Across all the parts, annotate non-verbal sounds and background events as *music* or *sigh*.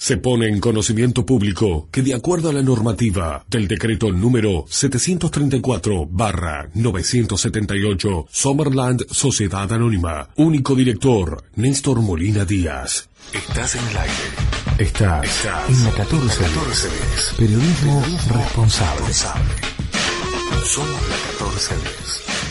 Se pone en conocimiento público que de acuerdo a la normativa del decreto número 734-978, Summerland Sociedad Anónima, único director, Néstor Molina Díaz. Estás en el aire. Estás, en la 14, 14 Periodismo, responsable. Somos la 14 Querido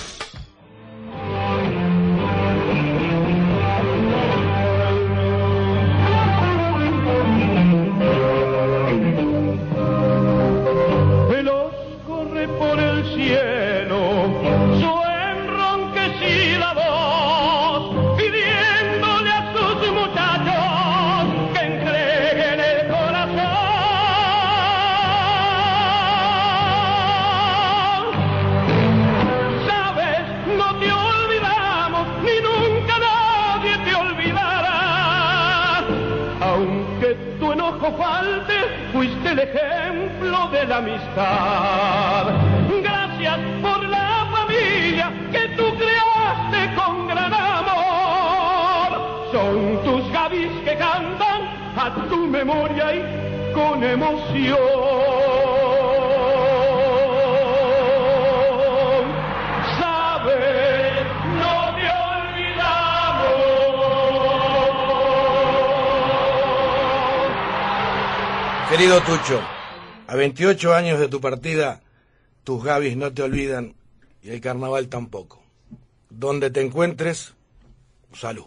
Tucho, a 28 años de tu partida, tus Gavis no te olvidan y el carnaval tampoco. Donde te encuentres, salud.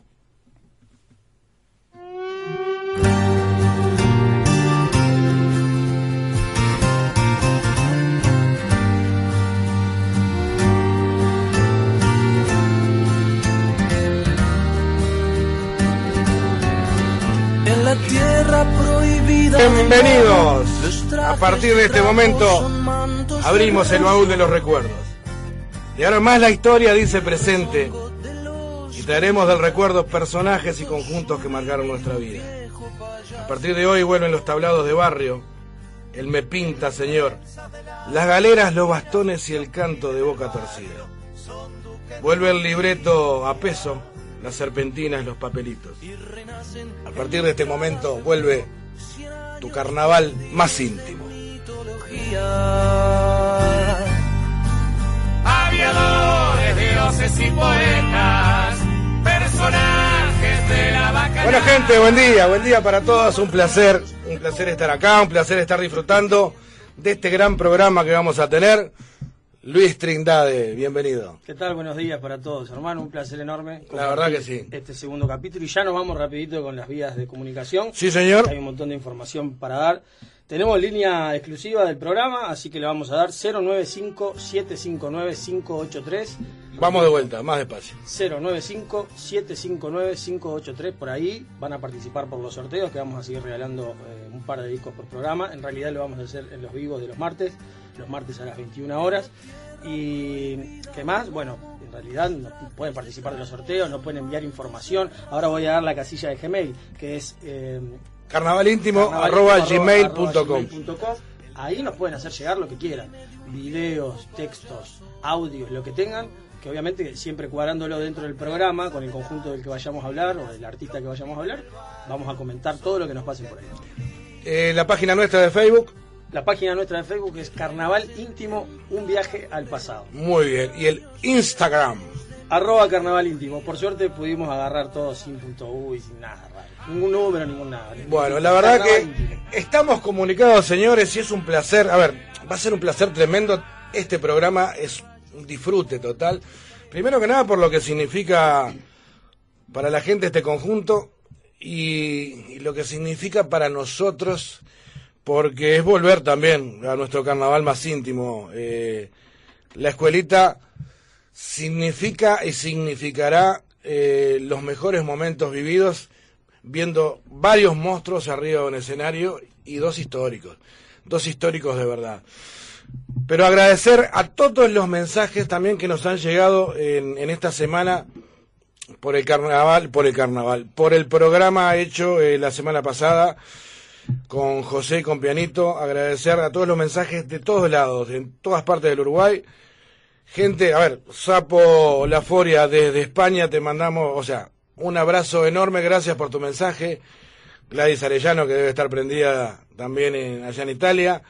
En la tierra prohibida. Bienvenidos. A partir de este momento abrimos el baúl de los recuerdos. Y ahora más la historia dice presente y traeremos del recuerdo personajes y conjuntos que marcaron nuestra vida. A partir de hoy vuelven los tablados de barrio, el me pinta señor, las galeras, los bastones y el canto de boca torcida. Vuelve el libreto a peso, las serpentinas, los papelitos. A partir de este momento vuelve tu carnaval más íntimo. Aviadores, dioses y poetas, personajes de la vaca. Bueno gente, buen día, buen día para todos, un placer, un placer estar acá, un placer estar disfrutando de este gran programa que vamos a tener. Luis Trindade, bienvenido. ¿Qué tal? Buenos días para todos, hermano. Un placer enorme. La verdad que sí. Este segundo capítulo y ya nos vamos rapidito con las vías de comunicación. Sí, señor. Hay un montón de información para dar. Tenemos línea exclusiva del programa, así que le vamos a dar 095-759-583. Vamos de vuelta, más despacio. 095-759-583. Por ahí van a participar por los sorteos que vamos a seguir regalando eh, un par de discos por programa. En realidad lo vamos a hacer en los vivos de los martes, los martes a las 21 horas. Y qué más, bueno, en realidad no pueden participar de los sorteos, no pueden enviar información. Ahora voy a dar la casilla de Gmail, que es eh, carnavalíntimo carnavalíntimo arroba gmail arroba punto com. gmail punto com. Ahí nos pueden hacer llegar lo que quieran, videos, textos, audios, lo que tengan, que obviamente siempre cuadrándolo dentro del programa, con el conjunto del que vayamos a hablar o del artista que vayamos a hablar, vamos a comentar todo lo que nos pasen por ahí. Eh, la página nuestra de Facebook, La página nuestra de Facebook es Carnaval Íntimo, un viaje al pasado. muy bien. Y el Instagram, Arroba Carnaval Íntimo. Por suerte pudimos agarrar todo sin punto U y sin nada. raro. Ningún número, ningún nada. Bueno, la verdad Carnaval que Íntimo. estamos comunicados, señores, y es un placer. A ver, va a ser un placer tremendo. Este programa es un disfrute total. Primero que nada por lo que significa para la gente este conjunto y, y lo que significa para nosotros, porque es volver también a nuestro carnaval más íntimo. Eh, la escuelita significa y significará eh, los mejores momentos vividos viendo varios monstruos arriba de un escenario y dos históricos, dos históricos de verdad. Pero agradecer a todos los mensajes también que nos han llegado en, en esta semana por el carnaval, por el carnaval, por el programa hecho eh, la semana pasada con José y con Pianito, agradecer a todos los mensajes de todos lados, en todas partes del Uruguay. Gente, a ver, Sapo La Foria desde España te mandamos, o sea, un abrazo enorme, gracias por tu mensaje. Gladys Arellano, que debe estar prendida también allá en Italia.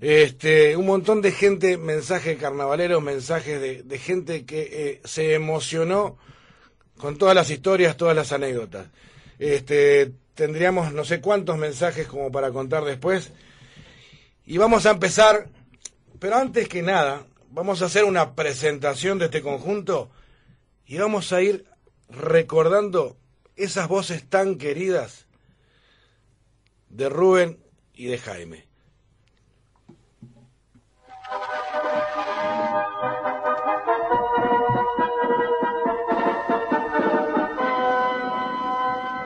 Este, un montón de gente, mensajes carnavaleros, mensajes de, de gente que eh, se emocionó con todas las historias, todas las anécdotas. Este, tendríamos no sé cuántos mensajes como para contar después. Y vamos a empezar, pero antes que nada, vamos a hacer una presentación de este conjunto y vamos a ir recordando esas voces tan queridas de Rubén y de Jaime.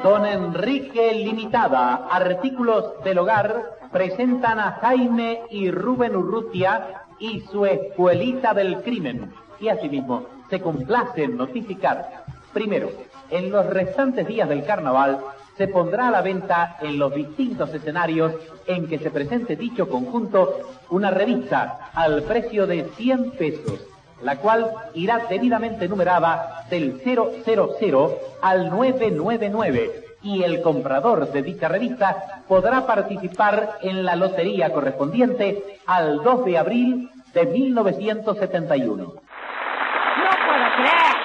Don Enrique Limitada, artículos del hogar, presentan a Jaime y Rubén Urrutia y su escuelita del crimen. Y asimismo, se complace en notificar, primero, en los restantes días del carnaval, se pondrá a la venta en los distintos escenarios en que se presente dicho conjunto una revista al precio de 100 pesos, la cual irá debidamente numerada del 000 al 999 y el comprador de dicha revista podrá participar en la lotería correspondiente al 2 de abril de 1971. No puedo creer,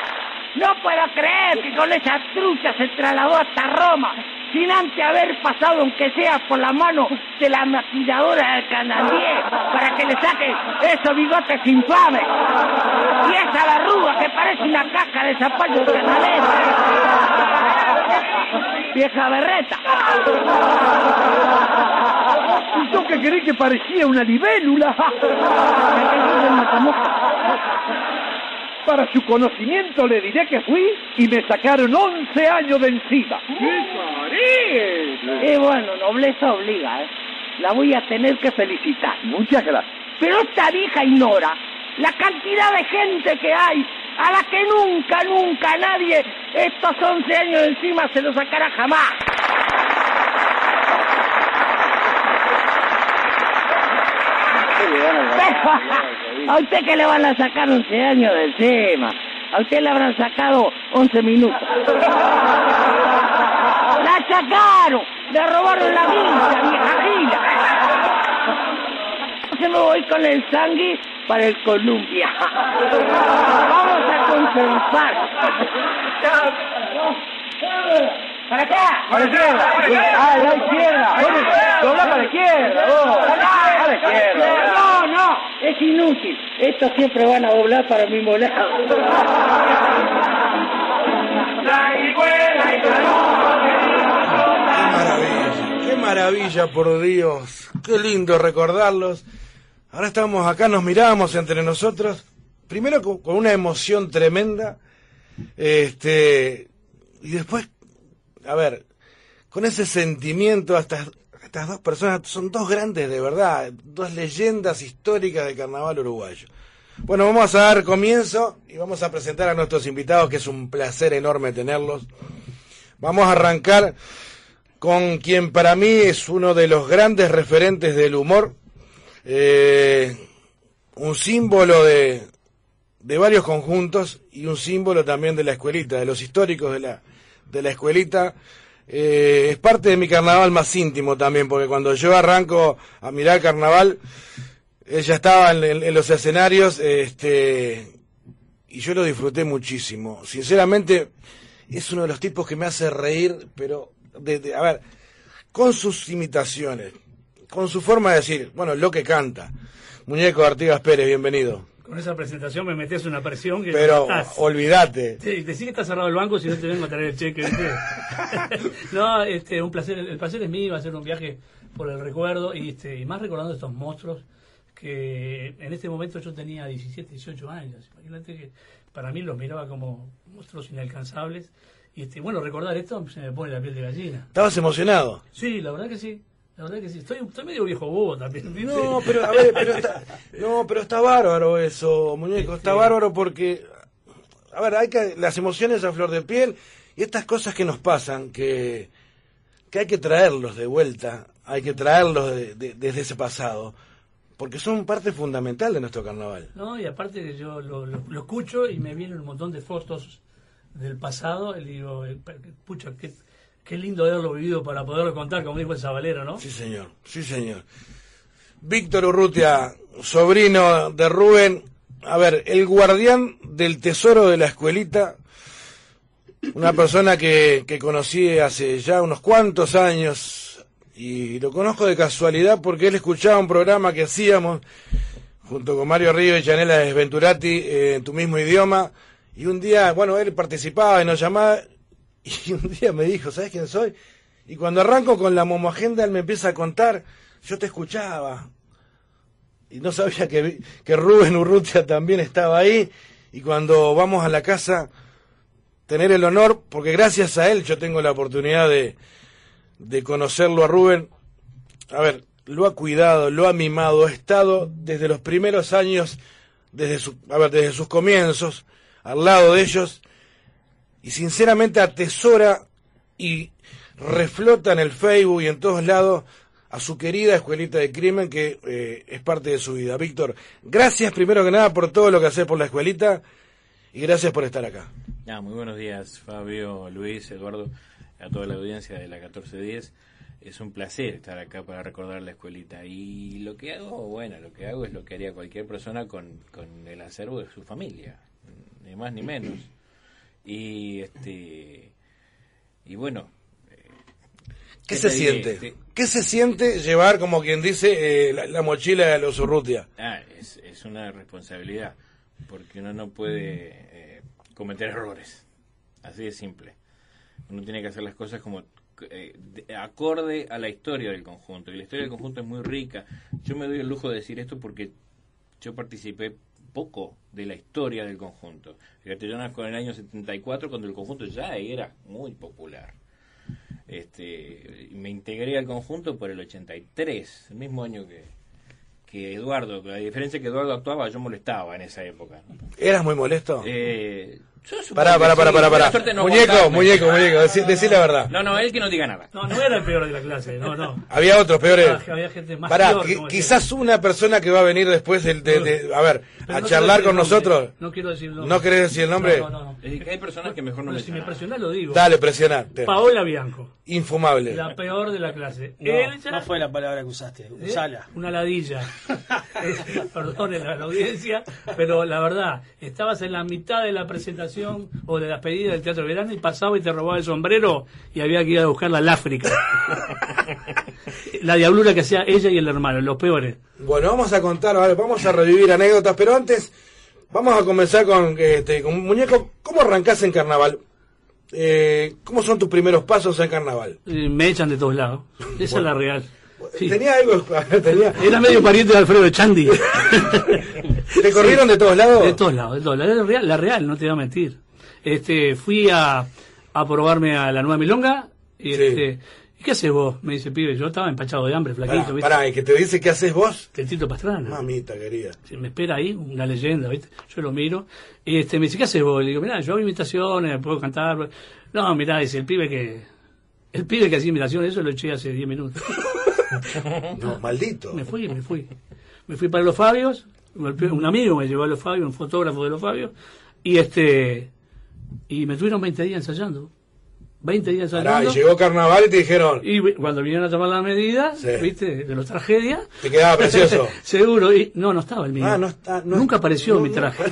no puedo creer que con esa trucha se trasladó hasta Roma sin antes haber pasado, aunque sea por la mano de la maquilladora del canadier, para que le saque esos bigotes infames y esa barruga que parece una caja de zapallos canaleros. Vieja berreta. ¿Y yo que creí que parecía una libélula? Para su conocimiento le diré que fui y me sacaron 11 años de encima. Y bueno, nobleza obliga, ¿eh? La voy a tener que felicitar. Muchas gracias. Pero esta vieja ignora la cantidad de gente que hay, a la que nunca, nunca nadie estos 11 años encima se lo sacará jamás. Pero, *laughs* a usted que le van a sacar 11 años de encima. A usted le habrán sacado 11 minutos. *laughs* ¡La sacaron! ¡Le robaron la vista, vieja gila! Se me voy con el sangre para el Columbia. Vamos a conservar. ¿Para acá? ¡A la izquierda! ¡Ah, la izquierda! ¡Dobla para la izquierda! vos. ¡A la izquierda! No, no, es inútil. Estos siempre van a doblar para el mismo lado. Qué maravilla, qué maravilla, por Dios. Qué lindo recordarlos. Ahora estamos acá, nos miramos entre nosotros. Primero con, con una emoción tremenda. Este. Y después, a ver, con ese sentimiento, hasta estas dos personas son dos grandes de verdad, dos leyendas históricas del carnaval uruguayo. Bueno, vamos a dar comienzo y vamos a presentar a nuestros invitados, que es un placer enorme tenerlos. Vamos a arrancar con quien para mí es uno de los grandes referentes del humor, eh, un símbolo de, de varios conjuntos y un símbolo también de la escuelita, de los históricos de la, de la escuelita. Eh, es parte de mi carnaval más íntimo también, porque cuando yo arranco a mirar carnaval, ella estaba en, en- en los escenarios, este, y yo lo disfruté muchísimo. Sinceramente, es uno de los tipos que me hace reír, pero, de, de- a ver, con sus imitaciones, con su forma de decir, bueno, lo que canta. Muñeco Artigas Pérez, bienvenido. Con esa presentación me metes una presión que Pero olvídate. Sí, decí que está cerrado el banco si no te vengo a traer el cheque. *laughs* no, este, un placer, el placer es mío, hacer un viaje por el recuerdo y, este, y más recordando estos monstruos que en este momento yo tenía 17, 18 años. Imagínate que para mí los miraba como monstruos inalcanzables. Y este, bueno, recordar esto se me pone la piel de gallina. ¿Estabas emocionado? Sí, la verdad que sí. La verdad que sí. Estoy, estoy medio viejo bobo también. No, pero a ver, pero está, *laughs* no, pero está bárbaro eso, muñeco, está bárbaro porque, a ver, hay que las emociones a flor de piel y estas cosas que nos pasan, que, que hay que traerlos de vuelta, hay que traerlos de- de- desde ese pasado, porque son parte fundamental de nuestro carnaval. No, y aparte que yo lo, lo- lo escucho y me vienen un montón de fotos del pasado y digo, eh, pucha, qué, qué lindo haberlo vivido para poderlo contar, como dijo el Zabalero, ¿no? Sí, señor, sí, señor. Víctor Urrutia, sobrino de Rubén, a ver, el guardián del tesoro de la escuelita, una persona que, que conocí hace ya unos cuantos años. Y lo conozco de casualidad porque él escuchaba un programa que hacíamos junto con Mario Río y Janela Desventurati eh, en tu mismo idioma. Y un día, bueno, él participaba y nos llamaba *laughs* y un día me dijo, ¿sabes quién soy? Y cuando arranco con la Momo Agenda, él me empieza a contar, yo te escuchaba. Y no sabía que, que Rubén Urrutia también estaba ahí. Y cuando vamos a la casa, tener el honor, porque gracias a él yo tengo la oportunidad de, de conocerlo a Rubén. A ver, lo ha cuidado, lo ha mimado, ha estado desde los primeros años, desde, su, a ver, desde sus comienzos, al lado de ellos y sinceramente atesora y reflota en el Facebook y en todos lados a su querida escuelita de crimen que eh, es parte de su vida. Víctor, gracias primero que nada por todo lo que haces por la escuelita y gracias por estar acá. Ah, muy buenos días, Fabio, Luis, Eduardo, a toda la audiencia de la 1410. Es un placer estar acá para recordar la escuelita. Y lo que hago, bueno, lo que hago es lo que haría cualquier persona con, con el acervo de su familia, ni más ni menos y este y bueno ¿Qué, se siente? ¿Qué se siente llevar, como quien dice, eh, la, mochila de los Urrutia? Ah, es, es, una responsabilidad, porque uno no puede eh, cometer errores, así de simple. Uno tiene que hacer las cosas como eh, acorde a la historia del conjunto, y la historia del conjunto es muy rica. Yo me doy el lujo de decir esto porque yo participé poco de la historia del conjunto. Fíjate, yo nací en el año 74 cuando el conjunto ya era muy popular. Este, me integré al conjunto por el 83, el mismo año que, que Eduardo. La diferencia que Eduardo actuaba, yo molestaba en esa época. ¿Eras muy molesto? Eh, Pará, pará, pará, pará, pará. muñeco, muñeco, muñeco, decí, la verdad. No, no, él que no diga nada. No, no era el peor de la clase, no, no. *laughs* Había otros peores. Ah, había gente más pará, quizás una persona que va a venir después de, de, a ver, a charlar con nosotros. No quiero decir el nombre. ¿No querés decir el nombre? No, no, no. hay personas que mejor no Pero si me presionás lo digo. Dale, presiona. Paola Bianco. Infumable. La peor de la clase. No, no fue la palabra que usaste, ¿Eh? usala. Una ladilla. *laughs* Perdone la, la audiencia, pero la verdad, estabas en la mitad de la presentación o de la pedida del Teatro Verano y pasaba y te robaba el sombrero y había que ir a buscarla al África. *laughs* la diablura que hacía ella y el hermano, los peores. Bueno, vamos a contar, vamos a revivir anécdotas, pero antes vamos a comenzar con, este, con Muñeco, ¿cómo arrancás en carnaval? Eh, ¿Cómo son tus primeros pasos en carnaval? Me echan de todos lados. *laughs* Esa es la real. Tenía algo. *laughs* Tenía... Era medio pariente de Alfredo Chandi. *laughs* ¿Te corrieron de todos lados? De todos lados, de todos lados. La real, la real no te voy a mentir. Este, fui a, a probarme a la nueva milonga y este, ¿y qué haces vos? Me dice pibe, yo estaba empachado de hambre, flaquito. Pará, pará, ¿y que te dice qué haces vos? El Tito Pastrana. Mamita querida. me espera ahí, una leyenda, ¿viste? Yo lo miro y este, me dice, ¿qué haces vos? Le digo, mirá, yo hago imitaciones, puedo cantar. No, mirá, dice, el pibe que... El pibe que hacía imitaciones, eso lo eché hace 10 minutos. *laughs* *laughs* no, maldito. Me fui, me fui. Me fui para los Fabios, un amigo me llevó a los Fabios, un fotógrafo de los Fabios, y este y me tuvieron 20 días ensayando. 20 días ensayando. y llegó carnaval y te dijeron. Y cuando vinieron a tomar la medida, ¿viste? De los tragedias. Te quedaba precioso. *laughs* Seguro. Y, no, no estaba el mío. Ah, no está, nunca apareció mi traje.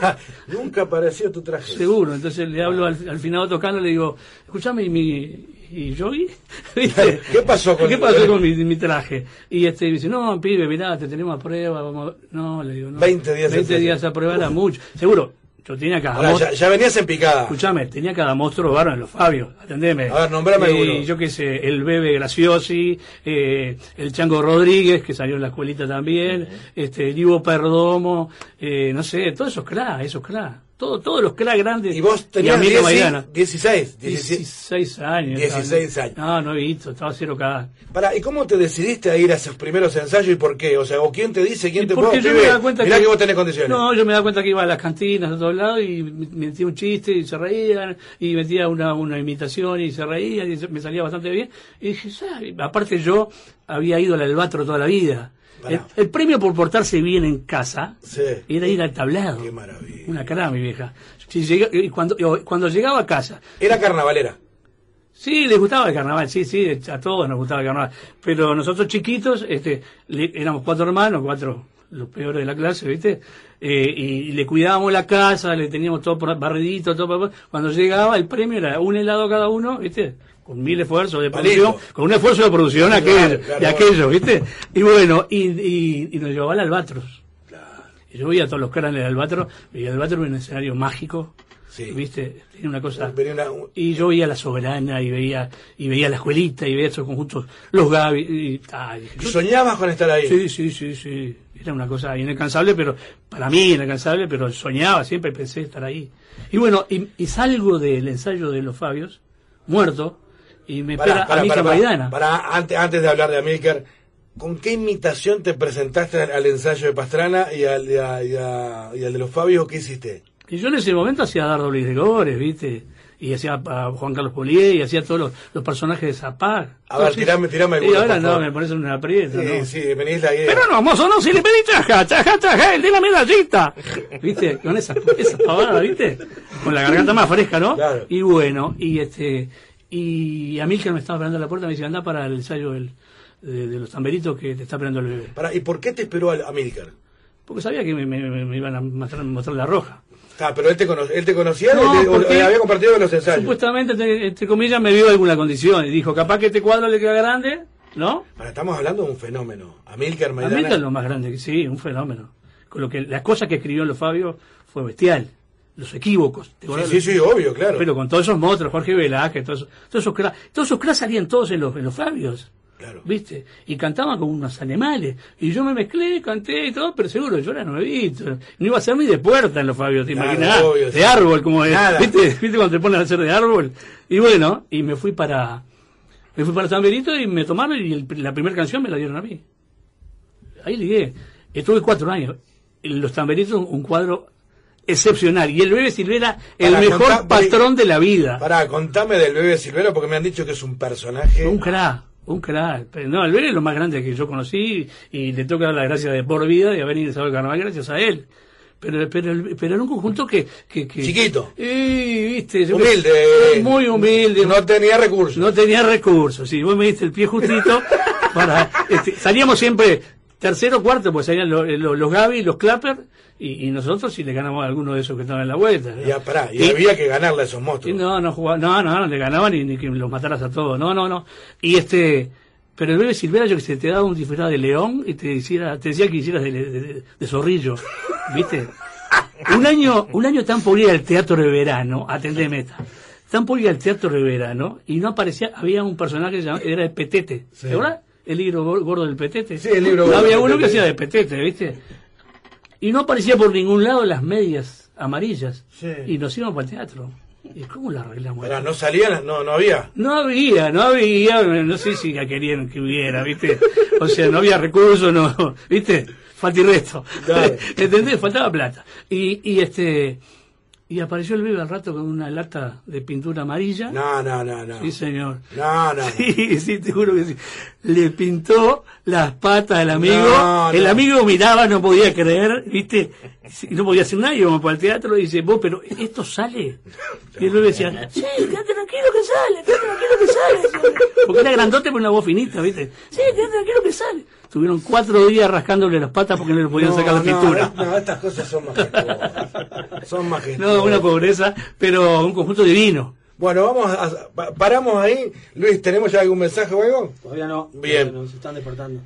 nunca apareció tu traje. Seguro. Entonces le hablo al, al final tocando, le digo, escúchame, y mi, y yo ¿viste? *laughs* ¿Qué pasó con, ¿Qué pasó con mi, mi, traje? Y este me dice, no, pibe, mirá, te tenemos a prueba, vamos No, le digo, no. 20 días 20 días a prueba era mucho. Seguro, yo tenía cada Ahora, ya, ya, venías en picada. Escuchame, tenía cada monstruo bárbaro en los Fabios, atendeme. A ver, nombrame y, Yo qué sé, el Bebe Graciosi, eh, el Chango Rodríguez, que salió en la escuelita también, este, el Ivo Perdomo, eh, no sé, todos esos cra, esos cra. Todo, todos los cra grandes. ¿Y vos tenías 16, 16, 16 años. 16 años. No, no he visto, estaba cero cada. Para, ¿y cómo te decidiste a ir a esos primeros ensayos y por qué? O sea, ¿o quién te dice, quién te Porque yo me da cuenta Mirá que, que, vos tenés condiciones. No, yo me da cuenta que iba a las cantinas de todos lados y metía un chiste y se reían, y metía una, una imitación y se reían y me salía bastante bien. Y dije, aparte yo había ido al albatro toda la vida. El, el, premio por portarse bien en casa sí. era ir al tablado. Qué maravilla. Una cara, mi vieja. Si cuando, cuando llegaba a casa. ¿Era carnavalera? Sí, les gustaba el carnaval, sí, sí, a todos nos gustaba el carnaval. Pero nosotros chiquitos, este, le- éramos cuatro hermanos, cuatro, los peores de la clase, ¿viste? Eh, y le cuidábamos la casa, le teníamos todo por- barridito, todo. Cuando llegaba, el premio era un helado cada uno, ¿viste? Con mil esfuerzos de producción, con un esfuerzo de producción Claro, aquello, claro. de aquello, ¿viste? Y bueno, y, y, y nos llevaba al Albatros. Y yo veía a todos los caras en el Albatros, y el Albatros era un escenario mágico, Sí. ¿viste? Tiene una cosa... Venía una- un- Y yo veía la soberana y veía y veía la escuelita y veía esos conjuntos, los Gaby. Y, ay, dije, ¿Y yo- soñabas con estar ahí? sí, sí, sí, sí. Era una cosa inalcanzable, pero para mí inalcanzable, pero soñaba, siempre pensé estar ahí. Y bueno, y, y salgo del ensayo de los Fabios, muerto, y me Pará, espera pará. Maidana. Pará, antes, antes de hablar de Amílcar, ¿con qué imitación te presentaste al, al ensayo de Pastrana y al, y a- y a- y al de los Fabios? ¿Qué hiciste? Y yo en ese momento hacía a Dardo Luis de Gores, ¿viste? Y hacía a Juan Carlos Polié, y hacía todos los, los personajes de Zapac. A ver, tirame- tirame Y alguno, ahora no, me pones en un aprieto, Sí, ¿no? sí, venís la idea. Pero no, mozo, no, si le pedí traja, traja, traja, el de la medallita. ¿Viste? Con esa, esa pavada, ¿viste? Con la garganta más fresca, ¿no? Claro. Y bueno, y este, y Amílcar me estaba esperando a la puerta, me dice, anda para el ensayo del, de, de los tamberitos que te está esperando el bebé. ¿Y por qué te esperó a Amílcar? Porque sabía que me, me- me- me iban a mostrar, mostrar la roja. Ah, pero él te, cono- él te conocía No, o había compartido los ensayos. Supuestamente, entre, entre comillas, me vio alguna condición y dijo, capaz que este cuadro le queda grande, ¿no? Estamos hablando de un fenómeno. Amílcar Maidana. América es lo más grande sí, un fenómeno. Con lo que las cosas que escribió los Fabio fue bestial. Los equívocos. ¿te Sí, sí, sí, obvio, claro. Pero con todos esos monstruos, Jorge Velázquez, todos esos, todos esos cracks, todos esos cracks salían todos en los, en los Fabios. Claro. ¿Viste? Y cantaban como unos animales. Y yo me mezclé, canté y todo, pero seguro yo era nuevito. No iba a ser ni de puerta en los Fabios, ¿te imaginas? obvio, de árbol, como de, Nada. ¿viste? ¿Viste cuando te ponen a hacer de árbol? Y bueno, y me fui para, me fui para San Benito y me tomaron y el- la primera canción me la dieron a mí. Ahí ligué. Estuve cuatro años. Los Tamberitos, un cuadro excepcional. Y el bebé Silvera, el mejor contá- patrón de la vida. Pará, contame del bebé Silvero porque me han dicho que es un personaje. Un crack, un crack. No, el bebé es lo más grande que yo conocí y le toca dar las gracias de por vida de haber ingresado al carnaval gracias a él. Pero, pero, pero era un conjunto que... que, que Chiquito. Viste, Humilde. Muy humilde. No tenía recursos. No tenía recursos, sí. Vos me diste el pie justito *laughs* para... este, salíamos siempre tercero, cuarto, pues salían los, los, los Gaby, los Clapper, y, y nosotros si le ganamos a alguno de esos que estaban en la vuelta. ¿no? Y, ah, pará, y había que ganarle a esos monstruos. no, no jugaba, no, no, no le ganaban ni, ni que los mataras a todos, no, no, no. Y este, pero el bebé Silvera, yo que sé, te daba un disfraz de león y te hiciera, te decía que hicieras de, de- de- zorrillo, *laughs* ¿viste? Un año, un año tan ir al teatro de verano, atendeme esta, tan ir al teatro de verano y no aparecía, había un personaje que se era el Petete, ¿te acuerdas? El libro gor- gordo del Petete. Sí, el libro gordo Había uno que hacía de Petete, ¿viste? Y no aparecía por ningún lado las medias amarillas. Sí. Y nos íbamos para el teatro. ¿Y cómo la arreglamos? No salían, no, no había. No había, no había, no sé si la querían que hubiera, ¿viste? O sea, no había recursos, no, ¿viste? Falta y resto. Claro. *laughs* ¿Entendés? Faltaba plata. Y, y este, y apareció el bebé al rato con una lata de pintura amarilla. No, no, no, no. Sí, señor. No, no. no. *laughs* Sí, sí, te juro que sí. Le pintó las patas al amigo. No, el no. amigo miraba, no podía creer, ¿viste? No podía hacer nada, íbamos para el teatro y dice, vos, pero ¿esto sale? Y el bebé decía, sí, quédate tranquilo que sale, quédate tranquilo que sale. Porque era grandote por una voz finita, ¿viste? Sí, quédate tranquilo que sale. Tuvieron cuatro días rascándole las patas porque no le podían No, sacar la no, pintura. No, estas cosas son majestuosas. Son *laughs* majestuosas. No, una pobreza, pero un conjunto divino. Bueno, vamos a, pa- paramos ahí. Luis, ¿tenemos ya algún mensaje o algo? Todavía no. Bien. Todavía no, se están despertando.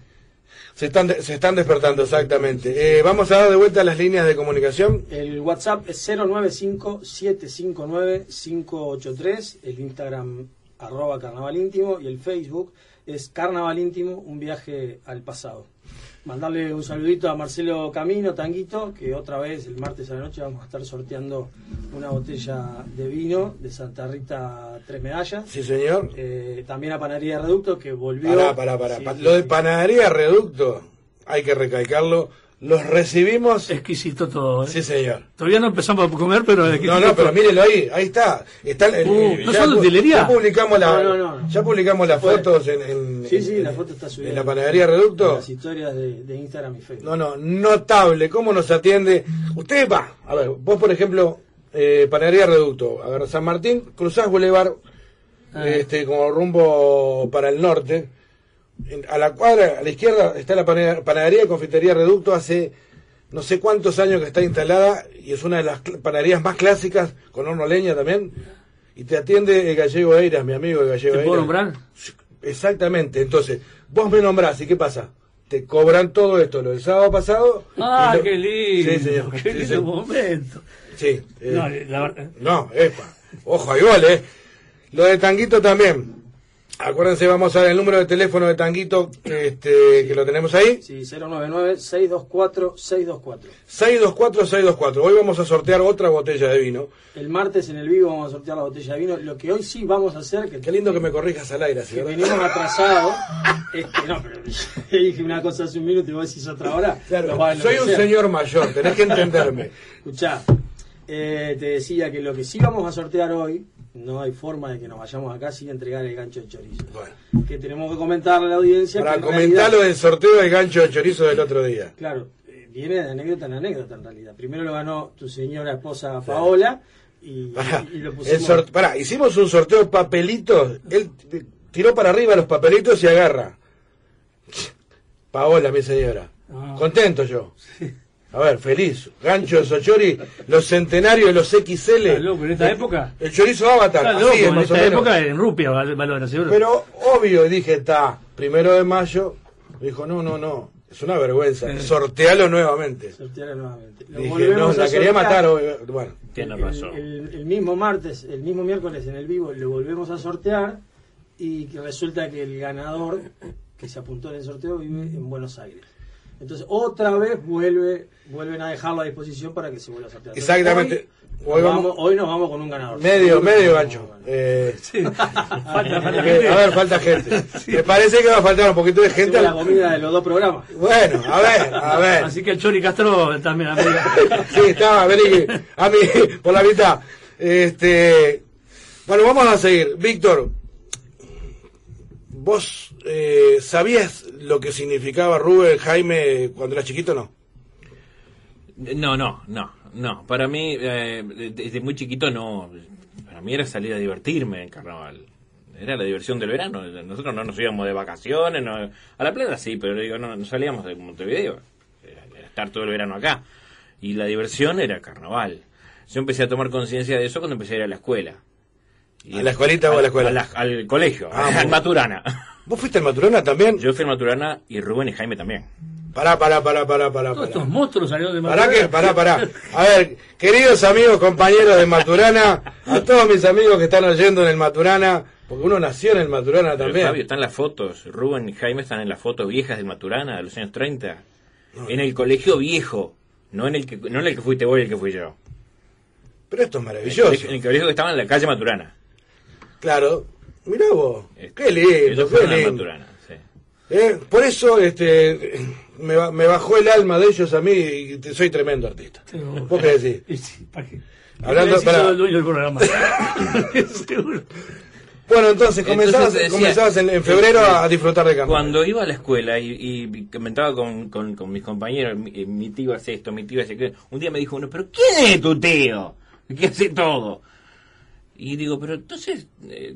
Se están, de- se están despertando, exactamente. Eh, vamos a dar de vuelta las líneas de comunicación. El WhatsApp es 095-759-583, el Instagram arroba carnaval íntimo y el Facebook es carnaval íntimo, un viaje al pasado. Mandarle un saludito a Marcelo Camino, Tanguito, que otra vez el martes a la noche vamos a estar sorteando una botella de vino de Santa Rita Tres Medallas. Sí, señor. Eh, también a Panadería Reducto, que volvió. Pará, pará, pará. Sí, Pa- sí, Lo de panadería Reducto, hay que recalcarlo. Los recibimos. Exquisito todo, ¿eh? Sí, señor. Todavía no empezamos a comer, pero... No, exquisito no, pero todo. mírelo ahí, ahí está. está el- Uh, ¿no son utilería? Ya publicamos la, No, no, no. Ya publicamos las fotos en, en- Sí, sí, en- la foto está subida. en la panadería Reducto. Las historias de, de Instagram y Facebook. No, no, notable, cómo nos atiende. Usted va, a ver, vos por ejemplo, eh, Panadería Reducto, a ver, San Martín, cruzás Boulevard, Ah. este, como rumbo para el norte. A la cuadra, a la izquierda, está la panadería y confitería Reducto. Hace no sé cuántos años que está instalada y es una de las panaderías más clásicas, con horno leña también. Y te atiende el gallego Eiras, mi amigo el gallego ¿Te puedo nombrar? Exactamente, entonces, vos me nombrás, ¿y qué pasa? Te cobran todo esto, lo del sábado pasado. ¡Ah, lo- qué lindo! Sí, señor. ¡Qué lindo momento! Sí. eh, No, la no, epa. Ojo, hay gol, ¿eh? Lo de Tanguito también. Acuérdense, vamos a ver el número de teléfono de Tanguito, este, que lo tenemos ahí. Sí, 099-624-624. 624-624. Hoy vamos a sortear otra botella de vino. El martes en el vivo vamos a sortear la botella de vino. Lo que hoy sí vamos a hacer, que, Qué lindo que me corrijas al aire, así, que venimos atrasados. este, no, pero *laughs* dije una cosa hace un minuto y vos decís otra hora. Claro, soy un señor mayor, tenés que entenderme. *laughs* Escuchá, eh, te decía que lo que sí vamos a sortear hoy, no hay forma de que nos vayamos acá sin entregar el gancho de chorizo. Bueno, Que tenemos que comentarle a la audiencia. para que en comentar realidad- lo del sorteo del gancho de chorizo del otro día. Claro, eh, viene de anécdota en anécdota en realidad. Primero lo ganó tu señora esposa Paola y, Pará, y lo el pusimos. sort- pará, hicimos un sorteo de papelitos. Él tiró para arriba los papelitos y agarra. Paola, mi señora. Ah. Contento yo. A ver, feliz. Gancho de Sochori, los centenarios de los XL. Loco, en esta época. El chorizo Avatar. Está así loco, es, en más o esta menos. época en rupia val- valora, seguro. Pero obvio, dije, está, primero de mayo. Dijo, no, no, no. Es una vergüenza. Sortealo nuevamente. Sortearlo nuevamente. Lo Dije, volvemos no, la quería matar. obvio. Bueno, Tiene El- razón. El, el mismo martes, el mismo miércoles en el vivo lo volvemos a sortear y que resulta que el ganador que se apuntó en el sorteo vive en Buenos Aires. Entonces otra vez vuelve, vuelven a dejarlo a disposición para que se vuelva a sortear. Exactamente. Hoy, vamos- vamos- hoy nos vamos con un ganador. medio, medio gancho. Eh, *laughs* falta, falta Eh, gente. A ver, falta gente. Me parece que va a faltar un poquito de gente. la comida de los dos programas. Bueno, a ver, a *laughs* ver. Así que el Chori Castro también, amiga. *laughs* Sí, estaba, vení, a mí, por la mitad. Este, bueno, vamos a seguir. Víctor, ¿vos eh, sabías lo que significaba Rubén Jaime cuando eras chiquito no? No, no, no, no. Para mí, eh, desde muy chiquito no. Para mí era salir a divertirme en carnaval. Era la diversión del verano. Nosotros no nos íbamos de vacaciones. no- a la playa sí, pero digo, no, no salíamos de Montevideo. Era, era estar todo el verano acá. Y la diversión era carnaval. Yo empecé a tomar conciencia de eso cuando empecé a ir a la escuela. Y- ¿A la escuelita o a la escuela? la- al colegio, Ah, al. Maturana. ¿Vos fuiste al Maturana también? Yo fui al Maturana y Rubén y Jaime también. Pará, pará, pará, pará, pará. Todos estos monstruos salieron de Maturana. que, pará, pará. A ver, queridos amigos, compañeros de Maturana, a todos mis amigos que están oyendo en el Maturana, porque uno nació en el Maturana Pero, también. Fabio, están las fotos. Rubén y Jaime están en las fotos viejas del Maturana de los años 30. En el colegio viejo. No en el que, no en el que fuiste vos y el que fui yo. Pero esto es maravilloso. colegio, en el colegio que estaba en la calle Maturana. Claro. Mirá vos. Este, Qué lindo, qué lindo. Maturana, sí. Eh, Por eso este, me, me bajó el alma de ellos a mí y te- soy tremendo artista. ¿Vos qué decís? *laughs* Y sí, ¿para qué? Hablando- pará. el dueño del programa. *laughs* Seguro. Bueno, entonces comenzabas, Entonces, decía, comenzabas en, en febrero a, a disfrutar de campo. Cuando iba a la escuela y, y comentaba con, con- con mis compañeros, mi, eh, mi tío hace esto, mi tío hace aquello, un día me dijo uno, pero ¿quién es tu tío? ¿Qué hace todo? Y digo, pero entonces, eh,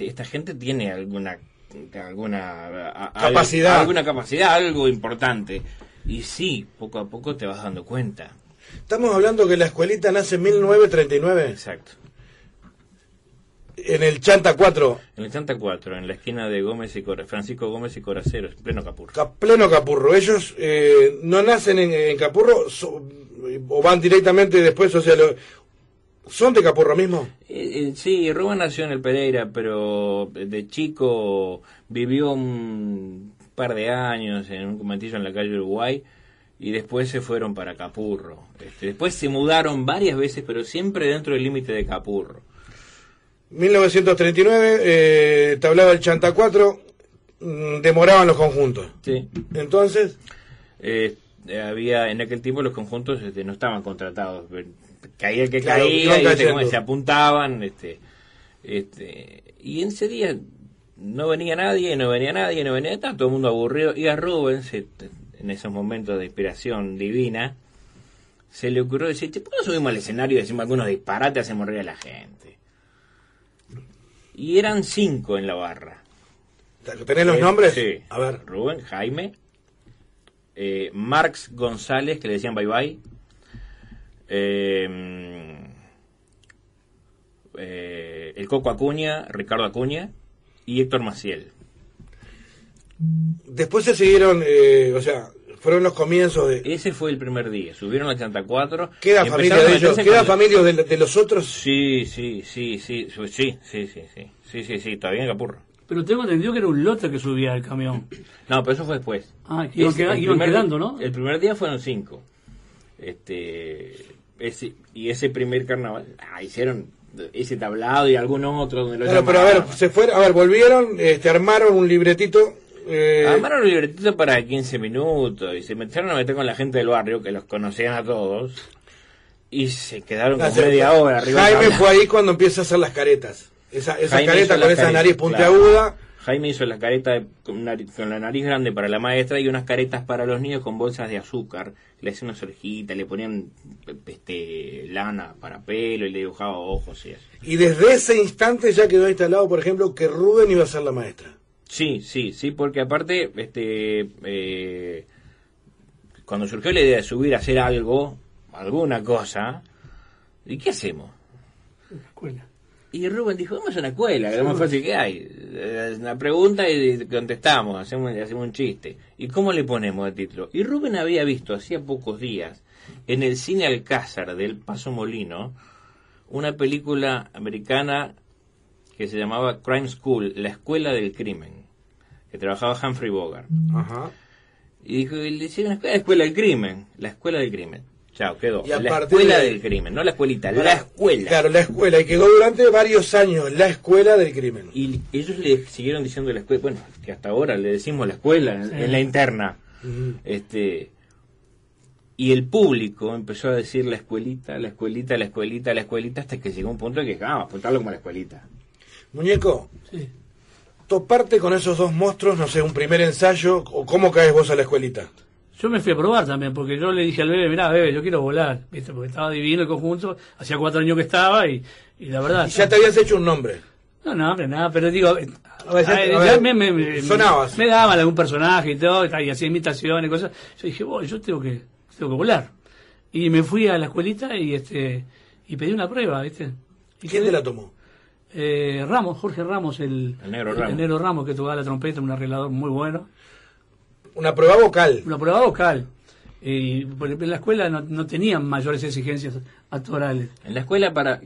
esta gente tiene alguna alguna a- Capacidad. alguna capacidad, algo importante. Y sí, poco a poco te vas dando cuenta. Estamos hablando que la escuelita nace en 1939 Exacto. en el Chanta 4, En el Santa 4, en la esquina de Gómez y Francisco Gómez y Coraceros, en pleno Capurro. Ca- pleno Capurro. Ellos eh, no nacen en, en Capurro so- o van directamente después, o sea, lo- ¿son de Capurro mismo? Eh, eh, sí, Rubén nació en el Pereira, pero de chico vivió un par de años en un conventillo en la calle Uruguay y después se fueron para Capurro. Este, después se mudaron varias veces, pero siempre dentro del límite de Capurro. 1939, eh, tablaba el Chanta 4, mm, demoraban los conjuntos. Sí. Entonces, eh, había en aquel tiempo los conjuntos este, no estaban contratados. Caía el que Claro, caía, y, ¿viste cayendo. cómo se apuntaban. Este, este, y en ese día no venía nadie, no venía nadie, no venía estaba todo el mundo aburrido. Y a Rubén, se- en esos momentos de inspiración divina, se le ocurrió decir, "Che, ¿por qué no subimos al escenario y decimos algunos disparates, hacemos reír a la gente? Y eran cinco en la barra. ¿Tenés los Eh, nombres? Sí. A ver. Rubén, Jaime, eh, Marx González, que le decían bye bye. Eh, eh, el Coco Acuña, Ricardo Acuña y Héctor Maciel. Después se siguieron, eh, o sea, fueron los comienzos de... Ese fue el primer día. Subieron al 84. ¿Queda familia de ellos? ¿Queda familia de, de los otros? Sí, sí, sí, sí, sí, sí, sí, sí, sí, sí, sí, sí, todavía en Capurro. Pero tengo entendido que era un lote que subía el camión. No, pero eso fue después. Ah, iban, Ese- queda- el iban primer- quedando, ¿no? El primer día fueron cinco. Este, ese, y ese primer carnaval, ah, hicieron ese tablado y algún otro donde lo Claro, pero a ver, se fueron, a ver, volvieron, este, armaron un libretito. eh, Armaron un libretito para 15 minutos y se metieron a meter con la gente del barrio, que los conocían a todos, y se quedaron con media hora arriba. Jaime fue ahí cuando empieza a hacer las caretas. Esa, esa Jaime careta con esa caretas, nariz puntiaguda. Jaime hizo la careta de- con, nariz- con la nariz grande para la maestra y unas caretas para los niños con bolsas de azúcar. Le hacían unas orejitas, le ponían este, lana para pelo y le dibujaba ojos y eso. Y desde ese instante ya quedó instalado, por ejemplo, que Rubén iba a ser la maestra. Sí, sí, sí, porque aparte, este, eh, cuando surgió la idea de subir a hacer algo, alguna cosa, ¿y qué hacemos? Escuela. Y Rubén dijo, vamos a una escuela, que es lo más fácil que hay. Eh, Una pregunta y contestamos, hacemos, hacemos un chiste. ¿Y cómo le ponemos el título? Y Rubén había visto hacía pocos días en el cine Alcázar del Paso Molino una película americana que se llamaba Crime School, la escuela del crimen, que trabajaba Humphrey Bogart. Ajá. Y dijo, le decían, escuela, escuela del crimen, la escuela del crimen. Chao, quedó. Y a la escuela de del crimen, no la escuelita, Para- la escuela. Claro, la escuela. Y quedó durante varios años la escuela del crimen. Y ellos le siguieron diciendo la escuela, bueno, que hasta ahora le decimos la escuela en, Sí. en la interna. Este y el público empezó a decir la escuelita, la escuelita, la escuelita, la escuelita, hasta que llegó un punto de que, ah, apuntarlo como la escuelita. Muñeco, Sí. toparte con esos dos monstruos, no sé, un primer ensayo, o cómo caes vos a la escuelita. Yo me fui a probar también, porque yo le dije al bebé, mirá, bebé, yo quiero volar, ¿viste? Porque estaba divino el conjunto, hacía cuatro años que estaba y, y la verdad... Y ya te habías hecho un nombre. No, no, hombre, nada, pero digo, eh, A ver, ya me, me- me- sonabas. me daban algún personaje y todo, y, y hacía imitaciones, cosas. Yo dije, "Voy, yo tengo que, tengo que volar. Y me fui a la escuelita y este y pedí una prueba, ¿viste? Y ¿Quién te la tomó? Eh, Ramos, Jorge Ramos, el, El negro Ramos. el negro Ramos que tocaba la trompeta, un arreglador muy bueno. Una prueba vocal. Una prueba vocal. Y por ejemplo, en la escuela no, no tenían mayores exigencias actorales. En la escuela para...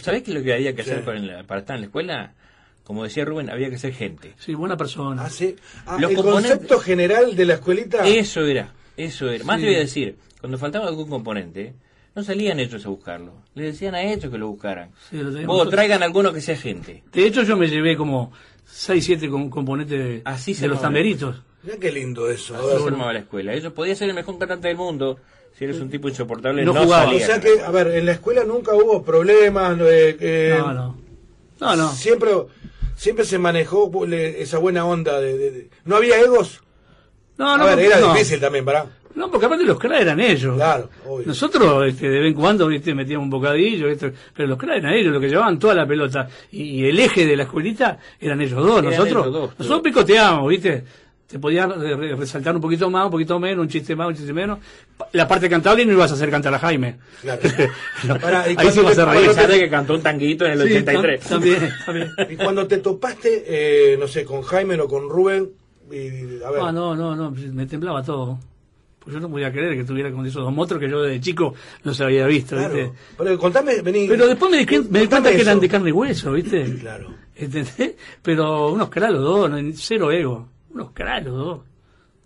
¿Sabés qué es lo que había que hacer Sí. para, la- para estar en la escuela? Como decía Rubén, había que ser gente. Sí, buena persona. Ah, sí. Ah, Los el componentes- concepto general de la escuelita. Eso era, eso era. Más Sí. te voy a decir, cuando faltaba algún componente, no salían ellos a buscarlo. Le decían a ellos que lo buscaran. Sí, lo teníamos Vos nosotros. traigan alguno que sea gente. De hecho, yo me llevé como 6, 7 componentes de, Así se de los tamberitos. Mirá qué lindo eso. a Así se formaba la escuela. Ellos podían ser el mejor cantante del mundo. Si eres un tipo insoportable, No no, jugaba. O sea que, a ver, en la escuela nunca hubo problemas. eh, eh, No, no. No, no. Siempre, siempre se manejó esa buena onda. De, de- de- ¿No había egos? No, no, a ver, era no. difícil también, ¿para? No, porque aparte los cra eran ellos. Claro, obvio. Nosotros este, de vez en cuando ¿viste? metíamos un bocadillo, pero los cra eran ellos los que llevaban toda la pelota. Y, y el eje de la escuelita eran ellos dos. Eran nosotros ellos dos, nosotros picoteábamos, ¿viste? Te re- resaltar un poquito más, un poquito menos, un chiste más, un chiste menos. La parte cantable no ibas a hacer cantar a Jaime. Claro. *laughs* No, ahí sí vas te- a reír. de que cantó un tanguito en el Sí, 83. tam- También, *laughs* también. Y cuando te topaste, eh, no sé, con Jaime o con Rubén, y, a ver, Ah, no, no, no, me temblaba todo. Pues yo no podía creer que tuviera con esos dos monstruos que yo desde chico no se había visto, claro. ¿viste? Pero contame, vení. Pero después me di, me cuenta que eran de carne y hueso, ¿viste? Claro. ¿Entendés? Pero unos cra los dos, cero ego. Unos cra los dos.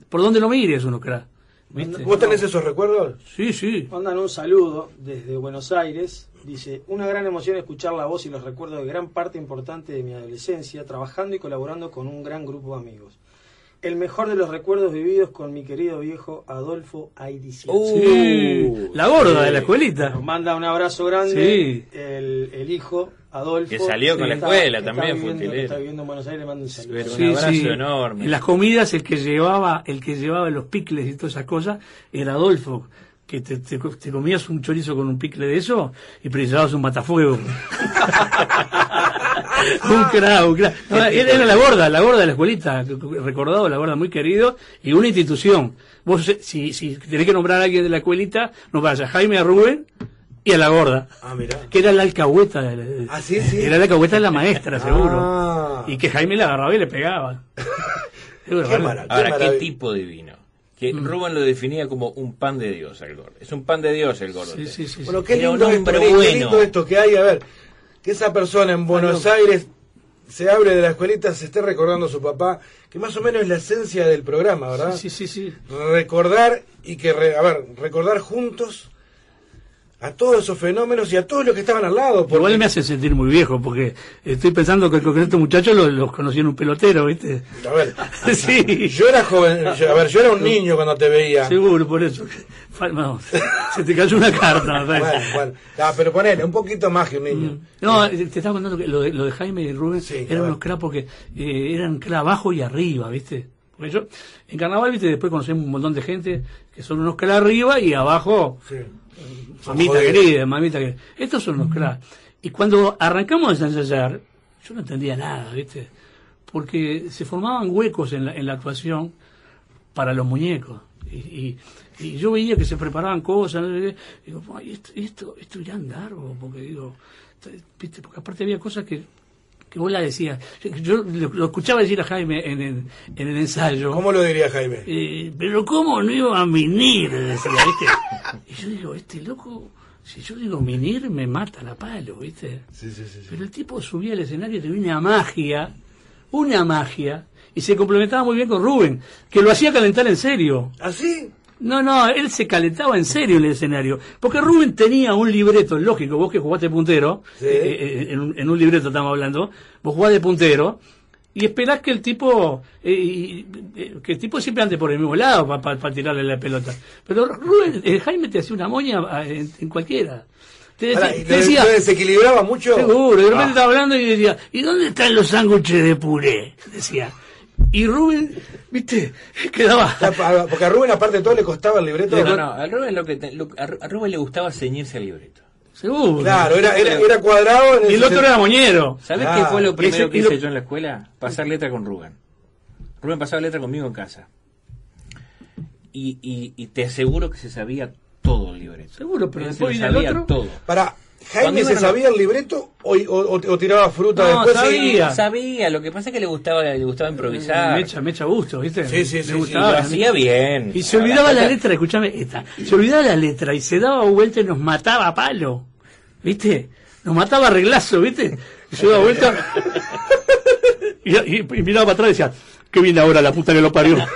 ¿Por dónde lo mires unos cra? ¿Viste? ¿Vos tenés esos recuerdos? Sí, sí. Mandan un saludo desde Buenos Aires. Dice, una gran emoción escuchar la voz y los recuerdos de gran parte importante de mi adolescencia, trabajando y colaborando con un gran grupo de amigos. El mejor de los recuerdos vividos con mi querido viejo Adolfo Aidician. Uh, Sí. La gorda de la escuelita. Nos manda un abrazo grande Sí. el, el hijo Adolfo. Que salió con la está- escuela está también, viviendo- futilero. Está viviendo en Buenos Aires, le mando un saludo. Pero un Sí, abrazo sí. enorme. En las comidas el que llevaba, el que llevaba los picles y todas esas cosas era Adolfo. Que te, te, te comías un chorizo con un picle de eso y pero llevabas un matafuego. *laughs* un crack, un crack. No, era la gorda, la gorda de la escuelita, recordado, la gorda muy querido, y una institución. Vos, eh, si, si tenés que nombrar a alguien de la escuelita, nombras a Jaime, a Rubén y a la gorda. Ah, mira. Que era la alcahueta. de la- Ah, sí, sí. Era la alcahueta de la maestra, seguro. Ah. Y que Jaime le agarraba y le pegaba. *laughs* Seguro, Qué mara- Ahora, qué maravilla. tipo divino. Que Rubén lo definía como un pan de Dios el gordo. Es un pan de Dios el gordo. Sí, sí, sí. sí. Bueno, qué lindo, esto, hombre qué- qué bueno. lindo esto que hay, a ver, que esa persona en Buenos Aires se abre de la escuelita, se esté recordando a su papá, que más o menos es la esencia del programa, ¿verdad? Sí, sí, sí. Recordar y que, re- a ver, recordar juntos a todos esos fenómenos y a todos los que estaban al lado. porque- Igual me hace sentir muy viejo, porque estoy pensando que con estos muchachos los, los conocí en un pelotero, ¿viste? A ver, *laughs* Sí. yo era joven, yo- a ver, yo era un niño cuando te veía. Seguro, por eso. No, se te cayó una carta, *laughs* Bueno, bueno, Ah, pero ponele, un poquito más que un niño. No, te estaba contando que lo de, lo de Jaime y Rubén Sí, eran unos cra porque eh, eran cra abajo y arriba, ¿viste? Porque yo, en carnaval, ¿viste? Después conocemos un montón de gente que son unos cra arriba y abajo, Sí. Mamita querida, mamita querida. Estos son los cra. Y cuando arrancamos a ensayar, yo no entendía nada, ¿viste? Porque se formaban huecos en la, en la actuación para los muñecos. Y, y- y yo veía que se preparaban cosas, no "Ay, esto, esto, esto irá a andar, porque digo, ¿viste? porque aparte había cosas que, que vos la decías. Yo, lo, lo escuchaba decir a Jaime en el, en el ensayo. ¿Cómo lo diría Jaime? Eh, pero cómo no iba a minir, decía, ¿viste? *laughs* Y yo digo, este loco, si yo digo minir, me matan a palo, ¿viste? Sí, sí, sí. sí. Pero el tipo subía al escenario y tenía una magia, una magia, y se complementaba muy bien con Rubén, que lo hacía calentar en serio. ¿Así? No, no, él se calentaba en serio en el escenario. Porque Rubén tenía un libreto, lógico, vos que jugaste puntero, Sí. eh, eh, en, un, en un libreto estamos hablando, vos jugás de puntero, y esperás que el tipo, eh, y- eh, que el tipo siempre ande por el mismo lado para tirarle la pelota. Pero Rubén, eh, Jaime te hacía una moña ah, en, en cualquiera. Te decía, Ahora, ¿y te decía- desequilibraba mucho? Seguro, de repente Ah. estaba hablando y decía, ¿y dónde están los sándwiches de puré? Decía. Y Rubén, viste, quedaba... Porque a Rubén, aparte de todo, le costaba el libreto. No, no, a Rubén, lo que te- lo- a Ru- a Rubén le gustaba ceñirse al libreto. Seguro. Claro, era, era, era cuadrado. en Y el otro era moñero. ¿Sabes Ah, qué fue lo y primero ese- que lo- hice yo en la escuela? Pasar letra con Rubén. Rubén pasaba letra conmigo en casa. Y, y, y te aseguro que se sabía todo el libreto. Seguro, pero se el sabía otro. todo. Para, ¿Jaime se a- sabía el libreto o, o- o tiraba fruta No, después? sabía. Sabía, lo que pasa es que le gustaba, le gustaba improvisar. Me echa, me echa gusto, ¿viste? Sí, sí, sí, Y gustaba. lo hacía bien. Y se olvidaba la letra, escúchame esta. Se olvidaba la letra y se daba vuelta y nos mataba a palo. ¿Viste? Nos mataba a reglazo, ¿viste? Y se daba vuelta. *laughs* y, y- y miraba para atrás y decía, qué bien ahora la puta que lo parió. *laughs*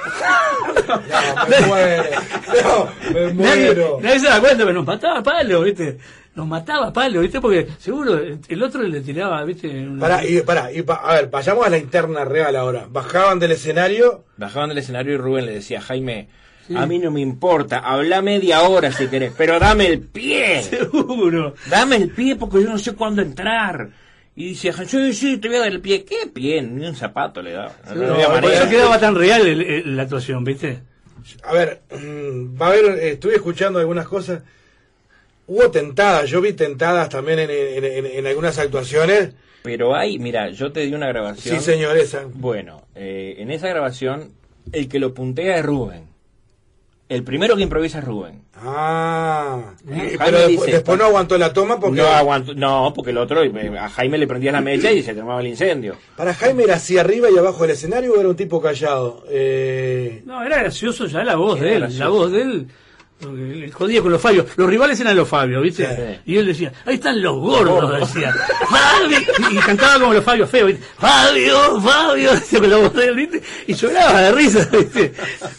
No, me muero. *laughs* No, me Nadie, muero. nadie se da cuenta, pero nos mataba a palo, ¿viste? Nos mataba a palo, ¿viste? Porque seguro el otro le tiraba, ¿viste? Una- Pará, y, pará, y pa- a ver, vayamos a la interna real ahora. Bajaban del escenario. Bajaban del escenario y Rubén le decía, Jaime, a mí no me importa, habla media hora si querés, pero dame el pie. *laughs* Seguro. Dame el pie porque yo no sé cuándo entrar. Y dice, sí, sí, te voy a dar el pie. ¿Qué pie? Ni un zapato le daba. No, No, había por manera. eso quedaba tan real el- el- la actuación, ¿viste? A ver, mm, va a haber, estuve escuchando algunas cosas. Hubo tentadas, yo vi tentadas también en, en- en- en algunas actuaciones. Pero hay, mira, yo te di una grabación. Sí, señor, esa. Bueno, eh, en esa grabación, el que lo puntea es Rubén. El primero que improvisa es Rubén. Ah, pero después, dice- después no aguantó la toma porque No aguantó, no, porque el otro, eh, a Jaime le prendía la mecha y se tomaba el incendio. para Jaime era así arriba y abajo del escenario o era un tipo callado. Eh, No, era gracioso ya la voz Era de él. gracioso. La voz de él. Jodía con los Fabios. Los rivales eran los Fabios, ¿viste? Sí. Y él decía, ahí están los gordos, decía. Fabio. Y cantaba como los Fabios feos, ¿viste? Fabio, Fabio, decía con la voz de él, ¿viste? Y lloraba de risa, ¿viste?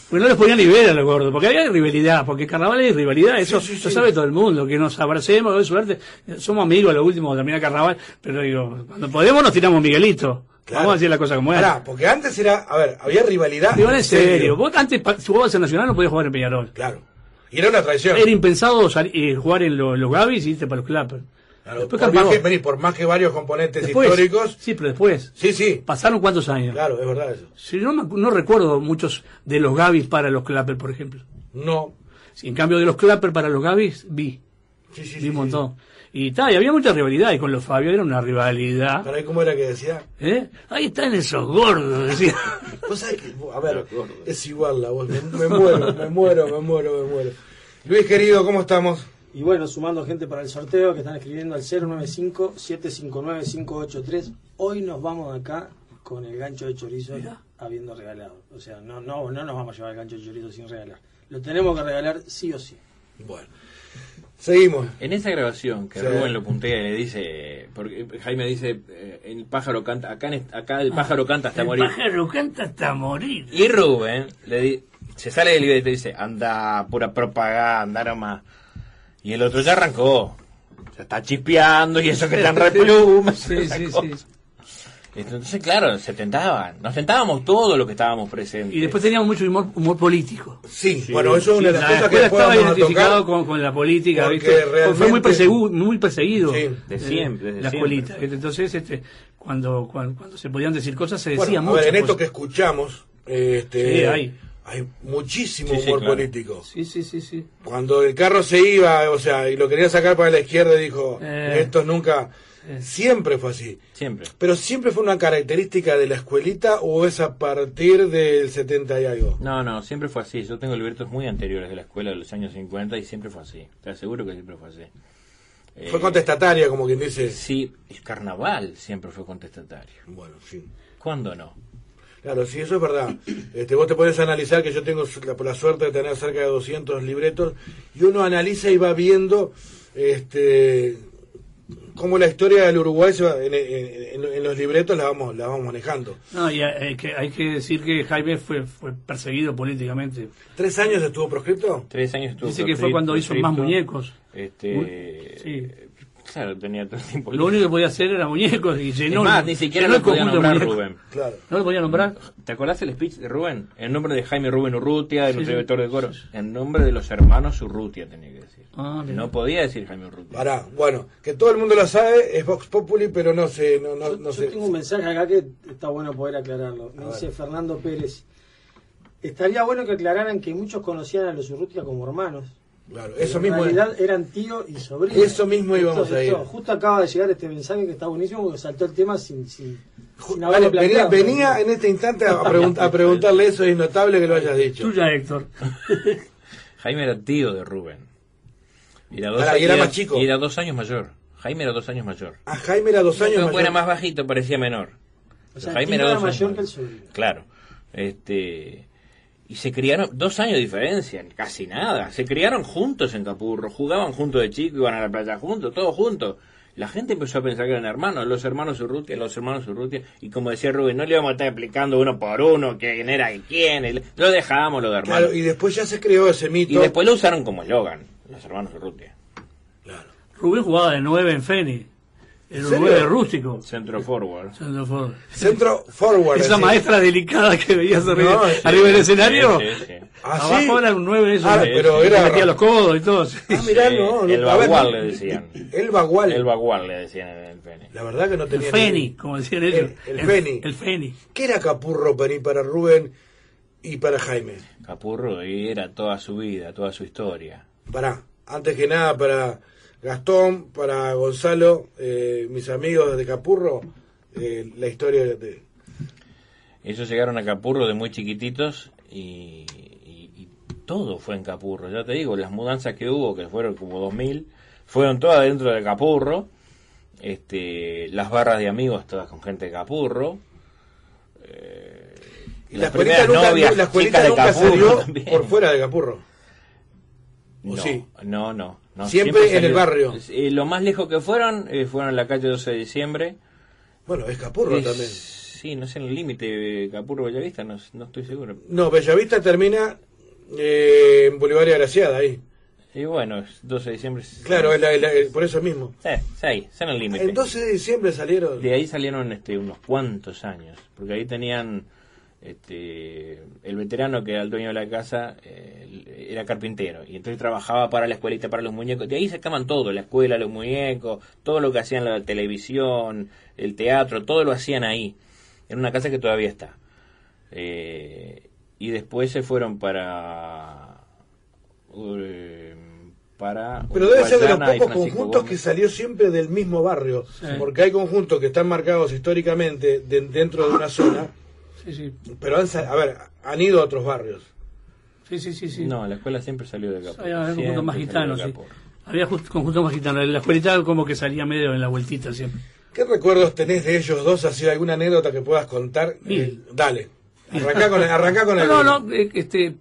Pues no los podían ni ver a los gordos, porque había rivalidad, porque carnaval hay rivalidad, eso Sí, sí, lo sí. sabe todo el mundo, que nos abracemos, de suerte. Somos amigos, lo último, termina carnaval, pero digo, cuando podemos nos tiramos Miguelito. Claro. Vamos a decir la cosa como es. pará, porque antes era, a ver, había rivalidad. Digo, en serio, vos antes, si jugabas en Nacional, no podías jugar en Peñarol. Claro. Era una traición. Era impensado sal- eh, jugar en lo- los Gavis y irte para los Clappers. Claro, Después por, más que, vení, por más que varios componentes Después, históricos. Sí, pero después. Sí, sí, ¿Pasaron cuántos años? claro, es verdad eso. Si no, no recuerdo muchos de los Gavis para los Clappers, por ejemplo. No. Si en cambio de los Clappers para los Gavis, vi. Sí, sí, vi sí, un montón. Y tal, y había mucha rivalidad, y con los Fabio era una rivalidad. ¿Para ahí cómo era que decía? ¿Eh? Ahí están esos gordos, decía. *laughs* Vos sabés que, a ver, es igual la voz, me, me muero, me muero, me muero, me muero. Luis querido, ¿cómo estamos? Y bueno, sumando gente para el sorteo que están escribiendo al 095-759-583. Hoy nos vamos de acá con el gancho de chorizo habiendo regalado. O sea, no, no, no nos vamos a llevar el gancho de chorizo sin regalar. Lo tenemos que regalar sí o sí. Bueno. Seguimos. En esa grabación que Sí. Rubén lo puntea y le dice, porque Jaime dice, eh, el pájaro canta, acá, acá el pájaro canta hasta El morir. pájaro canta hasta morir. Y Rubén le di- se sale del libro y te dice, anda, pura propaganda nomás. Y el otro ya arrancó. Se está chispeando y eso que están *laughs* replumas. Sí, sí, sí. Entonces, claro, se tentaban. Nos tentábamos todos los que estábamos presentes. Y después teníamos mucho humor, humor político. Sí, bueno, eso es una de las la cosas que estaba vamos a identificado tocar. con, con la política, porque ¿viste? Fue- Fue muy perseguido, muy perseguido. Sí. De siempre, desde la siempre. escuelita. Entonces, este, cuando, cuando, cuando se podían decir cosas, se decía mucho. en esto pues. que escuchamos, este, Sí, hay. hay muchísimo Sí, sí, humor claro. político. Sí, sí, sí, sí. Cuando el carro se iba, o sea, y lo quería sacar para la izquierda, dijo, Eh. esto nunca, siempre fue así. Siempre. Pero siempre fue una característica de la escuelita o es a partir del 70 y algo. No, no, siempre fue así. Yo tengo libretos muy anteriores de la escuela de los años 50 y siempre fue así. Te aseguro que siempre fue así. Fue Eh, contestataria, como quien dice. Sí, el carnaval siempre fue contestatario. Bueno, sí. ¿Cuándo no? Claro, sí, eso es verdad. Este, vos te podés analizar que yo tengo la, la suerte de tener cerca de 200 libretos y uno analiza y va viendo este cómo la historia del Uruguay se va, en, en- en- en los libretos la vamos la vamos manejando. No, y hay que, hay que decir que Jaime fue, fue perseguido políticamente. ¿Tres años estuvo proscripto? Tres años estuvo Dice que fue cuando hizo más muñecos. Este, Sí. Claro, tenía todo el tiempo Lo único que podía hacer era muñecos y Es llenó. más, ni siquiera lo podía nombrar. Rubén. Claro. ¿No lo podía nombrar? ¿Te acordás el speech de Rubén? En nombre de Jaime Rubén Urrutia, de Sí, nuestro sí. director de coro. En nombre de los hermanos Urrutia tenía que decir. Ah. No podía decir Jaime Urrutia. Pará, bueno, que todo el mundo lo sabe, es Vox Populi, pero no sé, no, no, no Yo sé. tengo un mensaje acá que está bueno poder aclararlo. Me A dice ver. Fernando Pérez. Estaría bueno que aclararan que muchos conocían a los Urrutia como hermanos. Claro, eso en mismo es. realidad eran tío y sobrino. Eso mismo íbamos a ir. justo- Justo acaba de llegar este mensaje que está buenísimo porque saltó el tema sin, sin, venía, en este instante a, pregun- a preguntarle eso, es notable que lo hayas dicho. Tuya, Héctor. *laughs* Jaime era tío de Rubén. Era dos, y era más chico. y era dos años mayor. Jaime era dos años mayor. A Jaime era dos años mayor. era más bajito, parecía menor. O sea, Jaime era era dos años mayor que el sobrino. Claro. Este, y se criaron, dos años de diferencia, casi nada. Se criaron juntos en Capurro, jugaban juntos de chico, iban a la playa juntos, todos juntos. La gente empezó a pensar que eran hermanos, los hermanos Urrutia, los hermanos Urrutia. Y como decía Rubén, no le íbamos a estar explicando uno por uno quién era y quién. el- Lo dejábamos lo de hermanos. Claro, y después ya se creó ese mito. y después lo usaron como eslogan, los hermanos Urrutia. Rubén jugaba de 9 en Feni. El. Uruguay rústico. Centro forward. Centro forward. Centro forward. Esa maestra delicada que veías arriba, No, sí. arriba del escenario. Sí, sí, sí. ¿Ah, Abajo sí? era un 9 eso. Ah, pero era- metía los codos y todo. Ah, mirá, no, no, el ver, bagual le decían. El bagual. El bagual le decían en el pene. La verdad que no El tenía. Feni, ni- como decían ellos. El- el Feni. El Feni. ¿Qué era Capurro para, para Rubén y para Jaime? Capurro y era toda su vida, toda su historia. Pará, antes que nada para Gastón, para Gonzalo, eh, mis amigos de Capurro, eh, la historia de... Ellos llegaron a Capurro de muy chiquititos y, y- y todo fue en Capurro. Ya te digo, las mudanzas que hubo, que fueron como 2000, fueron todas dentro de Capurro. Este, las barras de amigos, todas con gente de Capurro. Eh, Y las primeras nunca, novias, la escuelita chicas de nunca Capurro salió *laughs* por fuera de Capurro. ¿O No, sí? no, no, no. Siempre en el barrio. Eh, lo más lejos que fueron, eh, fueron en la calle 12 de diciembre. Bueno, es Capurro Es- también. Sí, no sé en el límite Capurro Bellavista, no, no estoy seguro. No, Bellavista termina eh, en Bolívar y Agraciada, ahí. Y bueno, es 12 de diciembre. Claro, la- es por eso mismo. Sí, sí, en el límite. El 12 de diciembre salieron. De ahí salieron este, unos cuantos años, porque ahí tenían este, el veterano que era el dueño de la casa, eh, era carpintero, y entonces trabajaba para la escuelita, para los muñecos. De ahí sacaban todo, la escuela, los muñecos, todo lo que hacían la televisión, el teatro, todo lo hacían ahí. Era una casa que todavía está. Eh, y después se fueron para... eh, para... Pero debe ser de los pocos conjuntos Gómez. que salió siempre del mismo barrio, Sí. porque hay conjuntos que están marcados históricamente de- dentro de una zona, Sí, sí. pero han, a ver, han ido a otros barrios. Sí, sí, sí. sí. No, la escuela siempre salió de acá. Había conjuntos más gitanos, sí. Había conjuntos más gitanos. La escuelita como que salía medio en la vueltita siempre. ¿Qué recuerdos tenés de ellos dos? ¿Así alguna anécdota que puedas contar? Mil. Eh, dale, arrancá con, arrancá con el... No, no, no, eh, este,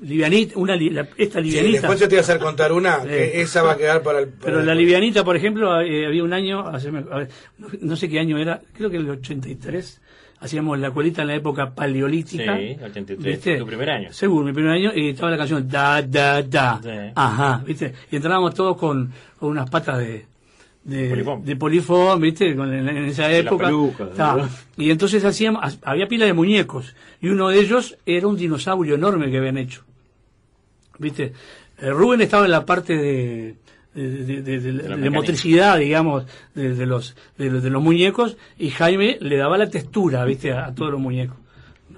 livianita, una, la- esta Sí, livianita. después yo te voy a hacer contar una, Sí. que esa va a quedar para el... para Pero el- la livianita, por ejemplo, eh, había un año, ver, no, no sé qué año era, creo que el 83, hacíamos la colita en la época paleolítica. Sí, 83, ¿viste? tu primer año. Seguro, mi primer año, y estaba la canción Da, Da, Da. Sí. Ajá, ¿viste? Y entrábamos todos con, con unas patas de, de Polifón. de polifón, ¿viste? Con- en, en esa época. peluca, Ta. ¿no? Y entonces hacíamos, ha- había pila de muñecos, y uno de ellos era un dinosaurio enorme que habían hecho. ¿Viste? Eh, Rubén estaba en la parte de, de, de- motricidad, digamos, de, los, de, los- muñecos, y Jaime le daba la textura, ¿viste? A, a todos los muñecos.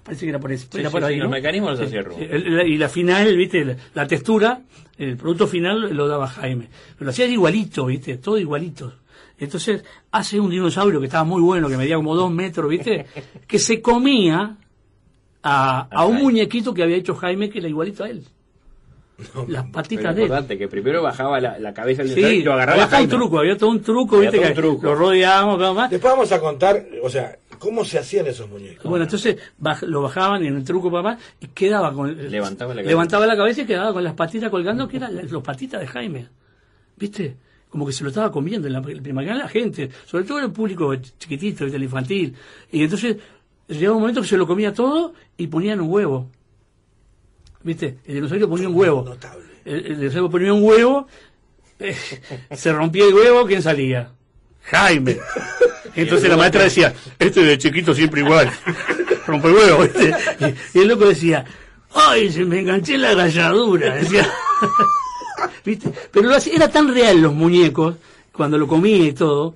Parece que era por, ese- Sí, era sí, por ahí, sí, ¿no? los mecanismos los hacía y la final, ¿viste? La, la textura, el producto final lo daba Jaime. Pero lo hacía igualito, ¿viste? Todo igualito. Entonces, hace un dinosaurio que estaba muy bueno, que medía como dos metros, ¿viste? *laughs* Que se comía a, a un muñequito que había hecho Jaime que era igualito a él. Las patitas de él. que primero bajaba la, la cabeza del Sí, y lo agarraba había todo un truco, había todo un truco, Había ¿viste? todo un que truco. Lo rodeábamos, nada más. Después vamos a contar, o sea, cómo se hacían esos muñecos. Bueno, entonces baj- lo bajaban en el truco papá y quedaba con Levantaba la cabeza. levantaba la cabeza y quedaba con las patitas colgando que eran las los patitas de Jaime. ¿Viste? Como que se lo estaba comiendo en la primer la gente, sobre todo el público chiquitito, el infantil. Y entonces llegaba un momento que se lo comía todo y ponían un huevo. ¿Viste? El dinosaurio ponía un huevo. Notable. El, el dinosaurio ponía un huevo, eh, se rompía el huevo, ¿quién salía? Jaime. Entonces la maestra decía, este de chiquito siempre igual. *laughs* Rompe el huevo, ¿viste? Y, y el loco decía, ay, se me enganché en la galladura. Decía. *laughs* ¿Viste? Pero lo hacía- era tan real los muñecos, cuando lo comía y todo,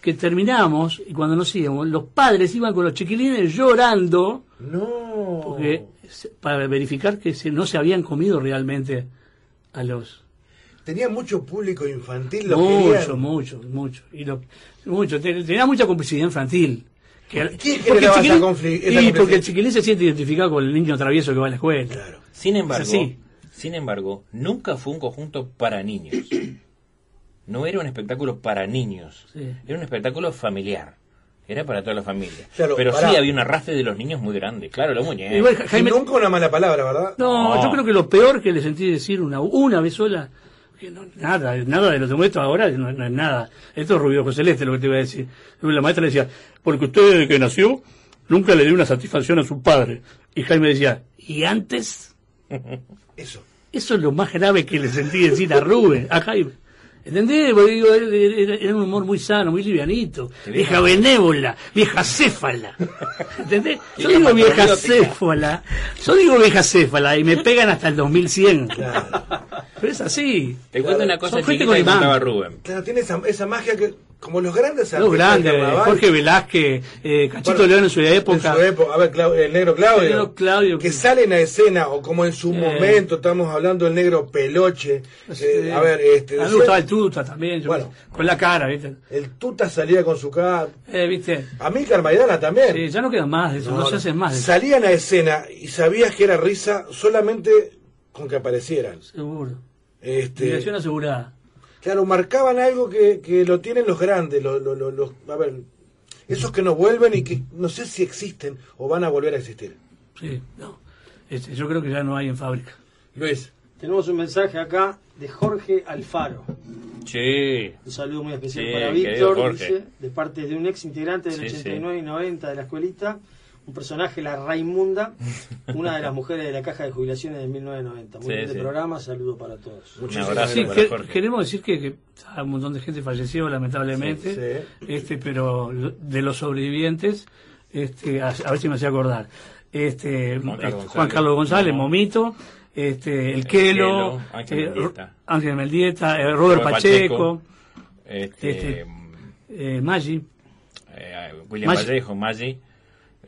que terminamos, y cuando nos íbamos, los padres iban con los chiquilines llorando, No. Porque, para verificar que se- no se habían comido realmente a los... Tenía mucho público infantil, lo Mucho, querían. mucho, mucho. Y lo, mucho. Te- Tenía mucha complicidad infantil. Que, ¿Quién porque el chiquilín- y porque el chiquilín se siente identificado con el niño travieso que va a la escuela. Claro. Sin embargo, sin embargo, nunca fue un conjunto para niños. No era un espectáculo para niños. Sí. Era un espectáculo familiar. Era para toda la familia. Claro, Pero pará. sí había un arrastre de los niños muy grande. Claro, los muñecos. Igual, Y Jaime, nunca una mala palabra, ¿verdad? no, No. yo creo que lo peor que le sentí decir una, una vez sola, que no, nada, nada de lo que muestro ahora no, no es nada. Esto es rubio celeste lo que te iba a decir. La maestra le decía, porque usted desde que nació nunca le dio una satisfacción a su padre. Y Jaime decía, ¿y antes? Eso. Eso es lo más grave que le sentí decir a Rubén, a Jaime. ¿Entendés? Porque digo, era, era- un humor muy sano, muy livianito. Vieja benévola, vieja céfala. ¿Entendés? *laughs* Yo digo vieja céfala. Yo digo vieja céfala y me pegan hasta el 2100. Claro. Pero es así. Te cuento una cosa chiquita que con contaba Rubén. Claro, tiene esa, esa magia que, como los grandes Los grandes, Jorge Velázquez, eh, Cachito Bueno, León en su época. En su época, a ver, Clau- el negro Claudio, El negro Claudio. que salen a escena, o como en su Eh. momento, estamos hablando del negro Peloche, Sí. eh, a ver, este, a mí me gustaba el tuta también, yo- Bueno. con la cara, ¿viste? el Tuta salía con su cara, Eh, ¿viste? a mí Maidana también. Sí, ya no quedan más de eso, no, se hacen más de eso. Salían a escena y sabías que era risa solamente con que aparecieran. Seguro. Este, Dirección asegurada. Claro, marcaban algo que, que lo tienen los grandes, los, los, los- los- a ver, esos que no vuelven y que no sé si existen o van a volver a existir. Sí, no. Este, yo creo que ya no hay en fábrica. Luis, Tenemos un mensaje acá de Jorge Alfaro. Sí. Un saludo muy especial Sí, para Víctor, dice, de parte de un ex integrante del Sí, 89 y 90 de la escuelita, un personaje, la Raimunda, una de las mujeres de la caja de jubilaciones de 1990. Muy Sí, bien de sí. programa, saludo para todos. Un abrazo Sí, que- queremos decir que, que un montón de gente falleció lamentablemente, Sí, este, pero de los sobrevivientes, este, a, a ver si me hacía acordar, este, Juan Carlos eh, González. Juan Carlos González, Momo. Momito, este, el El Kelo, Kelo, Ángel eh, Mendieta. Ángel eh, Robert Robert Pacheco, Este, Este, eh, Maggi, eh, William Maggi. Vallejo, Maggi.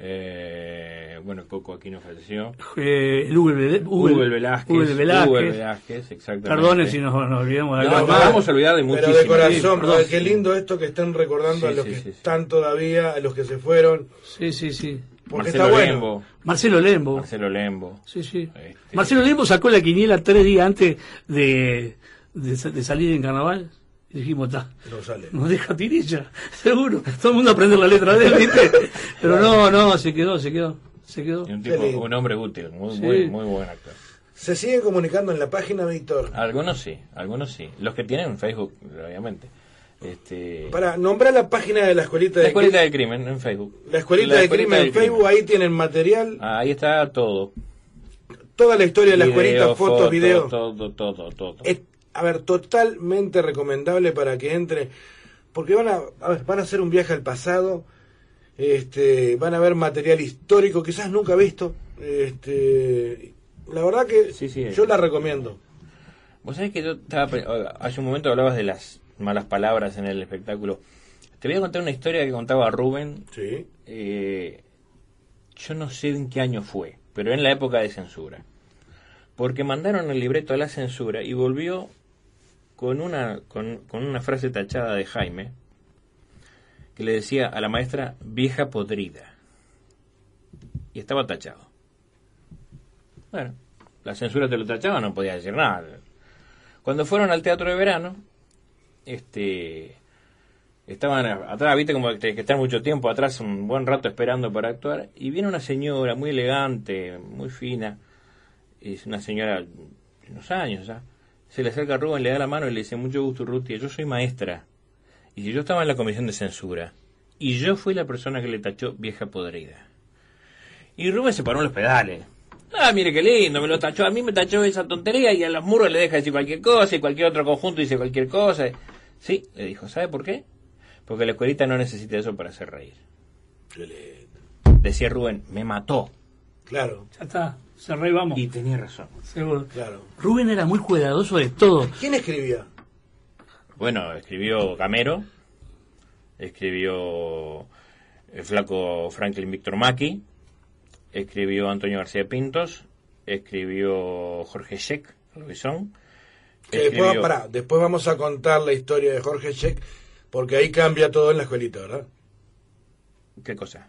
Eh, bueno, Coco aquí nos falleció. Eh, el Hugo- Hugo Velázquez. Hugo Velázquez. Velázquez, exactamente. Perdonen si nos, nos olvidamos de No, algo. no, vamos a olvidar de Pero muchísimo. de corazón, perdón. ay, qué lindo esto que están recordando Sí, a los sí, que sí, sí. están todavía, a los que se fueron. Sí, sí, sí. Porque Marcelo está bueno. Lembo. Marcelo Lembo. Marcelo Lembo. Sí, sí. Este, Marcelo Lembo sacó la quiniela tres días antes de, de, de salir en carnaval. Y dijimos, está, No sale. nos deja tirilla, *laughs* seguro. Todo el mundo aprende la letra de él, ¿viste? *laughs* Pero no, no, se quedó, se quedó, se quedó. y un, tipo, un hombre útil, muy, Sí. muy, muy buen actor. Se siguen comunicando en la página, Víctor. Algunos sí, algunos sí. Los que tienen Facebook, obviamente. Este, Para nombrar la página de la escuelita la de escuelita del crimen en Facebook. la escuelita La de escuelita crimen en del Facebook, ahí tienen material, Ah, ahí está todo. toda la historia de la escuelita, fotos, videos. Todo, todo, todo. Es, a ver, totalmente recomendable para que entre, porque van a, a ver, van a hacer un viaje al pasado, este, van a ver material histórico, quizás nunca visto, este, la verdad que Sí, sí. yo la recomiendo. Vos sabés que yo estaba. Hace un momento hablabas de las malas palabras en el espectáculo. Te voy a contar una historia que contaba Rubén. Sí. eh, yo no sé en qué año fue, pero en la época de censura. Porque mandaron el libreto a la censura y volvió con una, con, con una frase tachada de Jaime que le decía a la maestra vieja podrida. Y estaba tachado. Bueno, la censura te lo tachaba, no podía decir nada. Cuando fueron al teatro de verano, este estaban atrás, viste como que, están mucho tiempo atrás, un buen rato esperando para actuar, y viene una señora muy elegante, muy fina, es una señora de unos años se le acerca a Rubén, le da la mano y le dice, mucho gusto Ruti, yo soy maestra, y si yo estaba en la comisión de censura, y yo fui la persona que le tachó vieja podrida. Y Rubén se paró en los pedales. Ah, mire qué lindo, me lo tachó. A mí me tachó esa tontería y a los muros le deja decir cualquier cosa y cualquier otro conjunto dice cualquier cosa. Sí, le dijo, ¿sabe por qué? Porque la escuelita no necesita eso para hacer reír. Decía Rubén, me mató. Claro, Ya está, cerré y vamos. Y tenía razón. Seguro. claro. Rubén era muy cuidadoso de todo. ¿Quién escribía? Bueno, escribió Camero, escribió el flaco Franklin Víctor Maki, escribió Antonio García Pintos, escribió Jorge Sheck, Robinson. Que después, pará, después vamos a contar la historia de Jorge Sheck, porque ahí cambia todo en la escuelita, ¿verdad? ¿Qué cosa?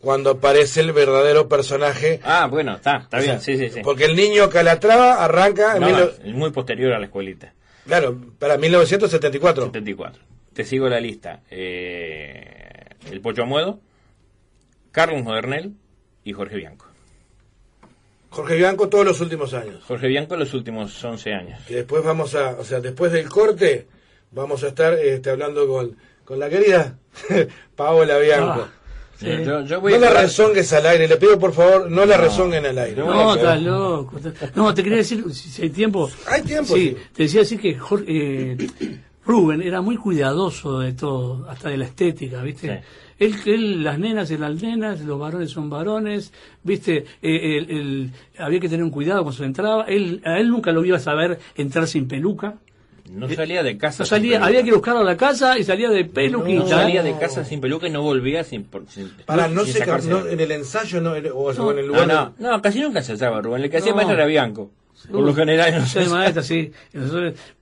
Cuando aparece el verdadero personaje. Ah, bueno, está, está O bien, sea, sí, sí, sí. Porque el niño Calatrava arranca en No, mil no- es muy posterior a la escuelita. claro, para 1974. 74. Te sigo la lista. Eh, el Pocho Amuedo, Carlos Modernel y Jorge Bianco. Jorge Bianco todos los últimos años. Jorge Bianco los últimos 11 años. Que después vamos a, o sea, después del corte, vamos a estar este, hablando con, con la querida *laughs* Paola Bianco. Ah, sí. Yo, yo voy no a la rezongues al aire, le pido por favor, no la rezonguen al aire. No, estás loco. No, te quería decir, si, hay tiempo. Hay tiempo, Sí, sí. te decía así que Jorge, eh, *coughs* Rubén era muy cuidadoso de todo, hasta de la estética, ¿viste? Sí. Él, él, las nenas eran nenas, los varones son varones, ¿viste? Eh, el- el- había que tener un cuidado cuando se entraba. Él, a él nunca lo iba a saber entrar sin peluca. No salía de casa. No salía, sin había que buscarlo a la casa y salía de peluquita. No salía de casa sin peluca y no volvía sin. por- sin Para, no sin sé, sacarse no, la- en el ensayo no, o sea, No, en el No, lugar. no, no, casi nunca se usaba Rubén. El que hacía No. maestro era Bianco. Por lo general no se maestra, sí.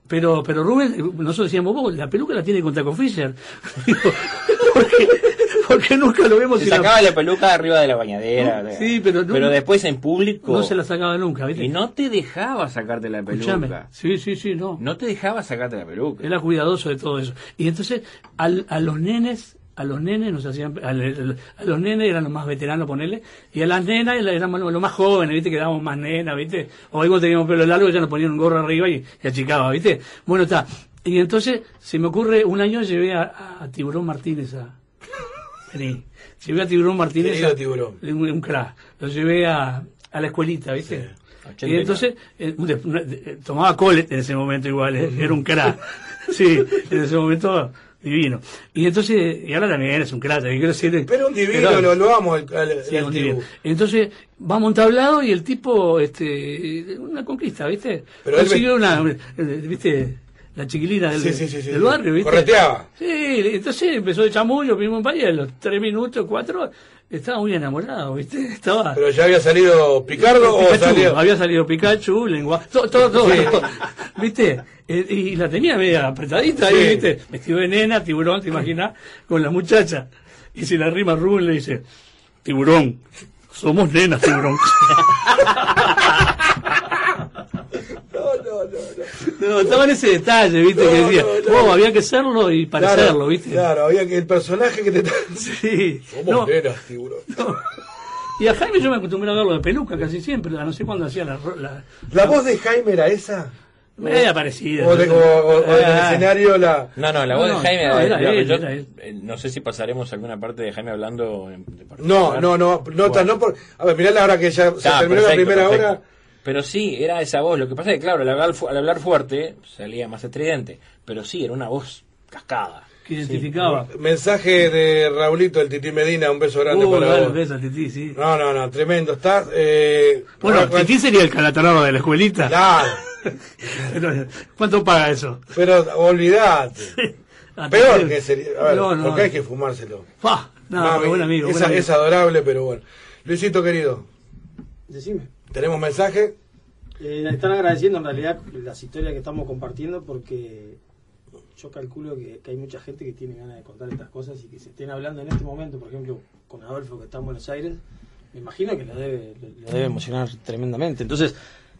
Pero, pero Rubén, eh, nosotros decíamos, vos, la peluca la tiene con Taco Fisher. *laughs* Digo, *laughs* porque, porque nunca lo vemos Se sin la- sacaba la peluca arriba de la bañadera. No, sí, pero no- pero después en público. no se la sacaba nunca, ¿viste? Y no te dejaba sacarte la Escuchame. peluca. Sí, sí, sí, no. No te dejaba sacarte la peluca. Era cuidadoso de todo eso. Y entonces, al, a los nenes, a los nenes nos hacían, a, los nenes eran los más veteranos, ponele, y a las nenas eran los más jóvenes, viste, que dábamos más nenas, viste, o igual teníamos pelo largo, ya nos ponían un gorro arriba y, y achicaba, viste. Bueno, está. Y entonces, se me ocurre, un año llevé a, a Tiburón Martínez a, vení, llevé a Tiburón Martínez Querido a, Tiburón. un, un crack, lo llevé a, a la escuelita, viste. Sí. Y entonces, eh, de- de- tomaba colet en ese momento igual, eh, era un crack. *laughs* Sí, en ese momento divino. Y entonces, y ahora también es un crack, ¿qué quiero decir? Pero un divino, Pero- lo, lo amo al, al- Sí, al Tibu. divino. Entonces, vamos a un tablado y el tipo, este, una conquista, ¿viste? Pero él Consiguió una, eh, ¿viste? La chiquilina del, Sí, sí, sí, sí, del barrio, ¿viste? Correteaba. Sí, entonces empezó de chamullo, y a los tres minutos, cuatro, estaba muy enamorado, ¿viste? *laughs* Estaba... Pero ya había salido Picardo o salió. había salido Pikachu, lengua, todo, todo, todo, *laughs* ¿viste? Eh, y la tenía media apretadita ahí. ¿viste? Vestido de nena, tiburón, ¿te imaginas? Con la muchacha. Y si la rima Rubén le dice, tiburón, somos nenas, tiburón. *laughs* No, estaba en ese detalle, ¿viste? No, que decía, no, no. "Oh, había que serlo y parecerlo, Claro, ¿viste? Claro, había que el personaje que te *laughs* Sí. Somos No, nenas, tiburón. y a Jaime yo me acostumbré a verlo de peluca casi siempre, a no sé cuándo hacía la... ro- la ¿La voz de Jaime era esa? media parecida. O, de, o, o- o del Ah. escenario la... No, no, la voz No, de Jaime. no, era yo- él, yo- era él. eh, no sé si pasaremos alguna parte de Jaime hablando. en- de No, no, no, nota, no por... A ver, mirá la hora que ya se Ah, terminó la primera perfecto. hora. Pero sí, era esa voz. Lo que pasa es que, claro, al hablar, fu- al hablar fuerte salía más estridente. Pero sí, era una voz cascada. que identificaba. Mensaje de Raulito, el Tití Medina, un beso grande Uh, para vos. beso a Tití, sí. No, no, no, tremendo. Está, eh, Bueno, Tití sería el calatarado de la escuelita. Claro, *laughs* ¿Cuánto paga eso? pero olvidate. A Peor que sería. A ver, No, no. porque hay que fumárselo. Fa, no, Mami, pero buen amigo. es, buen amigo. es adorable, pero bueno. Luisito querido, Decime. ¿Tenemos mensaje? Eh, están agradeciendo en realidad las historias que estamos compartiendo porque yo calculo que, que hay mucha gente que tiene ganas de contar estas cosas y que se estén hablando en este momento, por ejemplo, con Adolfo que está en Buenos Aires, me imagino que lo debe, lo debe emocionar tremendamente. Entonces,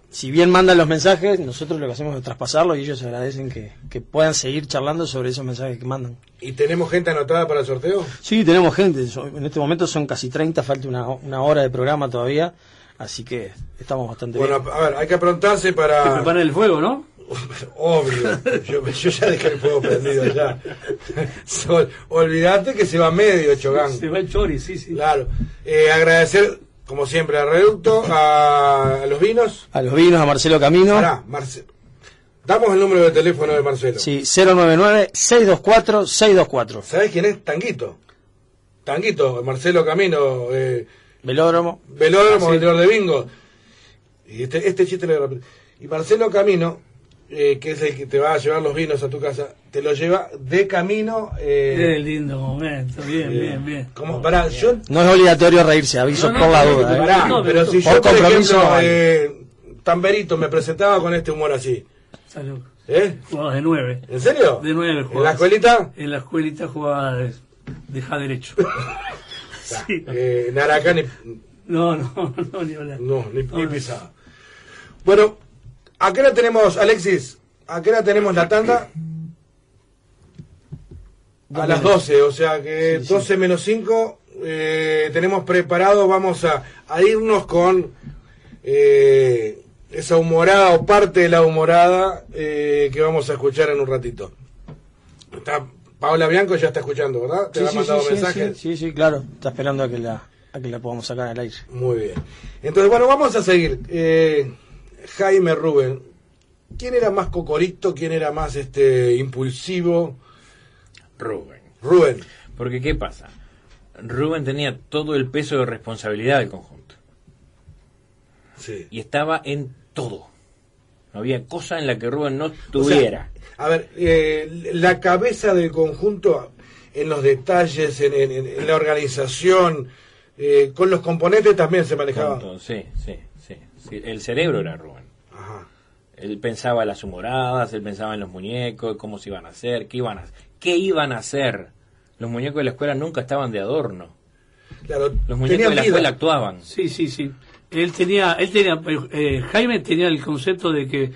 si bien mandan los mensajes, nosotros lo que hacemos es traspasarlo y ellos agradecen que, que puedan seguir charlando sobre esos mensajes que mandan. ¿Y tenemos gente anotada para el sorteo? Sí, tenemos gente. En este momento son casi 30, falta una, una hora de programa todavía. Así que estamos bastante Bueno, bien. a ver, hay que aprontarse Que para... preparen el fuego, ¿no? *laughs* Obvio, yo, yo ya dejé el fuego prendido ya. *laughs* Sol, olvídate que se va medio, Chogán. Se va el chori, sí, sí. Claro. Eh, agradecer, como siempre, a Reducto, a, a los vinos. A los vinos, a Marcelo Camino. Pará, Marce- Damos el número de teléfono de Marcelo. Sí, 099-624-624. ¿Sabés quién es? Tanguito. Tanguito, Marcelo Camino, eh, Velódromo. velódromo, Ah, sí. vendedor de bingo. Y este, este chiste lo repito. Y Marcelo Camino, eh, que es el que te va a llevar los vinos a tu casa, te lo lleva de camino. Eh, Qué lindo momento, bien, bien, bien. como, pará, yo No es obligatorio reírse, aviso No, no, por la duda. ¿eh? Pará, No, pero pero si por yo, por ejemplo, eh, Tamberito me presentaba con este humor así, Salud. ¿eh? Jugabas de nueve. ¿En serio? De nueve ¿En la jugabas. escuelita? En la escuelita jugaba de, deja derecho. *laughs* sí. Eh, ni, No, no, *laughs* no, ni hablar. no, ni, ni No, pisada. Bueno, ¿a qué hora tenemos, Alexis? ¿A qué hora tenemos la tanda? A las 12, o sea que 12 menos 5 eh, tenemos preparado, vamos a, a irnos con eh, esa humorada o parte de la humorada eh, que vamos a escuchar en un ratito. Está, Paola Bianco ya está escuchando, ¿verdad? ¿Te Sí, ha sí, mandado sí, sí, mensajes? sí, sí, sí, claro. Está esperando a que la, a que la podamos sacar al aire. Muy bien. Entonces, bueno, vamos a seguir. Eh, Jaime Rubén, ¿quién era más cocorito? ¿Quién era más este impulsivo? Rubén. Rubén. Porque, ¿qué pasa? Rubén tenía todo el peso de responsabilidad del conjunto. Sí. Y estaba en todo. No había cosa en la que Rubén no O sea, tuviera. A ver, eh, la cabeza del conjunto en los detalles, en, en- en la organización, eh, con los componentes también se manejaba. Sí, sí, sí, sí. El cerebro era Rubén. Ajá. Él pensaba en las humoradas, él pensaba en los muñecos, cómo se iban a hacer, qué iban a, qué iban a hacer. Los muñecos de la escuela nunca estaban de adorno. Claro, Los muñecos de la vida. escuela actuaban. Sí, sí, sí. Él tenía, él tenía, eh, Jaime tenía el concepto de que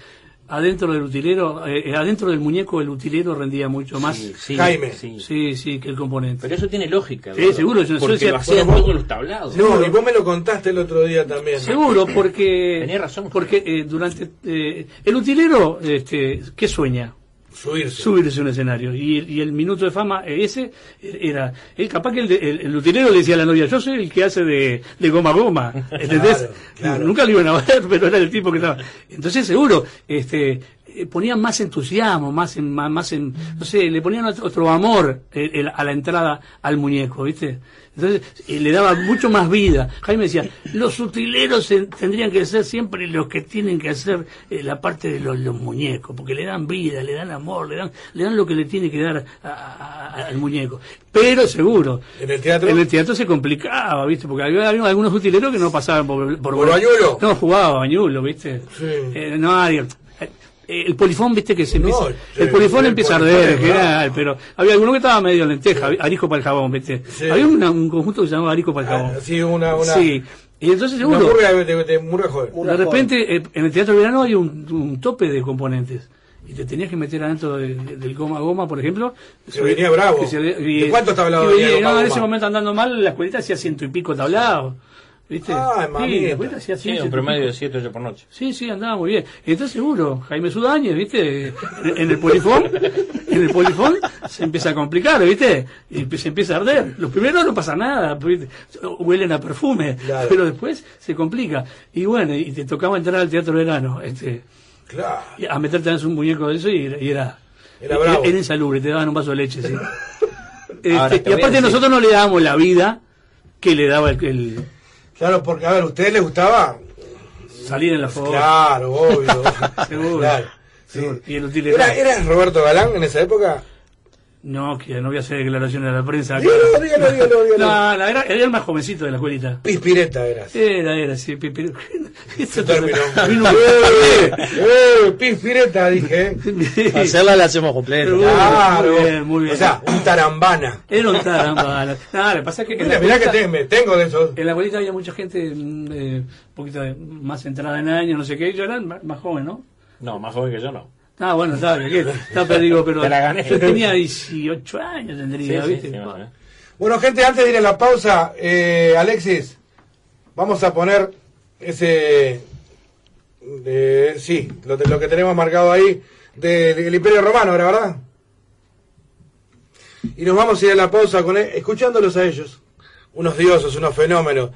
adentro del utilero, eh, adentro del muñeco el utilero rendía mucho más. Sí, sí, Jaime. sí. Sí, sí, que el componente. Pero eso tiene lógica. Sí, seguro, yo- Porque decía- lo hacían bueno, vos- todos los tablados. No, y vos me lo contaste el otro día también. Seguro, porque Tenía razón. porque eh, durante eh, el utilero, este, ¿qué sueña? Subirse. Subirse a un escenario y, y el minuto de fama eh, ese era él capaz que el, el, el utilero le decía a la novia yo soy el que hace de, de goma a goma *laughs* ¿entendés? Claro, claro. nunca lo iban a ver *laughs* pero era el tipo que estaba entonces seguro este eh, ponían más entusiasmo, más en, más, más en, no sé, le ponían otro, otro amor eh, el- a la entrada al muñeco, ¿viste? Entonces eh, le daba mucho más vida. Jaime decía, los utileros en- tendrían que ser siempre los que tienen que hacer eh, la parte de los, los muñecos, porque le dan vida, le dan amor, le dan, le dan lo que le tiene que dar a- al muñeco. Pero seguro, ¿En el teatro? en el teatro se complicaba, ¿viste? Porque había, había algunos utileros que no pasaban por... ¿Por, ¿Por? No, jugaba bañulo, ¿viste? Sí. Eh, no, había- eh, el polifón, viste que se No, empieza, sí, el polifón el empieza a arder, en general, pero había alguno que estaba medio lenteja, arisco para el jabón, viste. Sí. Había una- un conjunto que se llamaba arisco para el jabón. Ah, sí, una, una, Sí. Y entonces seguro, murga de, de, de murga joven. de repente eh, en el teatro de verano hay un, un tope de componentes. Y te tenías que meter adentro de- de- del goma a goma, por ejemplo. Se venía bravo. que se- ¿De cuántos tablados y venía goma a no, en goma? ese momento andando mal, la escuelita hacía ciento y pico tablados. ¿Viste? Ay, sí, escuelita hacía Sí, un promedio de 7, 8 por noche. Sí, sí, andaba muy bien. Y entonces seguro, Jaime Sudáñez, ¿viste? En, en el polifón, en el polifón se empieza a complicar, ¿viste? Y se empieza a arder. Los primeros no pasa nada, ¿viste? huelen a perfume, Claro. pero después se complica. Y bueno, y te tocaba entrar al teatro verano, este, Claro. y a meterte en un muñeco de eso y, era- y era, Era bravo. era insalubre, te daban un vaso de leche, sí. *laughs* Este, Ahora, y aparte nosotros no le dábamos la vida que le daba el, el Claro, porque, a ver, ¿a ustedes les gustaba? salir en la foto. Claro, obvio. *laughs* Seguro. Claro. sí. Seguro. Y el. ¿Era, ¿Eras Roberto Galán en esa época? No, que no voy a hacer declaraciones a la prensa. Dígalo, dígalo, dígalo, *laughs* dígalo. No, no, era, era el más jovencito de la escuelita. Pispireta eras. Era, era, sí. pi- pi- Esto Término. vino *laughs* *laughs* ¡Eh! ¡Eh! Pispireta, dije. Para hacerla la hacemos completa. Muy Claro. bien, muy bien. O sea, un tarambana. Era un tarambana. No, lo que pasa es que Mira, mirá que escuelita- te- me tengo de esos. en la abuelita había mucha gente mm, eh, un poquito de- más entrada en años, no sé qué. Yo era más, más joven, ¿no? No, más joven que yo no. Ah, bueno, está bien. ¿qué? Está perdido, pero Te la gané. yo tenía 18 años, tendría, Sí, sí, ¿viste? sí. Bueno, gente, antes de ir a la pausa, eh, Alexis, vamos a poner ese. de- sí, lo, lo que tenemos marcado ahí del Imperio Romano, ¿era verdad? Y nos vamos a ir a la pausa con él, escuchándolos a ellos. Unos dioses, unos fenómenos.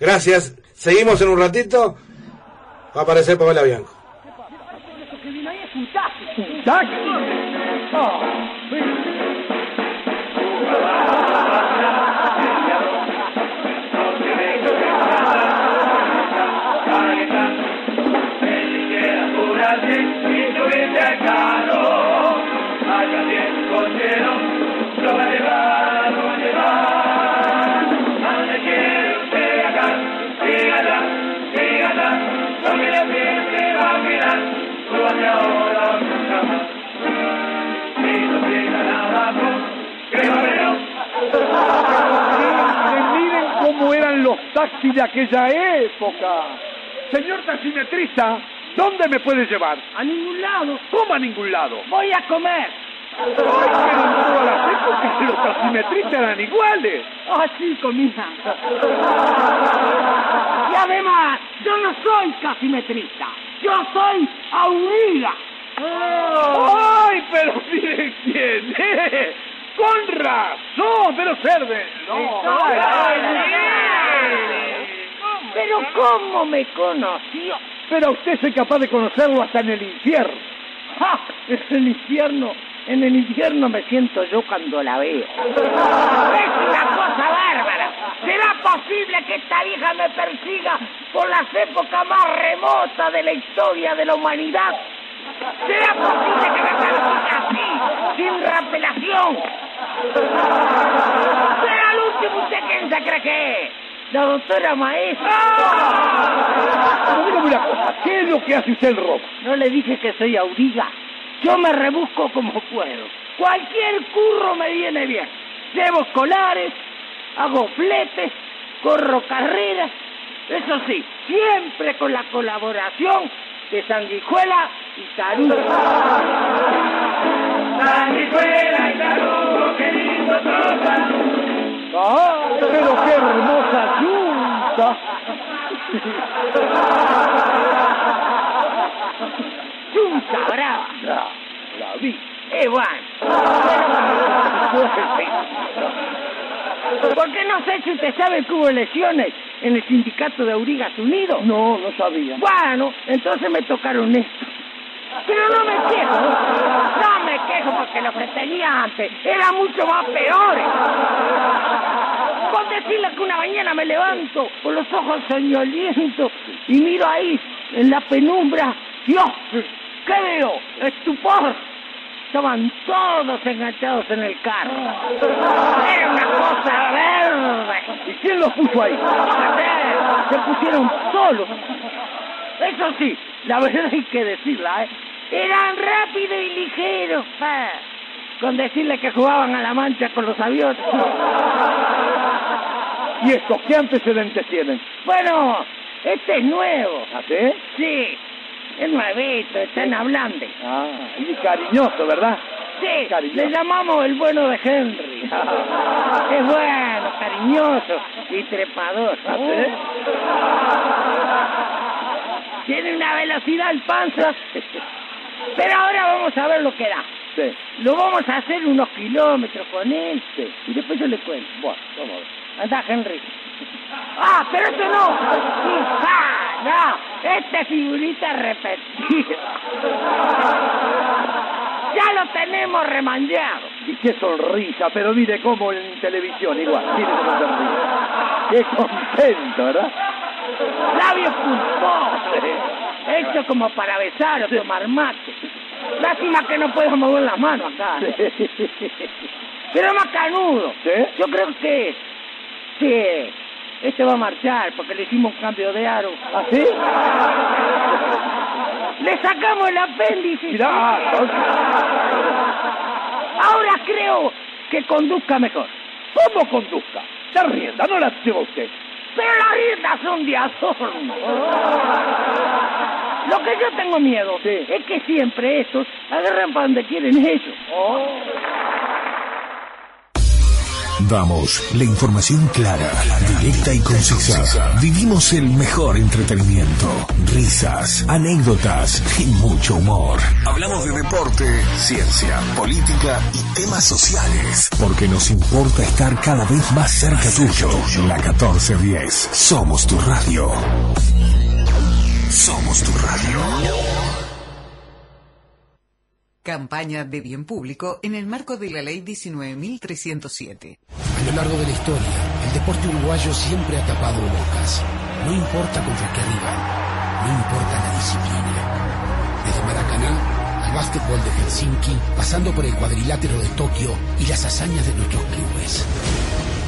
Gracias. Seguimos en un ratito. Va a aparecer Pamela Bianco. ¿Un taxi? Oh, taxis de aquella época. Señor taximetrista, ¿dónde me puede llevar? a ningún lado. ¿Cómo a ningún lado? Voy a comer. Ay, pero en todas las épocas los taximetristas eran iguales. Así comía. Y además, yo no soy casimetrista. Yo soy auriga. ¡Ay, pero miren quién es! ¡Con razón! ¡Pero Cerve! No, Pero ¿cómo me conoció? Pero usted es capaz de conocerlo hasta en el infierno. ¡Ja! En el infierno, en el infierno me siento yo cuando la veo. Es una cosa bárbara. ¿Será posible que esta vieja me persiga por las épocas más remotas de la historia de la humanidad? ¿Será posible que me persiga así, sin rapelación? ¿Será el último usted quién se cree que es? La doctora maestra. Pero dígame una cosa, ¿qué es lo que hace usted en Roma? No le dije que soy auriga. Yo me rebusco como puedo. Cualquier curro me viene bien. Llevo escolares, hago fletes, corro carreras. Eso sí, siempre con la colaboración de Sanguijuela y Tarugo. Sanguijuela y Tarugo, qué lindo ¡Ah, pero qué hermosa yunta! Chunta brava. La, la vi. *laughs* Porque no sé si usted sabe que hubo elecciones en el sindicato de Aurigas Unidos. No, no sabía. Bueno, entonces me tocaron esto. Pero no me quejo, no me quejo porque lo que tenía antes era mucho más peor. Con decirle que una mañana me levanto con los ojos soñolientos y miro ahí en la penumbra, Dios, ¿qué veo? Estupor. Estaban todos enganchados en el carro. *laughs* Era una cosa verde. ¿Y quién los puso ahí? Se pusieron solos. Eso sí, la verdad hay que decirla, ¿eh? Eran rápidos y ligeros, pa. Con decirle que jugaban a la mancha con los aviones. ¿Y estos qué antecedentes tienen? Bueno, este es nuevo. ¿Ah, sí? Sí, es nuevito, está en hablando. Ah, y cariñoso, ¿verdad? Sí, Cariñoso. le llamamos el bueno de Henry. *laughs* es bueno, cariñoso y trepador. ¿Ah, Tiene una velocidad al panza. Pero ahora vamos a ver lo que da. Sí. Lo vamos a hacer unos kilómetros con él. Sí. Y después yo le cuento. Bueno, vamos a ver. Anda, Henry. Ah, pero eso no. Ah, no. Esta es figurita repetida. Ya lo tenemos remandeado. Y qué sonrisa, pero mire cómo en televisión igual, mire cómo sonríe. Qué contento, ¿verdad? Labios pulposos. Hecho como para besar o tomar mate. Lástima que no puedo mover las manos acá. Pero más canudo. ¿Sí? Yo creo que... Sí. Este va a marchar porque le hicimos un cambio de aro. ¿Ah, sí? *laughs* Le sacamos el apéndice. Mirá, Ahora creo que conduzca mejor. ¿cómo conduzca? La rienda no la lleva usted. Pero las riendas son de adorno. Lo que yo tengo miedo Sí. es que siempre estos agarran para donde quieren ellos. Damos la información clara, directa y concisa. Vivimos el mejor entretenimiento, risas, anécdotas y mucho humor. Hablamos de deporte, ciencia, política y temas sociales. Porque nos importa estar cada vez más cerca tuyo. La 1410. Somos tu radio. Somos tu radio. Campaña de bien público en el marco de la Ley 19.307. A lo largo de la historia, el deporte uruguayo siempre ha tapado bocas. No importa contra qué rival, no importa la disciplina. Desde Maracaná al básquetbol de Helsinki, pasando por el cuadrilátero de Tokio y las hazañas de nuestros clubes.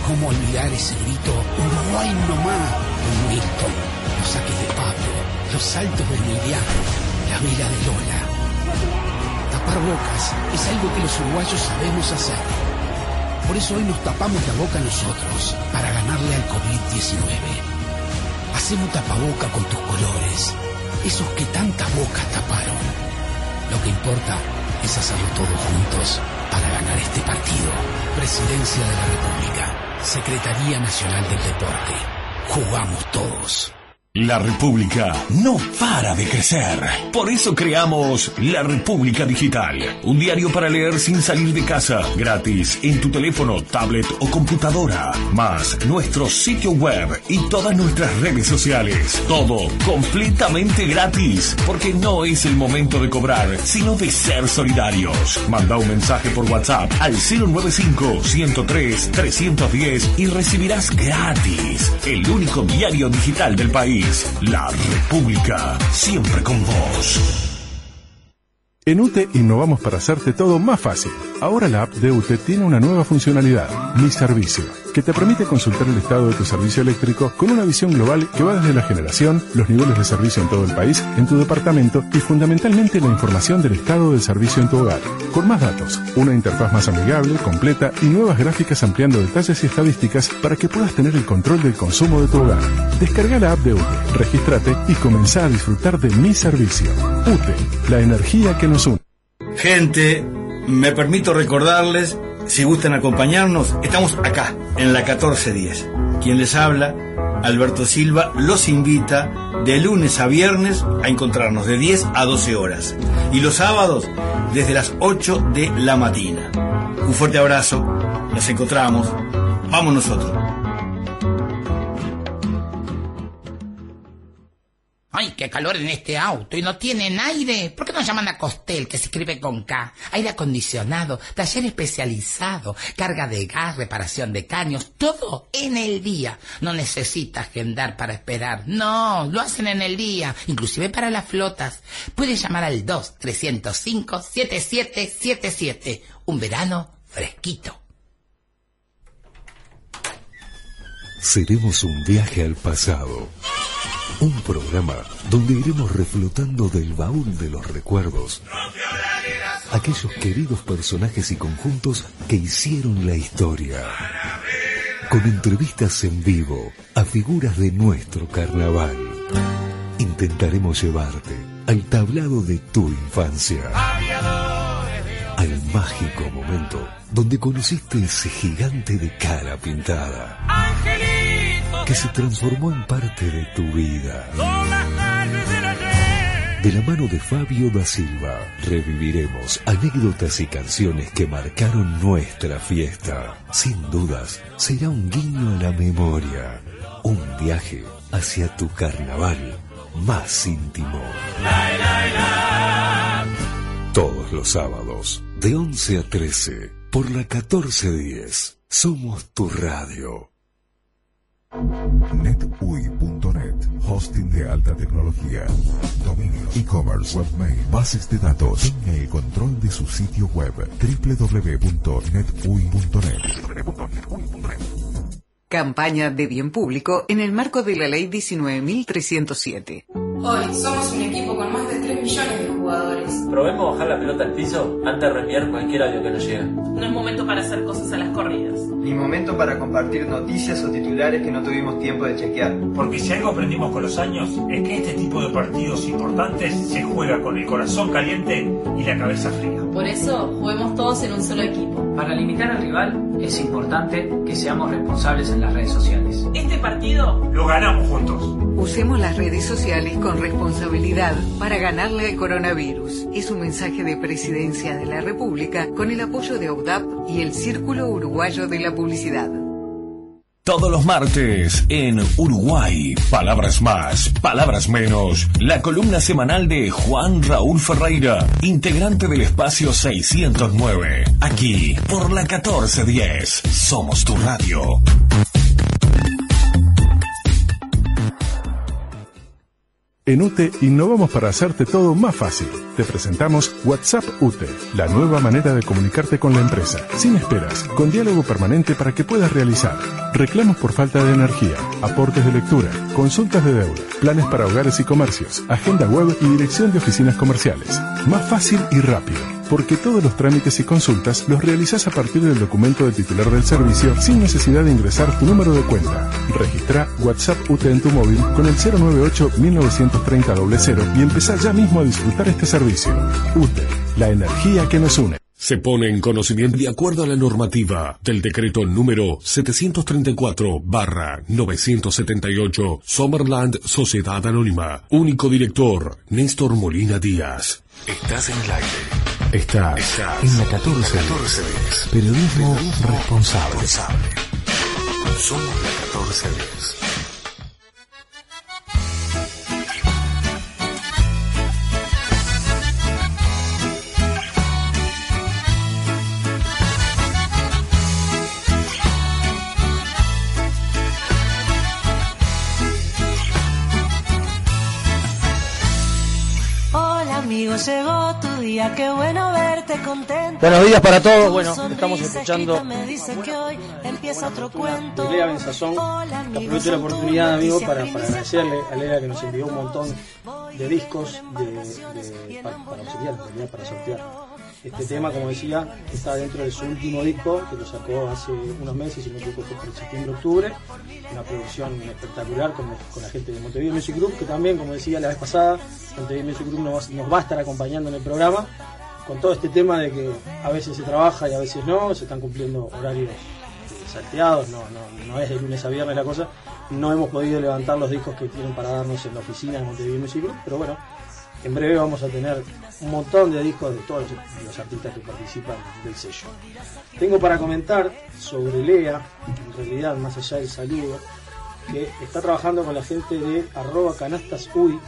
¿Cómo olvidar ese grito Uruguay nomás con Milton? Los saques de Pablo, los saltos de Emiliano, la vela de Lola. Tapar bocas es algo que los uruguayos sabemos hacer. Por eso hoy nos tapamos la boca nosotros, para ganarle al COVID-19. Hacemos tapaboca con tus colores, esos que tantas bocas taparon. Lo que importa es hacerlo todos juntos para ganar este partido. Presidencia de la República, Secretaría Nacional del Deporte. Jugamos todos. La República no para de crecer. Por eso creamos La República Digital, un diario para leer sin salir de casa, gratis en tu teléfono, tablet o computadora, más nuestro sitio web y todas nuestras redes sociales. Todo completamente gratis, porque no es el momento de cobrar, sino de ser solidarios. Manda un mensaje por WhatsApp al 095-103-310 y recibirás gratis el único diario digital del país. La República, siempre con vos. En UTE innovamos para hacerte todo más fácil. Ahora la app de UTE tiene una nueva funcionalidad, Mi Servicio, que te permite consultar el estado de tu servicio eléctrico con una visión global que va desde la generación, los niveles de servicio en todo el país, en tu departamento y fundamentalmente la información del estado del servicio en tu hogar. Con más datos, una interfaz más amigable, completa y nuevas gráficas ampliando detalles y estadísticas para que puedas tener el control del consumo de tu hogar. Descarga la app de UTE, regístrate y comenzá a disfrutar de Mi Servicio. UTE, la energía que Gente, me permito recordarles, si gustan acompañarnos, estamos acá, en la 1410. Quien les habla, Alberto Silva, los invita de lunes a viernes a encontrarnos de 10 a 12 horas. Y los sábados, desde las 8 de la mañana. Un fuerte abrazo, nos encontramos, vamos nosotros. ¡Ay, qué calor en este auto y no tienen aire. ¿Por qué no llaman a Costel, que se escribe con K? Aire acondicionado, taller especializado, carga de gas, reparación de caños, todo en el día. No necesitas agendar para esperar. No, lo hacen en el día, inclusive para las flotas. Puedes llamar al 2-305-7777. Un verano fresquito. Seremos un viaje al pasado. Un programa donde iremos reflotando del baúl de los recuerdos aquellos queridos personajes y conjuntos que hicieron la historia. Con entrevistas en vivo a figuras de nuestro carnaval. Intentaremos llevarte al tablado de tu infancia. Al mágico momento donde conociste ese gigante de cara pintada que se transformó en parte de tu vida. De la mano de Fabio da Silva, reviviremos anécdotas y canciones que marcaron nuestra fiesta. Sin dudas, será un guiño a la memoria, un viaje hacia tu carnaval más íntimo. Todos los sábados, de 11 a 13, por la 1410, somos tu radio. netui.net, hosting de alta tecnología, dominio, e-commerce, webmail, bases de datos. Tenga el control de su sitio web www.netui.net. Campaña de bien público en el marco de la Ley 19.307. Hoy somos un equipo con más de 3 millones de jugadores. Probemos bajar la pelota al piso antes de reenviar cualquier audio que nos llega. No es momento para hacer cosas a las corridas. Ni momento para compartir noticias o titulares que no tuvimos tiempo de chequear. Porque si algo aprendimos con los años es que este tipo de partidos importantes se juega con el corazón caliente y la cabeza fría. Por eso, juguemos todos en un solo equipo. Para limitar al rival es importante que seamos responsables en las redes sociales. Este partido lo ganamos juntos. Usemos las redes sociales con responsabilidad para ganarle al coronavirus. Es un mensaje de Presidencia de la República con el apoyo de UDAP y el Círculo Uruguayo de la Publicidad. Todos los martes en Uruguay, palabras más, palabras menos, la columna semanal de Juan Raúl Ferreira, integrante del espacio 609, aquí por la 1410, somos tu radio. En UTE innovamos para hacerte todo más fácil. Te presentamos WhatsApp UTE, la nueva manera de comunicarte con la empresa, sin esperas, con diálogo permanente para que puedas realizar reclamos por falta de energía, aportes de lectura, consultas de deuda, planes para hogares y comercios, agenda web y dirección de oficinas comerciales. Más fácil y rápido porque todos los trámites y consultas los realizas a partir del documento del titular del servicio sin necesidad de ingresar tu número de cuenta. Registra WhatsApp UTE en tu móvil con el 098-1930 y empezá ya mismo a disfrutar este servicio. UTE, la energía que nos une. Se pone en conocimiento de acuerdo a la normativa del decreto número 734-978 Summerland Sociedad Anónima. Único director, Néstor Molina Díaz. Estás en el aire. Estás, en la 14, 14 Periodismo, responsable. Somos la 1410. Hola amigo, llegó tu día, qué bueno verte contento. Buenos días para todos. Bueno, estamos escuchando me dice que hoy empieza otro cuento. Lea Benzazón. Aprovecho la oportunidad, amigo, para, para agradecerle a Lea que nos envió un montón de discos de, de- para, para auxiliar, para sortear. Este tema, como decía, está dentro de su último disco, que lo sacó hace unos meses, si no me equivoco por septiembre-octubre. Una producción espectacular con, con la gente de Montevideo Music Group, que también, como decía la vez pasada, Montevideo Music Group nos, nos va a estar acompañando en el programa con todo este tema de que a veces se trabaja y a veces no, se están cumpliendo horarios eh, salteados, no, no, no es de lunes a viernes la cosa. No hemos podido levantar los discos que tienen para darnos en la oficina de Montevideo Music Group, pero bueno, en breve vamos a tener un montón de discos de todos los, artistas que participan del sello. Tengo para comentar sobre Lea, en realidad, más allá del saludo, que está trabajando con la gente de arroba canastas UI,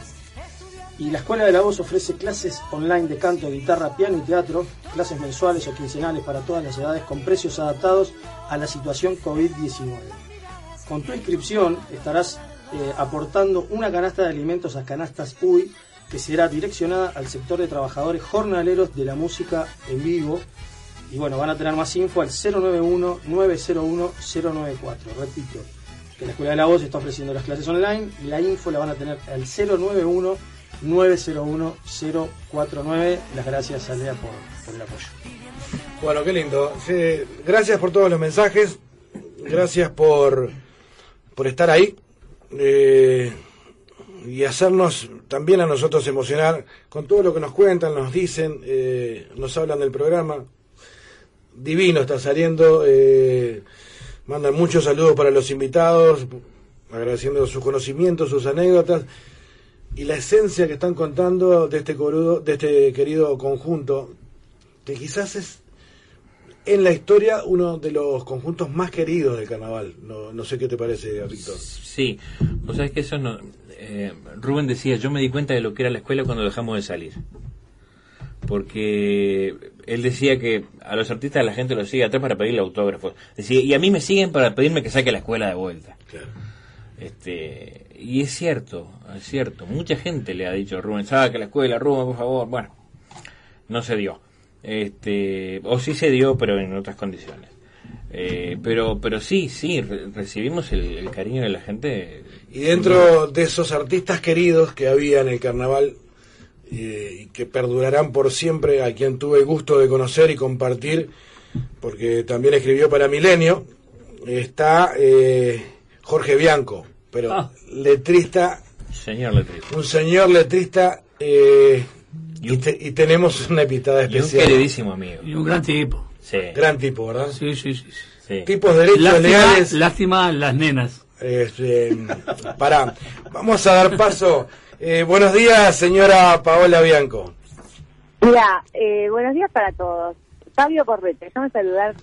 Y la Escuela de la Voz ofrece clases online de canto, guitarra, piano y teatro, clases mensuales o quincenales para todas las edades con precios adaptados a la situación COVID-19. Con tu inscripción estarás eh, aportando una canasta de alimentos a Canastas UI que será direccionada al sector de trabajadores jornaleros de la música en vivo. Y bueno, van a tener más info al 091-901-094. Repito, que la Escuela de la Voz está ofreciendo las clases online la info la van a tener al 091 901-049. Las gracias a Lea por, el apoyo. Bueno, qué lindo. Gracias por todos los mensajes. Gracias por, por estar ahí. Eh, y hacernos también a nosotros emocionar con todo lo que nos cuentan, nos dicen, eh, nos hablan del programa. Divino está saliendo. Eh, mandan muchos saludos para los invitados, agradeciendo sus conocimientos, sus anécdotas y la esencia que están contando de este, corudo, de este querido conjunto, que quizás es en la historia uno de los conjuntos más queridos del carnaval. No, no sé qué te parece, Víctor. Sí, vos sabés que eso no... eh, Rubén decía, yo me di cuenta de lo que era la escuela cuando dejamos de salir. Porque él decía que a los artistas la gente los sigue atrás para pedirle autógrafos. Decía, y a mí me siguen para pedirme que saque la escuela de vuelta. Este, y es cierto, es cierto. Mucha gente le ha dicho, Rubén, saque la escuela, Rubén, por favor. Bueno, no se dio. Este, o sí se dio, pero en otras condiciones. Eh, pero, pero sí, sí, re- recibimos el, el cariño de la gente. Y dentro de esos artistas queridos que había en el carnaval eh, y que perdurarán por siempre, a quien tuve el gusto de conocer y compartir, porque también escribió para Milenio, está eh, Jorge Bianco, pero Ah. letrista, Señor letrista. un señor letrista, eh, y, te- y tenemos una invitada Y un especial. queridísimo amigo. Y un gran tipo. Sí. Gran tipo, ¿verdad? Sí, sí, sí. sí. Tipos derechos Lástima, leales. lástima las nenas. Este, *laughs* pará, vamos a dar paso. Eh, buenos días, señora Paola Bianco. Mira, eh, buenos días para todos. Fabio Correte, déjame saludar.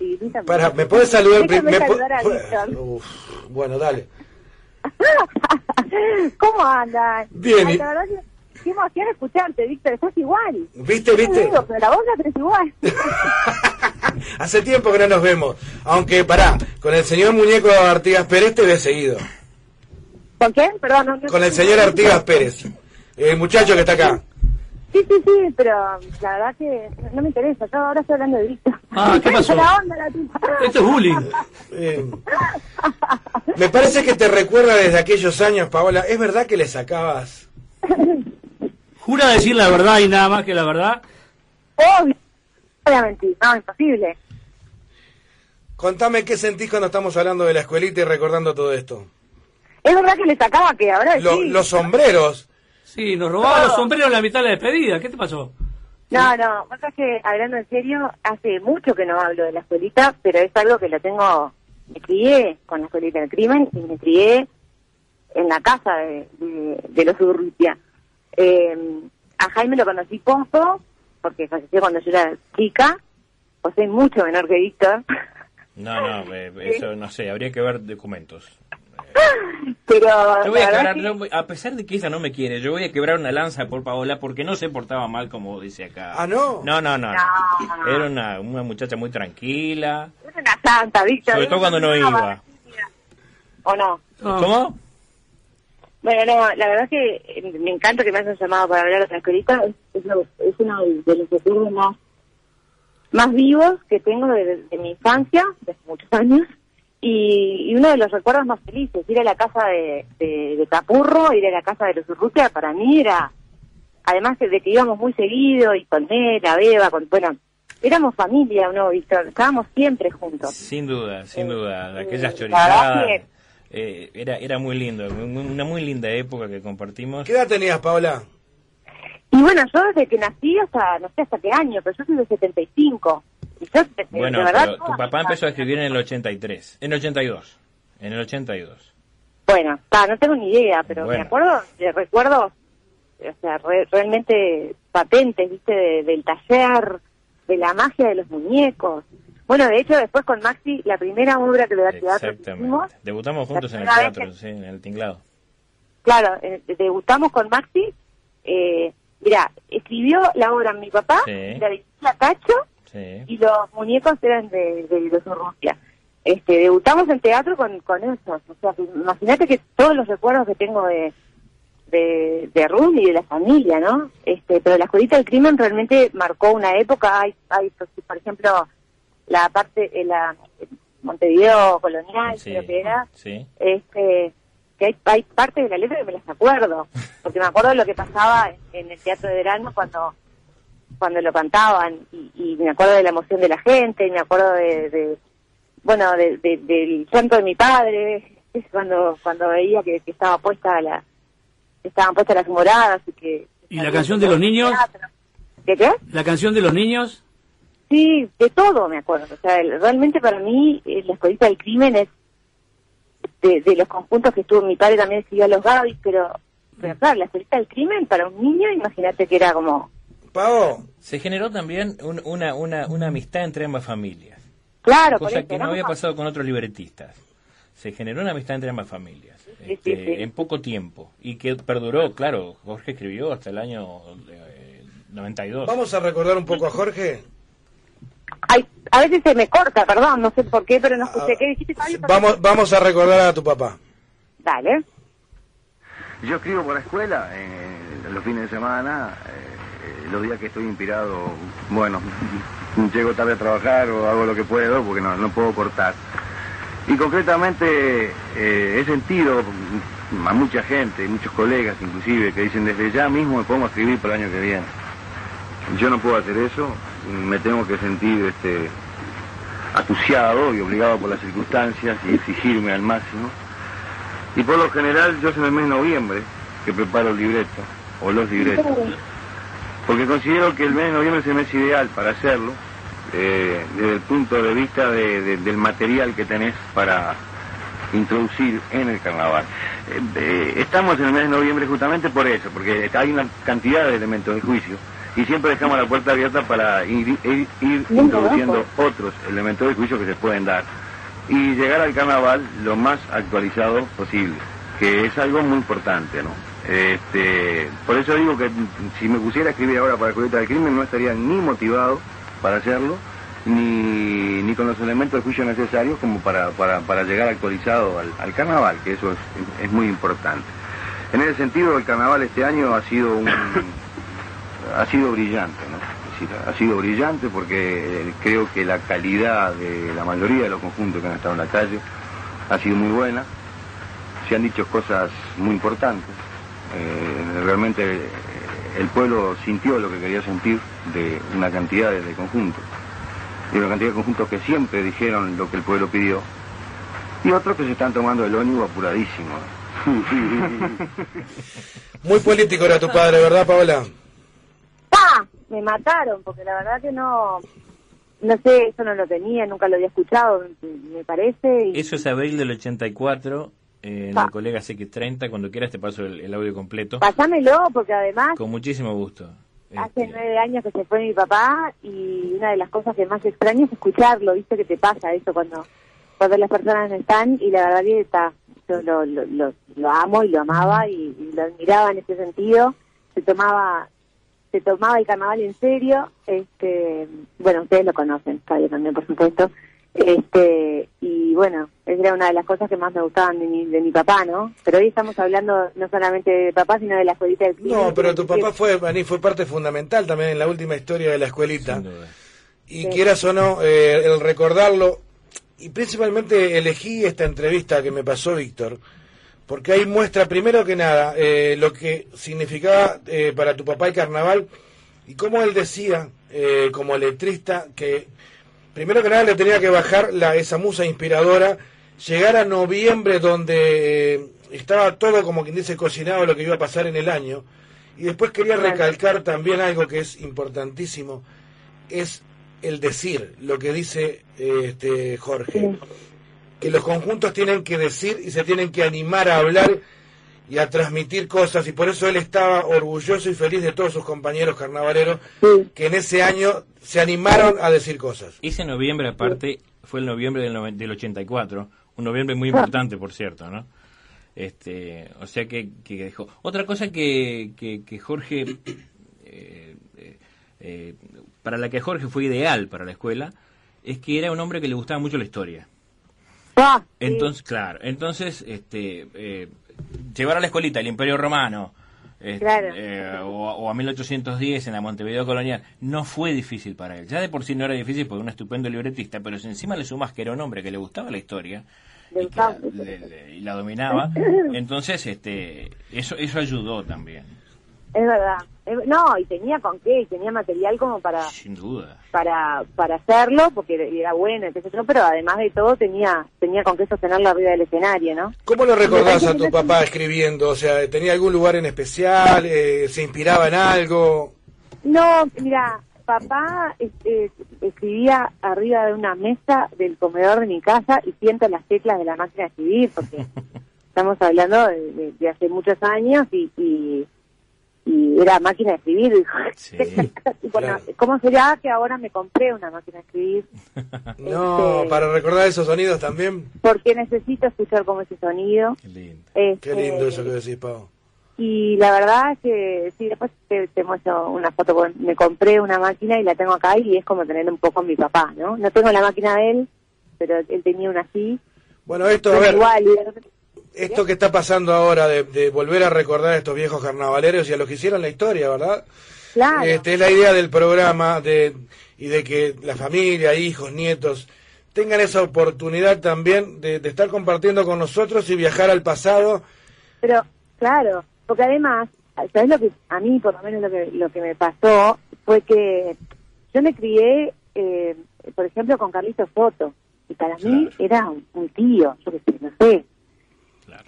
Para, ¿me puedes saludar Déjame me saludar a. Uf, bueno, dale. *laughs* ¿Cómo andan? Bien, Ay, qué emoción escucharte, Víctor, estás igual. ¿Viste, viste? digo, pero la voz la tenés igual. *laughs* Hace tiempo que no nos vemos. Aunque, pará, con el señor Muñeco Artigas Pérez te ve seguido. ¿Con quién? Perdón. No, no- Con el señor Artigas Pérez. El muchacho que está acá. Sí, sí, sí, pero la verdad que no me interesa. Yo ahora estoy hablando de Víctor. Ah, ¿qué pasó? La onda, la tipa. Esto es bullying. Eh, me parece que te recuerda desde aquellos años, Paola. ¿Es verdad que le sacabas? Jura decir la verdad y nada más que la verdad. Obvio. Voy a mentir. No, imposible. Contame qué sentís cuando estamos hablando de la escuelita y recordando todo esto. Es verdad que le sacaba que ahora Lo- sí. Los sombreros. Sí, nos robaban los sombreros en la mitad de la despedida. ¿Qué te pasó? No, no, pasa que hablando en serio, hace mucho que no hablo de la escuelita, pero es algo que lo tengo, me crié con la escuelita del crimen y me crié en la casa de, de, de los Urrutia. Eh, a Jaime lo conocí poco, porque falleció cuando yo era chica, o soy mucho menor que Víctor, No, no, eh, eso no sé, habría que ver documentos. pero Yo voy a quebrar, que- yo voy- a pesar de que ella no me quiere, yo voy a quebrar una lanza por Paola porque no se portaba mal como dice acá. Ah, ¿no? No, no, no. Era una, una muchacha muy tranquila, es una santa, Víctor. sobre todo cuando no iba. ¿O no? ¿Cómo? Bueno, no, la verdad que eh, me encanta que me hayan llamado para hablar de la escuelita. Es, es, es uno de los recuerdos más, más vivos que tengo de, de mi infancia, de hace muchos años, y, y uno de los recuerdos más felices. Ir a la casa de, de, de Capurro, ir a la casa de los Urrutia, para mí era, además de que íbamos muy seguido, y con él, a Beba, con, bueno, éramos familia, ¿no, Víctor? Estábamos siempre juntos. Sin duda, sin duda. Aquellas la chorizadas. Eh, era, era muy lindo, una muy linda época que compartimos. ¿Qué edad tenías, Paola? Y bueno, yo desde que nací hasta, no sé hasta qué año, pero yo soy de 75. Y yo, de- Bueno, de verdad, pero tu papá empezó a escribir en el 83, en el 82, en el 82. Bueno, ta, no tengo ni idea, pero Bueno. me acuerdo de recuerdos, o sea, re- realmente patentes, ¿viste? De- del taller, de la magia de los muñecos. Bueno, de hecho, después con Maxi, la primera obra que le da teatro hicimos. Debutamos juntos en el teatro, sí, en el tinglado. claro, eh, debutamos con Maxi Eh, mira, escribió la obra mi papá, Sí. la de la Cacho, Sí. y los muñecos eran de, de los Urrutia. Este, debutamos en teatro con, con esos. O sea, imagínate que todos los recuerdos que tengo de, de, de Ruth y de la familia, ¿no? Este, pero la escuelita del crimen realmente marcó una época. Hay, hay por ejemplo, la parte, eh, la Montevideo colonial, Sí. creo que era, Sí. este que hay, hay partes de la letra que me las acuerdo *laughs* porque me acuerdo de lo que pasaba en, en el teatro de verano cuando cuando lo cantaban y, y me acuerdo de la emoción de la gente y me acuerdo de, de- bueno de- de- del llanto de mi padre *laughs* es cuando cuando veía que, que estaba puesta la que estaban puestas las moradas y que ¿Y la canción de los niños? ¿de qué? ¿La canción de los niños? Sí, de todo me acuerdo. O sea, el- realmente para mí eh, la escuelita del crimen es de, de los conjuntos que estuvo mi padre también escribió a los Gavis, pero, pero claro, la escuelita del crimen para un niño, imagínate que era como, Pavo. Se generó también un- una, una, una amistad entre ambas familias. claro, por cosa eso, que no había pasado con otros libretistas. Se generó una amistad entre ambas familias este, en poco tiempo y que perduró, claro, Jorge escribió hasta el año eh, 92. Vamos a recordar un poco a Jorge. Ay, a veces se me corta, perdón, no sé por qué, pero no escuché. ¿Qué dijiste? Vamos, vamos a recordar a tu papá. Dale. Yo escribo por la escuela, eh, los fines de semana, eh, los días que estoy inspirado, bueno, *laughs* llego tarde a trabajar o hago lo que puedo porque no, no puedo cortar. Y concretamente eh, he sentido a mucha gente, muchos colegas inclusive, que dicen desde ya mismo me pongo a escribir para el año que viene. Yo no puedo hacer eso, me tengo que sentir este, atuciado y obligado por las circunstancias y exigirme al máximo. Y por lo general yo es en el mes de noviembre que preparo el libreto o los libretos. Porque considero que el mes de noviembre es el mes ideal para hacerlo, eh, desde el punto de vista de- de- del material que tenés para introducir en el carnaval. Eh, eh, estamos en el mes de noviembre justamente por eso, porque hay una cantidad de elementos de juicio y siempre dejamos la puerta abierta para ir, ir- ir introduciendo otros elementos de juicio que se pueden dar y llegar al carnaval lo más actualizado posible, que es algo muy importante, ¿no? Este, por eso digo que si me pusiera a escribir ahora para Escuelita del Crimen no estaría ni motivado para hacerlo, ni, ni con los elementos de juicio necesarios como para, para, para llegar actualizado al, al carnaval, que eso es, es muy importante. En ese sentido, el carnaval este año ha sido un, ha sido brillante, ¿no? Ha sido brillante porque eh, creo que la calidad de la mayoría de los conjuntos que han estado en la calle ha sido muy buena. Se han dicho cosas muy importantes. Eh, realmente eh, el pueblo sintió lo que quería sentir de una cantidad de, de conjuntos. Y una cantidad de conjuntos que siempre dijeron lo que el pueblo pidió. Y otros que se están tomando el ónibus apuradísimo. *laughs* Muy político era tu padre, ¿verdad, Paola? ¡Pa! Me mataron, porque la verdad que no, no sé, eso no lo tenía, nunca lo había escuchado, me parece. Y, Eso es abril del 84, eh, en Pa. el colega CX30. Cuando quieras te paso el, el audio completo. Pásamelo, porque además Con muchísimo gusto. hace nueve años que se fue mi papá y una de las cosas que más extraño es escucharlo, viste que te pasa eso cuando, cuando las personas no están y la verdad que está, yo lo, lo, lo, lo amo y lo amaba y, y lo admiraba en ese sentido, se tomaba se tomaba el carnaval en serio, este, bueno, ustedes lo conocen, Fabio también, por supuesto, este, y bueno, esa era una de las cosas que más me gustaban de mi, de mi papá, ¿no? Pero hoy estamos hablando no solamente de papá, sino de la escuelita del. No, pero tu papá fue, Ani, fue parte fundamental también en la última historia de la escuelita. Y Sí. quieras o no, eh, el recordarlo, y principalmente elegí esta entrevista que me pasó Víctor, porque ahí muestra primero que nada eh, lo que significaba eh, para tu papá el carnaval y cómo él decía, eh, como letrista, que primero que nada le tenía que bajar la, esa musa inspiradora, llegar a noviembre donde eh, estaba todo como quien dice cocinado lo que iba a pasar en el año, y después quería recalcar también algo que es importantísimo, es el decir, lo que dice eh, este Jorge, que los conjuntos tienen que decir y se tienen que animar a hablar y a transmitir cosas, y por eso él estaba orgulloso y feliz de todos sus compañeros carnavaleros que en ese año se animaron a decir cosas. Ese noviembre, aparte, fue el noviembre del, del 84, un noviembre muy importante, por cierto, ¿no? Este, o sea que, que dejó. Otra cosa que, que, que Jorge, eh, eh, eh, para la que Jorge fue ideal para la escuela, es que era un hombre que le gustaba mucho la historia. Ah, Entonces, claro, entonces, este, eh, llevar a la escuelita el Imperio Romano, este, Claro. eh, o, o a 1810 en la Montevideo colonial, no fue difícil para él. Ya de por sí no era difícil porque era un estupendo libretista, pero si encima le sumas que era un hombre que le gustaba la historia le y, que la, le- le- y la dominaba, entonces, este, eso, eso ayudó también, Es verdad. No, y tenía con qué, y tenía material como para sin duda. para para hacerlo, porque era- bueno, pero además de todo tenía tenía con qué sostenerlo arriba del escenario, ¿no? ¿Cómo lo recordás a tu papá escribiendo? O sea, ¿tenía algún lugar en especial? Eh, ¿Se inspiraba en algo? No, mira, papá este, escribía arriba de una mesa del comedor de mi casa y siento las teclas de la máquina de escribir, porque *laughs* estamos hablando de, de- de hace muchos años y, y, y era máquina de escribir. Y *laughs* bueno, ¿cómo será que ahora me compré una máquina de escribir? *laughs* No, Este- para recordar esos sonidos también. Porque necesito escuchar cómo ese sonido. Este, Qué lindo eso que decís, Pau. Y la verdad es que sí, después te, te muestro una foto. con- Me compré una máquina y la tengo acá y es como tener un poco a mi papá, ¿no? No tengo la máquina de él, pero él tenía una así. Bueno, esto, a ver, igual, esto que está pasando ahora de, de volver a recordar a estos viejos carnavaleros y a los que hicieron la historia, ¿verdad? Claro. Este, es la idea del programa de, y de que la familia, hijos, nietos, tengan esa oportunidad también de, de estar compartiendo con nosotros y viajar al pasado. Pero, claro, porque además, ¿sabes lo que a mí, por lo menos lo que, lo que me pasó? Fue que yo me crié, eh, por ejemplo, con Carlitos Soto. Y para mí era un, un tío, yo qué sé, no sé.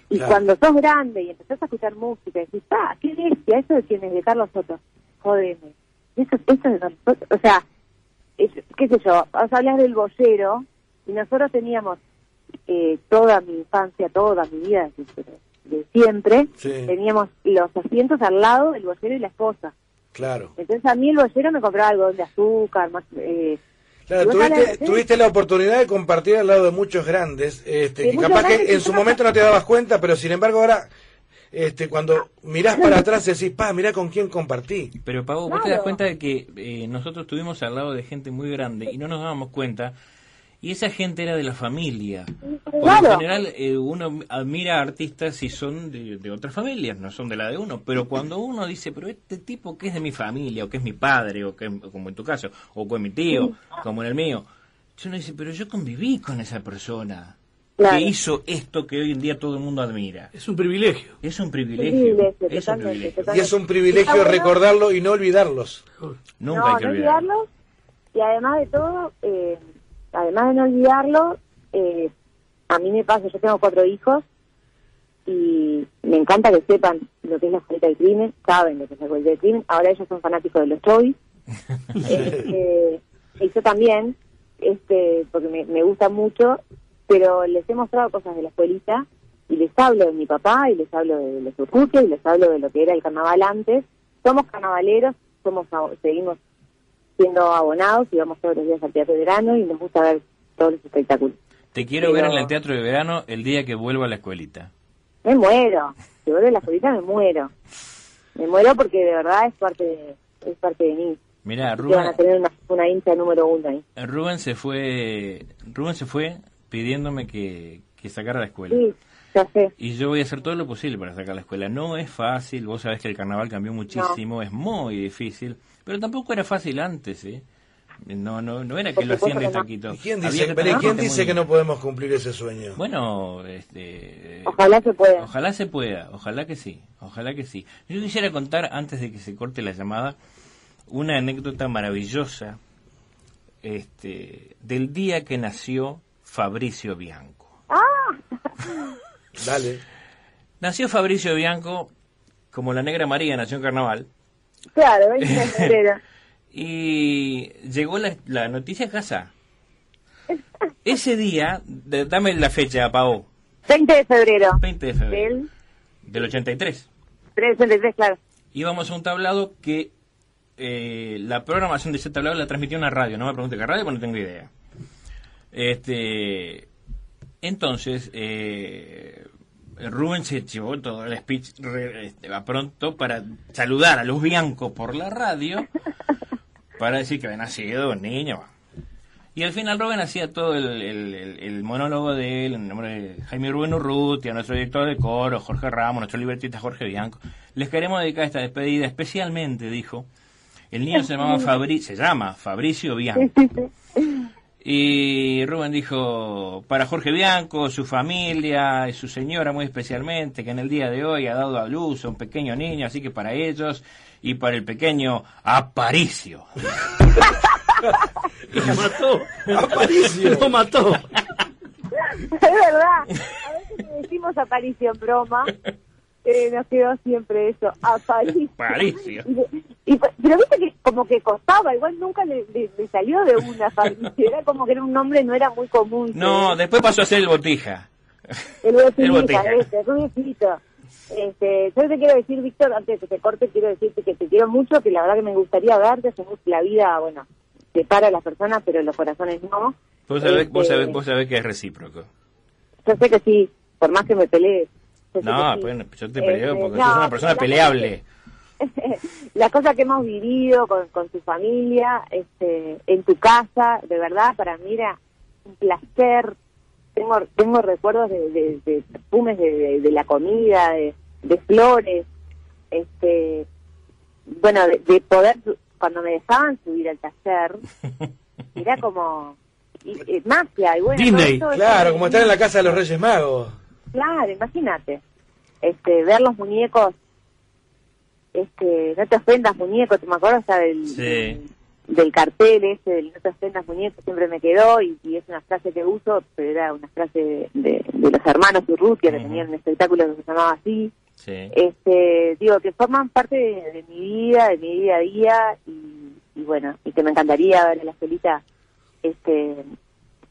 Y Claro. cuando sos grande y empezás a escuchar música decís, ah, qué bestia, eso de quién es, de Carlos Soto. Jódeme. Eso, eso de Soto. O sea, es- qué sé yo, hablar del bollero y nosotros teníamos eh, toda mi infancia, toda mi vida, de, de siempre, Sí. teníamos los asientos al lado del bollero y la esposa. Claro. Entonces a mí el bollero me compraba algodón de azúcar, más... Eh, Claro, y tuviste, tuviste la oportunidad de compartir al lado de muchos grandes, este, que muchos capaz grandes que en y su momento no te dabas cuenta, pero sin embargo ahora, este, cuando mirás para atrás *laughs* decís, pa, mirá con quién compartí. Pero Pavo, vos te das cuenta de que eh, nosotros estuvimos al lado de gente muy grande y no nos dábamos cuenta. Y esa gente era de la familia. Por Claro. lo general, eh, uno admira a artistas si son de, de otras familias, no son de la de uno. Pero cuando uno dice, pero este tipo que es de mi familia, o que es mi padre, o que es, como en tu caso, o con mi tío, como en el mío, uno dice, pero yo conviví con esa persona Claro. que hizo esto que hoy en día todo el mundo admira. Es un privilegio. Es un privilegio. Privilegio, es un privilegio. Y es un privilegio recordarlo y no olvidarlos. Nunca no, hay que no olvidar. olvidarlo. Y además de todo, eh, además de no olvidarlo, eh, a mí me pasa, yo tengo cuatro hijos y me encanta que sepan lo que es la escuelita del crimen, saben lo que es la escuelita del crimen. Ahora ellos son fanáticos de los chovis. *laughs* este, y yo también, este, porque me, me gusta mucho, pero les he mostrado cosas de la escuelita y les hablo de mi papá y les hablo de los urcuques y les hablo de lo que era el carnaval antes. Somos carnavaleros, somos seguimos siendo abonados y vamos todos los días al teatro de verano y nos gusta ver todos los espectáculos. Te quiero ver en el teatro de verano el día que vuelva a la escuelita. Me muero, si vuelve la escuelita me muero. Me muero porque de verdad es parte de, es parte de mí. Mira, Que van a Rubén, tener una, una hincha número uno ahí. Rubén se fue, Rubén se fue pidiéndome que, que sacara la escuela. Sí, ya sé. Y yo voy a hacer todo lo posible para sacar la escuela. No es fácil, vos sabés que el carnaval cambió muchísimo, es muy difícil, pero tampoco era fácil antes, ¿eh? No, no, no era que lo hacían de taquito. ¿Y quién dice, que pero tener ¿quién gente dice muy- que no podemos cumplir ese sueño? Bueno, este, Ojalá se pueda. Ojalá se pueda, ojalá que sí, ojalá que sí. Yo quisiera contar, antes de que se corte la llamada, una anécdota maravillosa este, del día que nació Fabricio Bianco. Dale. Nació Fabricio Bianco, como la Negra María nació en Carnaval, Claro, 20 de febrero. y llegó la, la noticia a casa. Ese día, de- dame la fecha, Pau, 20 de febrero. 20 de febrero Del del 83. 363, claro. íbamos a un tablado que eh, la programación de ese tablado la transmitió una radio. No me pregunte qué radio, porque no tengo idea. Este, entonces, eh, Rubén se llevó todo el speech re- este, va pronto para saludar a los Bianco por la radio *laughs* para decir que había nacido un niño. Y al final Rubén hacía todo el, el- el- el monólogo de él en nombre de Jaime Rubén Urrutia, nuestro director de coro, Jorge Ramos, nuestro libretista Jorge Bianco. Les queremos dedicar esta despedida especialmente, dijo. El niño se llamaba *laughs* Fabri se llama Fabricio Bianco. Y Rubén dijo, para Jorge Bianco, su familia y su señora muy especialmente, que en el día de hoy ha dado a luz a un pequeño niño, así que para ellos y para el pequeño Aparicio. *laughs* Lo mató. Aparicio. Lo mató. Es verdad. A veces le decimos aparicio en broma. Eh, nos quedó siempre eso, aparicio. Aparicio. *laughs* Y, y- pero viste que como que costaba, igual nunca le, le- le salió de una aparicio. *laughs* Era como que era un nombre, no era muy común. No, después pasó a ser el Botija. El *laughs* El botija, botija. este, rubiecito. Este, yo te quiero decir, Víctor, antes de que te corte, quiero decirte que te quiero mucho, que la verdad que me gustaría verte, mucho- la vida, bueno, separa a las personas, pero los corazones no. Vos sabés, vos Este, sabés, vos sabés que es recíproco. Yo sé que sí, por más que me pelee. Yo No, sí. bueno, yo te peleo Este, porque no, sos una persona la- peleable. las *laughs* cosas que hemos vivido con, con tu familia, este, en tu casa, de verdad, para mí era un placer. Tengo, tengo recuerdos de, de- de perfumes de, de- de la comida, de, de flores, este, bueno, de, de poder, cuando me dejaban subir al taller, era como y- y magia. Y bueno, Disney. Claro, como estar en la casa de los Reyes Magos. Claro, imagínate. Este, ver los muñecos, este, no te ofendas muñecos, ¿te me acuerdo del, Sí. del cartel ese, del no te ofendas muñecos, siempre me quedó y, y es una frase que uso, pero era una frase de, de- de los hermanos Urrutia que tenían un espectáculo que se llamaba así. Sí. Este, digo, que forman parte de, de mi vida, de mi día a día y, y bueno, y que me encantaría ver a la escuelita este,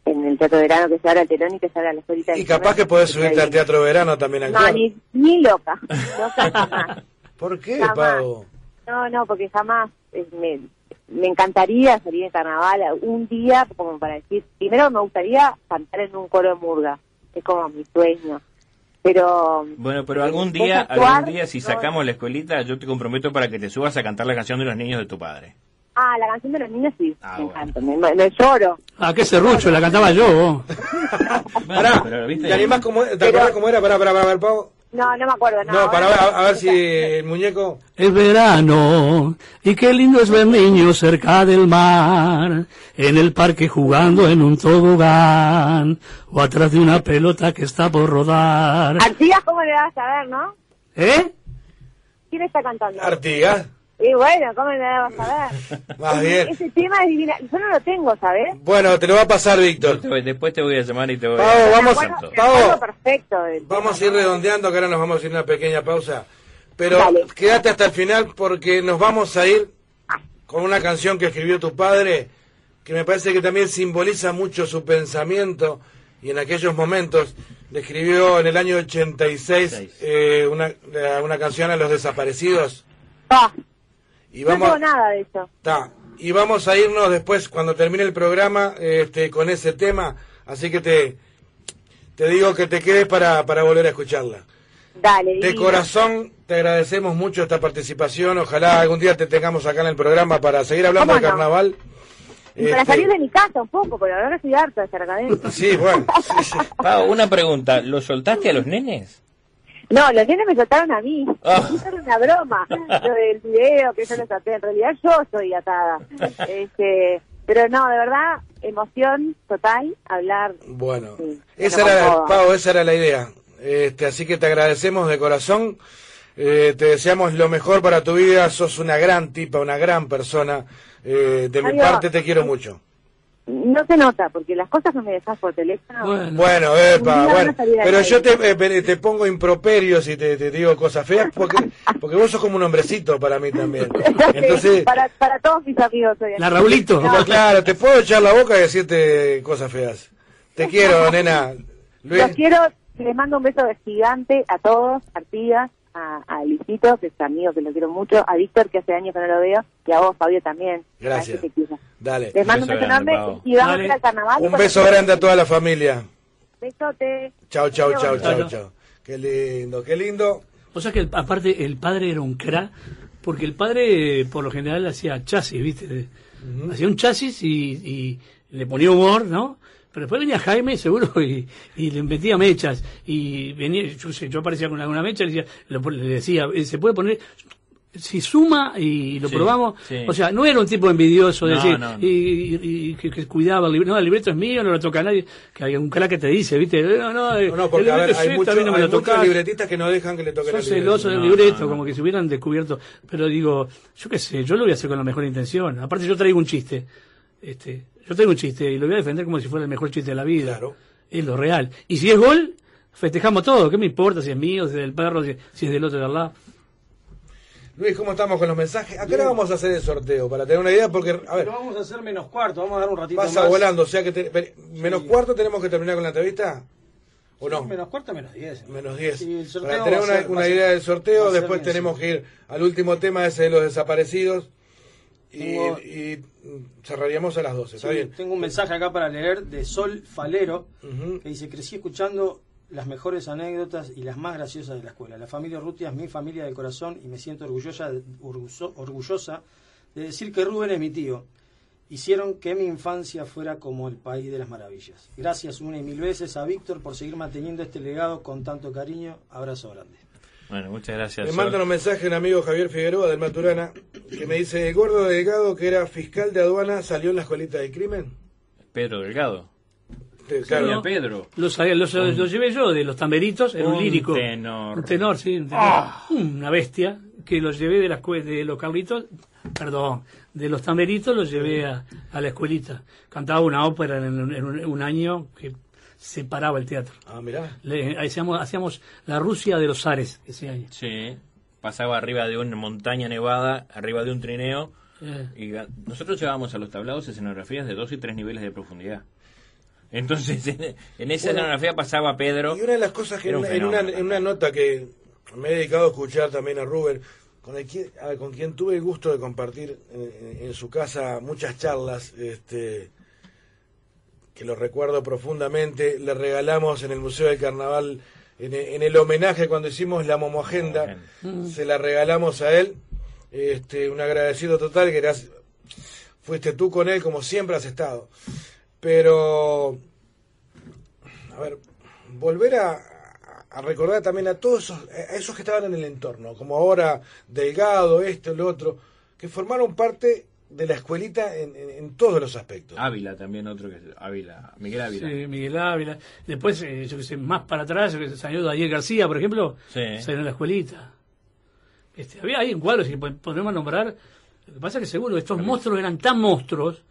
en el teatro de verano que se abra el telón y que se abra la escuelita. Y capaz que podés subirte al teatro de verano también a No, ni, ni loca. *laughs* Loca jamás. ¿Por qué, Jamás. Pavo? No, no, porque jamás eh, me, me encantaría salir en carnaval un día como para decir, primero me gustaría cantar en un coro de murga, es como mi sueño. Pero Bueno, pero algún Vos día, actuar, algún día si no, sacamos la escuelita, yo te comprometo para que te subas a cantar la canción de los niños de tu padre. Ah, la canción de los niños sí, Ah, me encanta, me, me- me lloro. Ah, qué serrucho, la cantaba yo. *laughs* Pará, *laughs* pero. ¿te animás cómo, ¿te acordás cómo era? Pará, pará, pará, pará, Pavo. No, no me acuerdo, no. No, para ver, a, a ver si el muñeco... Es verano y qué lindo es ver niños cerca del mar, en el parque jugando en un tobogán o atrás de una pelota que está por rodar. Artigas, ¿cómo le vas a ver, no? ¿Eh? ¿Quién está cantando? Artigas. Y bueno, ¿cómo le vas a ver? *laughs* Más bien. Ese tema es divina. Yo no lo tengo, ¿sabes? Bueno, te lo va a pasar, Víctor. Después te voy a llamar y te voy a... vamos, me acuerdo perfecto. vamos a ir redondeando, que ahora nos vamos a ir a una pequeña pausa. Pero Dale. quédate hasta el final porque nos vamos a ir con una canción que escribió tu padre, que me parece que también simboliza mucho su pensamiento y en aquellos momentos le escribió en el año 86 eh, una, la- una canción a los desaparecidos. Ah, Y no vamos, tengo nada de eso. Ta, y vamos a irnos después, cuando termine el programa, este, con ese tema. Así que te, te digo que te quedes para, para volver a escucharla. Dale. De corazón, te agradecemos mucho esta participación. Ojalá algún día te tengamos acá en el programa para seguir hablando de ¿Cómo no? carnaval. Y para Este, salir de mi casa un poco, porque ahora estoy harta de estar acá adentro. Sí, bueno. *laughs* sí, sí. Pau, una pregunta. ¿Lo soltaste a los nenes? No, los nenes me soltaron a mí. Eso era una broma. *laughs* Lo del video que yo les até. En realidad yo soy atada. Este, pero no, de verdad, emoción total hablar. Bueno, Sí, esa era, todo. Pau, esa era la idea. Este, así que te agradecemos de corazón. Eh, te deseamos lo mejor para tu vida. Sos una gran tipa, una gran persona. Eh, de mi parte te quiero mucho. No se nota, porque las cosas que me dejas por teléfono. Bueno, epa, Pero yo te, eh, te pongo improperios y te, te digo cosas feas porque, porque vos sos como un hombrecito para mí también. *laughs* Entonces, para, para todos mis amigos soy así. Raulito. No, claro, te puedo echar la boca y decirte cosas feas. Te quiero, nena. Luis, Los quiero, les mando un beso gigante a todos, Artigas, a, a Luisito, que es amigo que lo quiero mucho, a Víctor, que hace años que no lo veo, y a vos, Fabio, también. Gracias. Dale. Les mando un beso grande, enorme y vamos Dale. a ir al carnaval. Un beso grande a toda la familia. Besote. Chao, chao, chao, Chao, chao. Qué lindo, qué lindo. O sea que el- aparte el padre era un cra, porque el padre por lo general hacía chasis, ¿viste? Hacía un chasis y, y le ponía humor, ¿no? Pero después venía Jaime, seguro, y, y le metía mechas. Y venía, yo, sé, yo aparecía con alguna mecha y le decía, lo- le decía, eh, se puede poner, si suma y lo Sí, probamos, sí. o sea, no era un tipo envidioso, de No, decir, no, no. y, y- y que, que cuidaba el libreto, no, el libreto es mío, no lo toca a nadie, que hay un crack que te dice, ¿viste? No, no, eh, No, no, el porque a ver, libreto hay, es mucho- este, mí no me hay lo muchos libretistas que no dejan que le toquen Son el libreto. celosos del No, libreto, no, no. como que se hubieran descubierto. Pero digo, yo qué sé, yo lo voy a hacer con la mejor intención. Aparte, yo traigo un chiste. Este, yo traigo un chiste y lo voy a defender como si fuera el mejor chiste de la vida. Es lo real. Y si es gol, festejamos todo. ¿Qué me importa si es mío, si es del perro, si, si es del otro de al lado? Luis, ¿cómo estamos con los mensajes? ¿A qué hora vamos a hacer el sorteo? Para tener una idea, porque, a ver, Pero vamos a hacer menos cuarto, vamos a dar un ratito pasa más. volando, o sea que te- menos cuarto tenemos que terminar con la entrevista. ¿O no? Menos cuarto, menos diez. Menos 10. Sí, el sorteo Para tener va a una, ser- va una a ser- idea del va sorteo, a ser después bien, tenemos que ir al último tema, ese de los desaparecidos. Y, Tengo- y, mm, cerraríamos a las 12, ¿está Sí, bien? Tengo un mensaje acá para leer de Sol Falero que dice, crecí escuchando las mejores anécdotas y las más graciosas de la escuela. La familia Urrutia es mi familia del corazón y me siento orgullosa, orgullo- orgullosa de decir que Rubén es mi tío. Hicieron que mi infancia fuera como el país de las maravillas. Gracias una y mil veces a Víctor por seguir manteniendo este legado con tanto cariño. Abrazo grande. Bueno, muchas gracias. Me Sol. manda un mensaje un amigo Javier Figueroa del Maturana que me dice, el gordo delgado que era fiscal de aduana salió en la escuelita de crimen. Pedro Delgado. Eh, claro. Pedro. Lo, lo- lo- lo llevé yo de los tamberitos, era un, Un lírico. tenor. Un tenor, sí, un tenor. Ah. Una bestia que los llevé de, de los Carlitos, perdón, de los tamberitos los llevé a, a la escuelita. Cantaba una ópera en, un- en un, un año que se paraba el teatro. Ah, mirá. Le- hacíamos, hacíamos la Rusia de los Ares ese año. Sí. Pasaba arriba de una montaña nevada, arriba de un trineo. Eh. Y nosotros llevábamos a los tablados escenografías de dos y tres niveles de profundidad. Entonces, *laughs* en, en esa Bueno, escenografía pasaba Pedro. Y una de las cosas que en un una, en una, fenómeno. en una nota que me he dedicado a escuchar también a Rubén, con, el a- con quien tuve el gusto de compartir en, en su casa muchas charlas, este, que lo recuerdo profundamente, le regalamos en el Museo del Carnaval, en, el- en el homenaje cuando hicimos la Momo Agenda, Mm. se la regalamos a él, este, un agradecido total, que eras, fuiste tú con él como siempre has estado. Pero a ver, volver a, a recordar también a todos esos, a esos que estaban en el entorno, como ahora Delgado, esto, lo otro, que formaron parte de la escuelita en, en- en todos los aspectos. Ávila también, otro que es Ávila, Miguel Ávila. Sí, Miguel Ávila. Después, eh, yo que sé, más para atrás, yo que sé, salió Daniel García, por ejemplo, Sí. salió en la escuelita. Este, había ahí cuadros que po- podemos nombrar. Lo que pasa es que seguro estos monstruos eran tan monstruos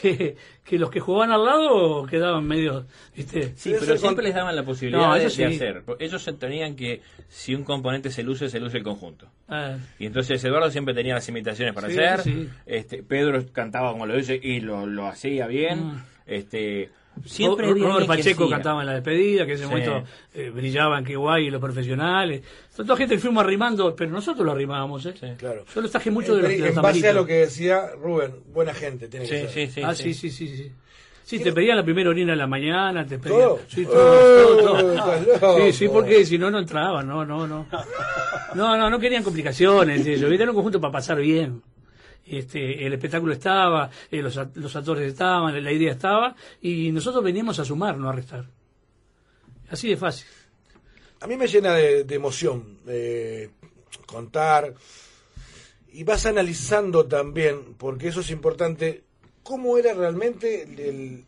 que, que los que jugaban al lado quedaban medio, ¿viste? Sí, pero siempre les daban la posibilidad No, de, eso sí. de hacer. Ellos tenían que, si un componente se luce, se luce el conjunto. Ah, Y entonces Eduardo siempre tenía las imitaciones para Sí, hacer. sí. Este, Pedro cantaba como lo dice y lo, lo hacía bien. Mm. Este, siempre Robert que Pacheco cantaba en la despedida, que en ese Sí. momento eh, brillaban, qué guay, los profesionales. Toda gente que fuimos arrimando, pero nosotros lo arrimábamos, ¿eh? Claro. Yo los traje mucho de los, de en, los en base a lo que decía Rubén, buena gente tiene que Sí, ser. sí, ah, sí, sí, sí, sí. Sí, te pedían la primera orina en la mañana, te pedían... ¿Todo? Sí, ¡Eh, todo, todo, loco! Sí, sí, porque si no, no entraban, no, no, no. *laughs* No, no, no querían complicaciones, ellos, ¿viste? era un conjunto para pasar bien. Este, el espectáculo estaba, eh, los, los actores estaban, la idea estaba, y nosotros veníamos a sumar, no a restar. Así de fácil. A mí me llena de, de emoción eh, contar y vas analizando también, porque eso es importante, cómo era realmente el-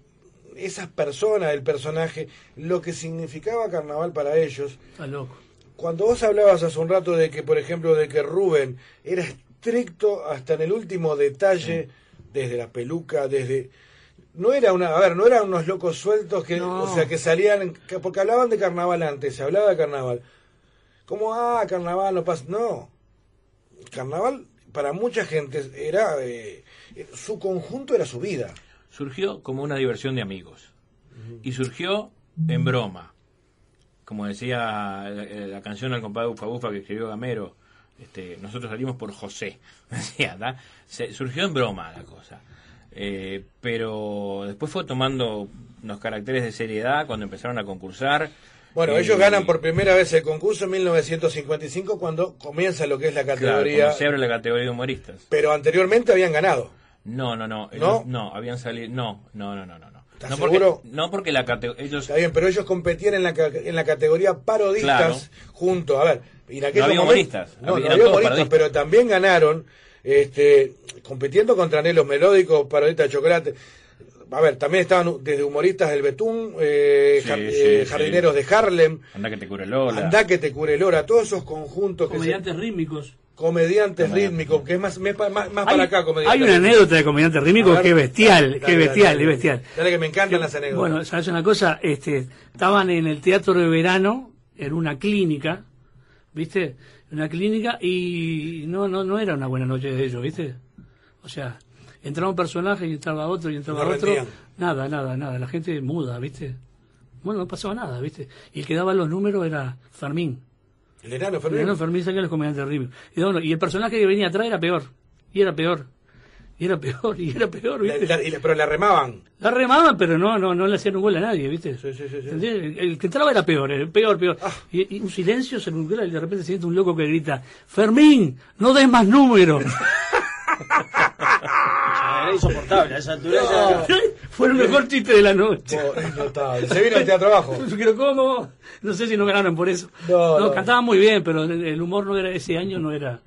esas personas, el personaje, lo que significaba carnaval para ellos. Está loco. Cuando vos hablabas hace un rato de que, por ejemplo, de que Rubén era estricto hasta en el último detalle, desde la peluca, desde no era una, a ver, no eran unos locos sueltos que, No. o sea, que salían, que- porque hablaban de carnaval antes, se hablaba de carnaval. Como, ah, carnaval no pasa, no. Carnaval para mucha gente era, eh, su conjunto era su vida. Surgió como una diversión de amigos. Y surgió en broma. Como decía la, la canción al compadre Ufa Bufa que escribió Gamero, este, nosotros salimos por José. *laughs* Se- surgió en broma la cosa. Eh, pero después fue tomando unos caracteres de seriedad cuando empezaron a concursar. Bueno, ellos ganan por primera vez el concurso en 1955 cuando comienza lo que es la Claro, categoría. cuando se abre la categoría de humoristas. Pero anteriormente habían ganado. No, no, no. ¿No? ellos- no, habían salido. No, no, no, no, no. no. ¿Estás No porque, seguro? no porque la categoría. Ellos. Está bien, pero ellos competían en la, en la categoría parodistas junto. A ver, en aquellos No había humoristas, No, había humoristas, pero también ganaron este, compitiendo contra Nelos Melódicos, parodistas de chocolate. A ver, también estaban desde humoristas del Betún, eh, Sí, jar- sí, eh, sí. jardineros de Harlem, Anda que te cure Lola. Andá que te cure Lora, todos esos conjuntos que se- Comediantes rítmicos. comediantes rítmicos, que es más, más, más- Hay, para acá comediantes hay una rítmicos. anécdota de comediante rítmico A ver, que es bestial, dale, que es bestial, dale, es bestial. Dale que me encantan las anécdotas. Bueno, ¿sabes una cosa? Este, estaban en el teatro de verano, en una clínica, ¿viste? En una clínica y no, no, no era una buena noche de ellos, ¿viste? O sea, entraba un personaje y entraba otro y entraba No otro. rendían. Nada, nada, nada. La gente muda, ¿viste? Bueno, no pasaba nada, ¿viste? Y el que daba los números era Fermín. el enano El Fermín. enano Fermín salía los comediantes rítmicos. Y, bueno, y el personaje que venía atrás era peor. Y era peor. Y era peor, y era peor, ¿viste? la- y la- pero la remaban. La remaban, pero no, no, no le hacían un gol a nadie, ¿viste? Sí, sí, sí, sí. ¿Entendés? El, el que entraba era peor, el peor, peor. Ah. Y, y un silencio se nubla y de repente se siente un loco que grita, Fermín, no des más números. *laughs* Era insoportable a esa altura. No. ya- Fue el mejor chiste de la noche. Oh. Se vino al teatro abajo. *laughs* Pero ¿cómo? No sé si no ganaron por eso. No, No, no. cantaban muy bien, pero el humor no era ese año, no era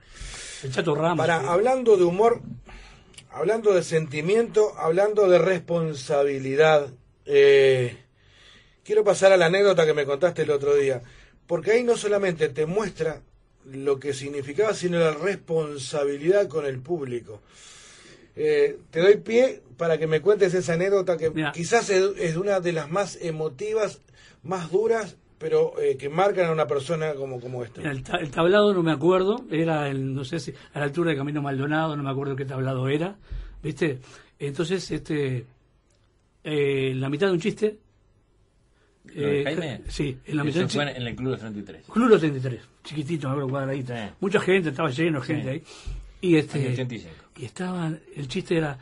el Chato Ramos. Para, que- hablando de humor, hablando de sentimiento, hablando de responsabilidad, eh, quiero pasar a la anécdota que me contaste el otro día, porque ahí no solamente te muestra lo que significaba, sino la responsabilidad con el público. Eh, te doy pie para que me cuentes esa anécdota que Mira. quizás es, es una de las más emotivas, más duras, pero eh, que marcan a una persona como, como esta. El, ta- el tablado no me acuerdo, era el, no sé si a la altura de Camino Maldonado, no me acuerdo qué tablado era, ¿viste? Entonces, este, eh, en la mitad de un chiste. ¿Lo de eh, Jaime? Sí, en la mitad Eso de un chiste. en el Club de 33. Club Los 33, chiquitito, me acuerdo, cuadradito. Mucha gente, estaba lleno de gente Sí. ahí. Y este, Año 85. y estaban, el chiste era,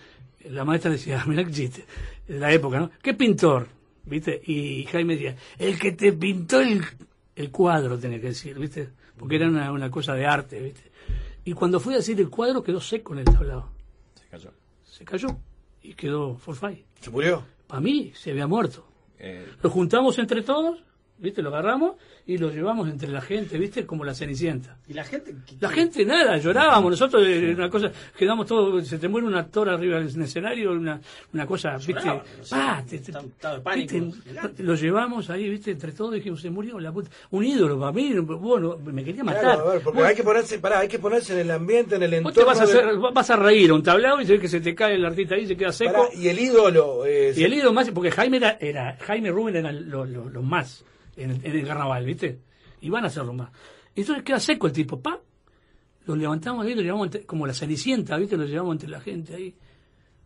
la maestra decía, *laughs* mirá qué chiste, la época, ¿no? ¿Qué pintor? ¿Viste? Y Jaime decía, el que te pintó el, el cuadro, tenía que decir, ¿viste? Porque era una, una cosa de arte, ¿viste? Y cuando fui a decir el cuadro quedó seco en el tablado. Se cayó. Se cayó y quedó forfait. ¿Se murió? Para mí se había muerto. Eh, Lo juntamos entre todos, ¿viste? Lo agarramos y lo llevamos entre la gente, ¿viste? Como la cenicienta. Y la gente. La gente nada, llorábamos, nosotros eh, una cosa, quedamos todos, se te muere un actor arriba del escenario, una, una cosa, viste, Lloraban, no sé, pa, te- te- estaba- estaba de pánico, viste, lo llevamos ahí, viste, entre todos, dijimos, se murió la puta, un ídolo para mí, bueno, me quería matar. Claro, a ver, porque Vos- hay que ponerse, pará, hay que ponerse en el ambiente, en el vos entorno. te vas a, hacer, vas a reír a un tablado y se ve que se te cae el artista ahí, se queda seco. Pará, y el ídolo. eh, Y el ídolo más, porque Jaime era, era Jaime Rubén eran los los- los más en el, en el carnaval, ¿viste? Y van a los más. Entonces queda seco el tipo, pa, lo levantamos ahí, lo llevamos entre- como la cenicienta, ¿viste? Lo llevamos entre la gente ahí,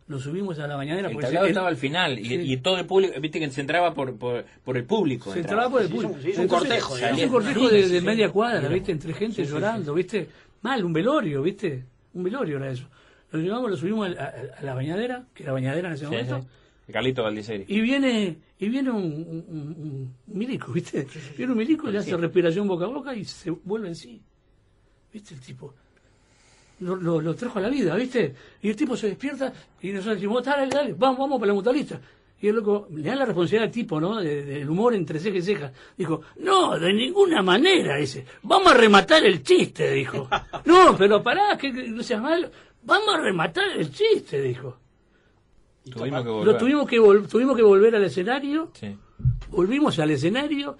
lo subimos a la mañanera. el tablado estaba al final y, Sí. y todo el público, viste que se entraba por, por, por el público. Se entraba. por el público. hizo un cortejo, digamos. un cortejo de, media cuadra. ¿viste? Entre gente Sí, sí, llorando, ¿viste? Mal, un velorio, ¿viste? Un velorio era eso. Lo llevamos, lo subimos a, a- a la bañadera, que era bañadera en ese Sí, momento. Sí. Carlito Valdiceri. Y viene, y viene un, un- un- un milico, ¿viste? Viene un milico y le hace respiración boca a boca y se vuelve en sí. ¿Viste? El tipo. Lo, lo- lo trajo a la vida, ¿viste? Y el tipo se despierta y nosotros decimos, dale, dale, vamos, vamos para la mutualista. Y el loco, le da la responsabilidad al tipo, ¿no? De- del humor entre ceja y ceja. Dijo, no, de ninguna manera, dice. Vamos a rematar el chiste, dijo. *laughs* no, pero pará, que, que no seas malo. Vamos a rematar el chiste, dijo. Tuvimos que Lo volver. tuvimos que, vol- tuvimos que volver al escenario Sí. volvimos al escenario,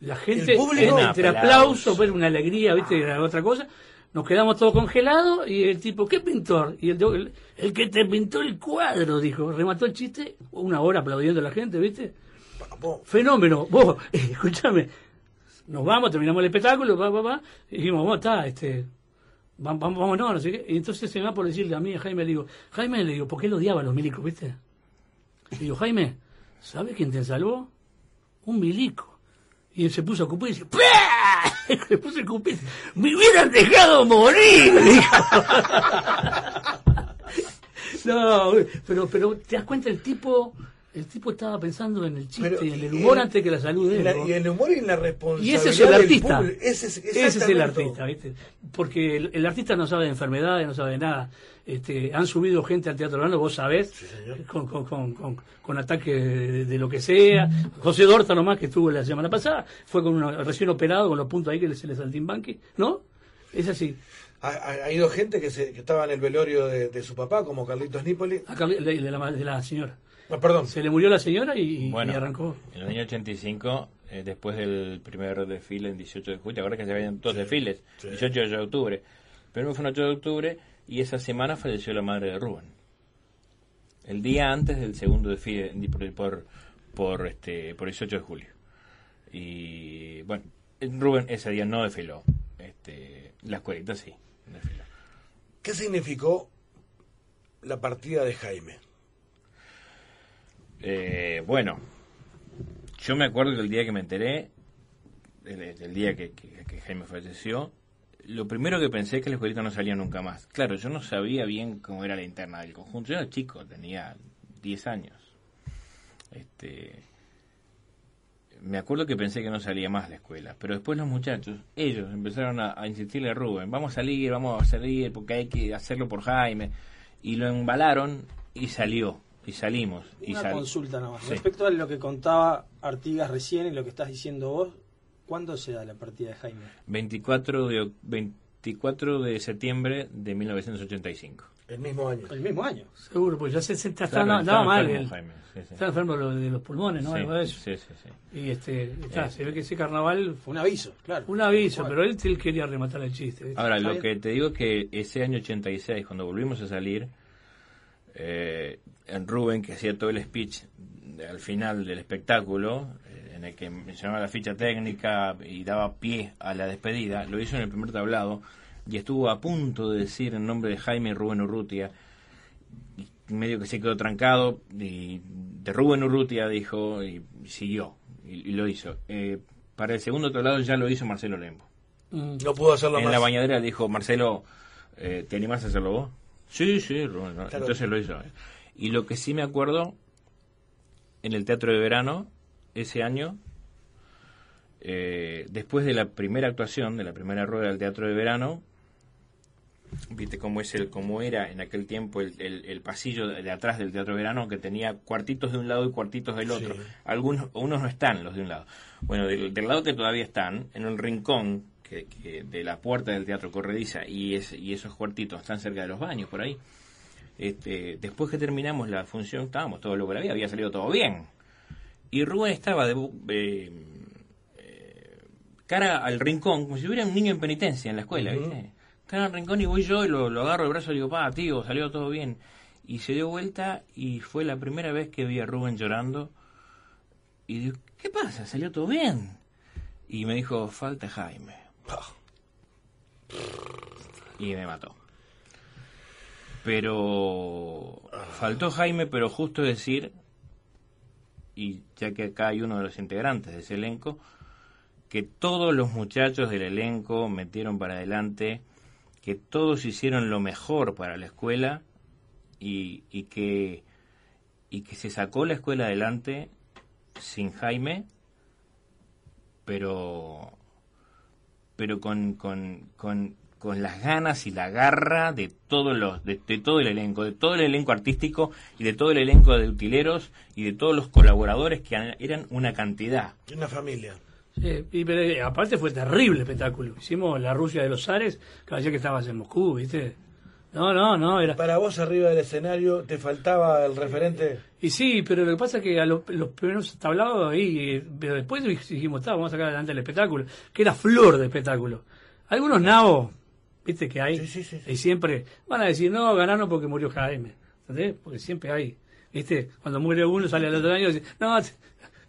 la gente, El público- entre aplausos, aplauso. pues una alegría, ¿viste? Era otra cosa. Nos quedamos todos congelados y el tipo, ¿qué pintor? Y el, el, el que te pintó el cuadro, dijo. Remató el chiste, una hora aplaudiendo a la gente, ¿viste? Fenómeno. Vos, *laughs* escúchame, nos vamos, terminamos el espectáculo, va, va, va, y dijimos, vos está, este, vamos, vamos, no. Y entonces se me va por decirle a mí, a Jaime, le digo, Jaime, le digo, ¿por qué lo odiaba a los milicos, viste? Le digo, Jaime, ¿sabes quién te salvó? Un milico. Y él se puso a escupir y dice, ¡Pah! *laughs* Se puso a escupir. ¡Me hubieran dejado morir! *laughs* no, pero, pero te das cuenta el tipo, El tipo estaba pensando en el chiste Pero, y en el y humor el- antes que la salud de y él. la- ¿no? y el humor y la Y responsabilidad ese es el artista. Ese es, Ese es el artista, ¿viste? Porque el, el artista no sabe de enfermedades, no sabe de nada. Este, han subido gente al teatro Verano, vos sabés, con, con, con, con, con ataque de, de lo que sea. José Dorta nomás, que estuvo la semana pasada, fue con uno recién operado, con los puntos ahí que le- se le saltimbanqui, ¿no? Es así. Ha, ha- ha ido gente que, se, que estaba en el velorio de, de su papá, como Carlitos Nípoli. Acá, de, de la, de la señora. Ah, perdón. Se le murió la señora y, y- Bueno, y arrancó. en el año 85, eh, después del primer desfile en 18 de julio, ahora que se habían dos desfiles, 18 de octubre. Primero fue un 8 de octubre y esa semana falleció la madre de Rubén. El día antes del segundo desfile por, por, por, este, por 18 de julio. Y bueno, Rubén ese día no desfiló. Este, la escuelita sí, desfiló. ¿Qué significó la partida de Jaime? Eh, bueno, yo me acuerdo que el día que me enteré, el, el día que, Jaime falleció, lo primero que pensé es que la escuelita no salía nunca más. Claro, yo no sabía bien cómo era la interna del conjunto. Yo era chico, tenía 10 años. Este, me acuerdo que pensé que no salía más la escuela, pero después los muchachos, ellos empezaron a, a insistirle a Rubén, vamos a salir, vamos a salir, porque hay que hacerlo por Jaime. Y lo embalaron y salió, y salimos. Y Una sal- consulta nada más. Sí. Respecto a lo que contaba Artigas recién y lo que estás diciendo vos, ¿cuándo se da la partida de Jaime? 24 de, oc- 24 de septiembre de 1985. El mismo año. El mismo año. Seguro, pues ya se, se está, Claro, andaba estaba mal. enfermo, él. Jaime, sí, sí. Estaba enfermo de lo- de los pulmones, ¿no? Sí, Algo de eso. sí, sí, sí. Y este, está, Eh, se ve que ese carnaval fue un aviso, claro. Un aviso, pero él, él quería rematar el chiste. ¿viste? Ahora, Está lo que te digo es que ese año 86, cuando volvimos a salir, eh, en Rubén, que hacía todo el speech al final del espectáculo, eh, en el que mencionaba la ficha técnica y daba pie a la despedida, lo hizo en el primer tablado y estuvo a punto de decir el nombre de Jaime Rubén Urrutia, y medio que se quedó trancado, y de Rubén Urrutia dijo, y, siguió, y, y lo hizo. Eh, para el segundo tablado ya lo hizo Marcelo Lembo. No pudo hacerlo En más. la bañadera dijo, Marcelo, eh, ¿te animás a hacerlo vos? Sí, sí, entonces lo hizo. Y lo que sí me acuerdo, en el Teatro de Verano, ese año, eh, después de la primera actuación, de la primera rueda del Teatro de Verano, viste cómo es el cómo era en aquel tiempo el, el- el pasillo de, atrás del Teatro de Verano, que tenía cuartitos de un lado y cuartitos del otro. Sí. Algunos, unos no están los de un lado. Bueno, del, del lado que todavía están, en un rincón que, que de la puerta del Teatro Corrediza y, es, y esos cuartitos están cerca de los baños, por ahí. Este, después que terminamos la función, estábamos todo lo que había, había salido todo bien. Y Rubén estaba de, eh, eh, cara al rincón, como si hubiera un niño en penitencia en la escuela. ¿viste? Cara al rincón y voy yo y lo, lo agarro el brazo y digo, pa, tío, salió todo bien. Y se dio vuelta y fue la primera vez que vi a Rubén llorando. Y digo, ¿qué pasa? ¿Salió todo bien? Y me dijo, falta Jaime. Y me mató. Pero faltó Jaime, pero justo decir, y ya que acá hay uno de los integrantes de ese elenco, que todos los muchachos del elenco metieron para adelante, que todos hicieron lo mejor para la escuela y, y que y que se sacó la escuela adelante sin Jaime, pero pero con, con, con, con las ganas y la garra de todos los de, de todo el elenco, de todo el elenco artístico y de todo el elenco de utileros y de todos los colaboradores que eran una cantidad. Una familia. Sí, y, pero, eh, aparte fue terrible el espectáculo. Hicimos la Rusia de los Ares, que parecía que estabas en Moscú, ¿viste? No, no, no, era... Para vos arriba del escenario, ¿te faltaba el referente? Y sí, pero lo que pasa es que a lo- los primeros tablados ahí, eh, pero después dijimos, está, vamos a sacar adelante el espectáculo, que era flor de espectáculo. Algunos nabos, viste que hay, y siempre van a decir, no, ganaron porque murió Jaime, ¿entendés? Porque siempre hay, viste, cuando muere uno sale al otro año y dice, no,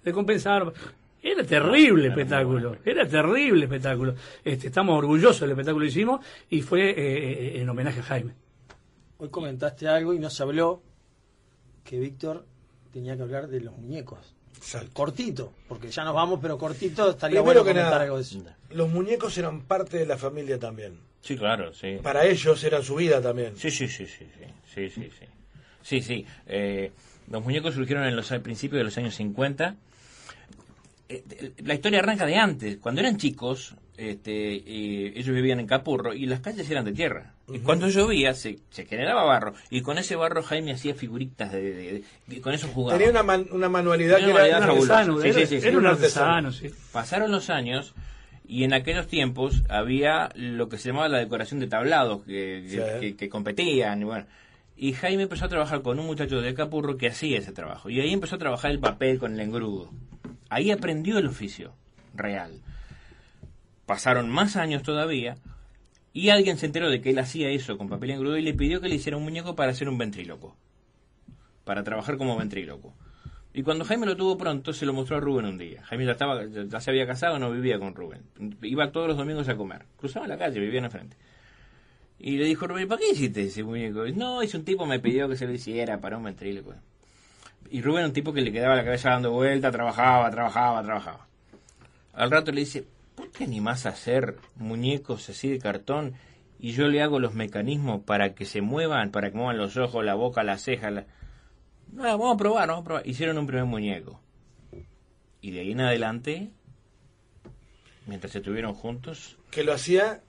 te compensaron. Era terrible el espectáculo, era terrible el espectáculo. Este, estamos orgullosos del espectáculo que hicimos y fue eh, eh, en homenaje a Jaime. Hoy comentaste algo y no se habló que Víctor tenía que hablar de los muñecos. Cortito, porque ya nos vamos, pero cortito estaría Primero bueno que comentar nada, algo de eso. los muñecos eran parte de la familia también. Sí, claro, sí. Para ellos era su vida también. Sí, sí, sí, sí, sí, sí, sí, sí. Sí, sí. eh, los muñecos surgieron en los al principios de los años 50. Eh, la historia arranca de antes. Cuando eran chicos, este, eh, ellos vivían en Capurro y las calles eran de tierra. Y cuando llovía se, se generaba barro. Y con ese barro Jaime hacía figuritas de, de- de- y con eso jugaba. Tenía una, man- una manualidad Tenía que era manualidad fabulosa. fabulosa. Sí, sí. Era un Un artesano, sí. Pasaron los años y en aquellos tiempos había lo que se llamaba la decoración de tablados que, que- Sí. que- que competían. Y, bueno. y Jaime empezó a trabajar con un muchacho de Capurro que hacía ese trabajo. Y ahí empezó a trabajar el papel con el engrudo. Ahí aprendió el oficio real. Pasaron más años todavía y alguien se enteró de que él hacía eso con papel engrudo y le pidió que le hiciera un muñeco para hacer un ventríloco. Para trabajar como ventríloco. Y cuando Jaime lo tuvo pronto, se lo mostró a Rubén un día. Jaime ya, estaba, ya, se había casado, no vivía con Rubén. Iba todos los domingos a comer. Cruzaba la calle, vivía enfrente. Y le dijo Rubén, ¿para qué hiciste ese muñeco? No, hizo un tipo, me pidió que se lo hiciera para un ventríloco. Y Rubén, un tipo que le quedaba la cabeza dando vuelta, trabajaba, trabajaba, trabajaba. Al rato le dice, ¿por qué animás a hacer muñecos así de cartón y yo le hago los mecanismos para que se muevan, para que muevan los ojos, la boca, las cejas? No, vamos a probar, vamos a probar. Hicieron un primer muñeco. Y de ahí en adelante, mientras estuvieron juntos, que lo hacía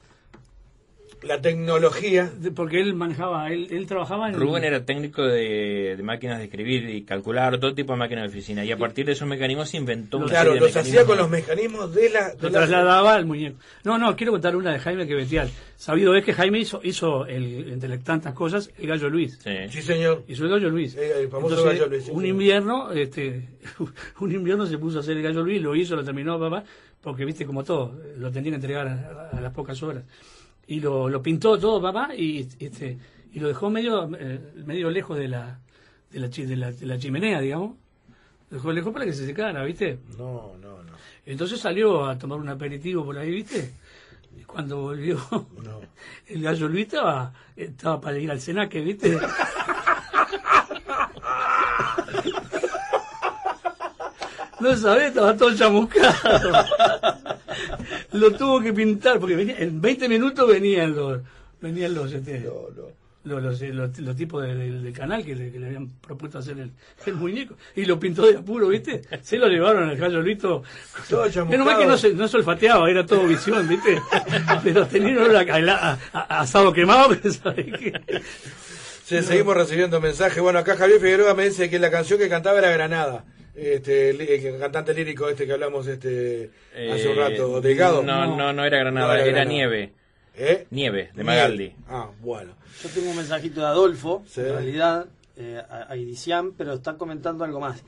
la tecnología. Porque él manejaba, él, él trabajaba en... Rubén era técnico de, de máquinas de escribir y calcular todo tipo de máquinas de oficina. Y a partir de esos mecanismos se inventó una Claro, serie de los hacía mecanismos. con los mecanismos de la. de Lo la- trasladaba al muñeco. No, no, quiero contar una de Jaime que bestial. Sabido es que Jaime hizo, hizo el, entre tantas cosas, el gallo Luis. Sí, señor. Hizo el gallo Luis. El famoso Entonces, gallo Luis, sí, un señor. invierno, este, *laughs* un invierno se puso a hacer el gallo Luis, lo hizo, lo terminó papá, porque viste como todo, lo tendría que entregar a, a las pocas horas. Y lo, lo pintó todo papá y este y lo dejó medio eh, medio lejos de la de la, de la de la chimenea, digamos. Lo dejó lejos para que se secara, ¿viste? No, no, no. Entonces salió a tomar un aperitivo por ahí, ¿viste? Y cuando volvió, *laughs* el gallo Luis estaba, estaba para ir al Senaque, ¿viste? *laughs* No sabés, estaba todo chamuscado. *laughs* Lo tuvo que pintar, porque venía, en 20 minutos venían los, venían los, este, los, los, los- los tipos de- de- del canal que le, que le habían propuesto hacer el, el muñeco. Y lo pintó de apuro, ¿viste? Se lo llevaron al gallo Luis todo. Menos mal que no se, no se olfateaba, era todo visión, ¿viste? Pero tenía un olor a, asado quemado, *laughs* pero. Sí, seguimos recibiendo mensajes. Bueno, acá Javier Figueroa me dice que la canción que cantaba era Granada. Este, el cantante lírico este que hablamos este hace un Eh, rato, Delgado. No, no, no era Granada, No era era, Granada. Nieve. ¿Eh? Nieve, de Magaldi. Ah, bueno. Yo tengo un mensajito de Adolfo, Sí. en realidad, eh, a, a Idician, pero está comentando algo más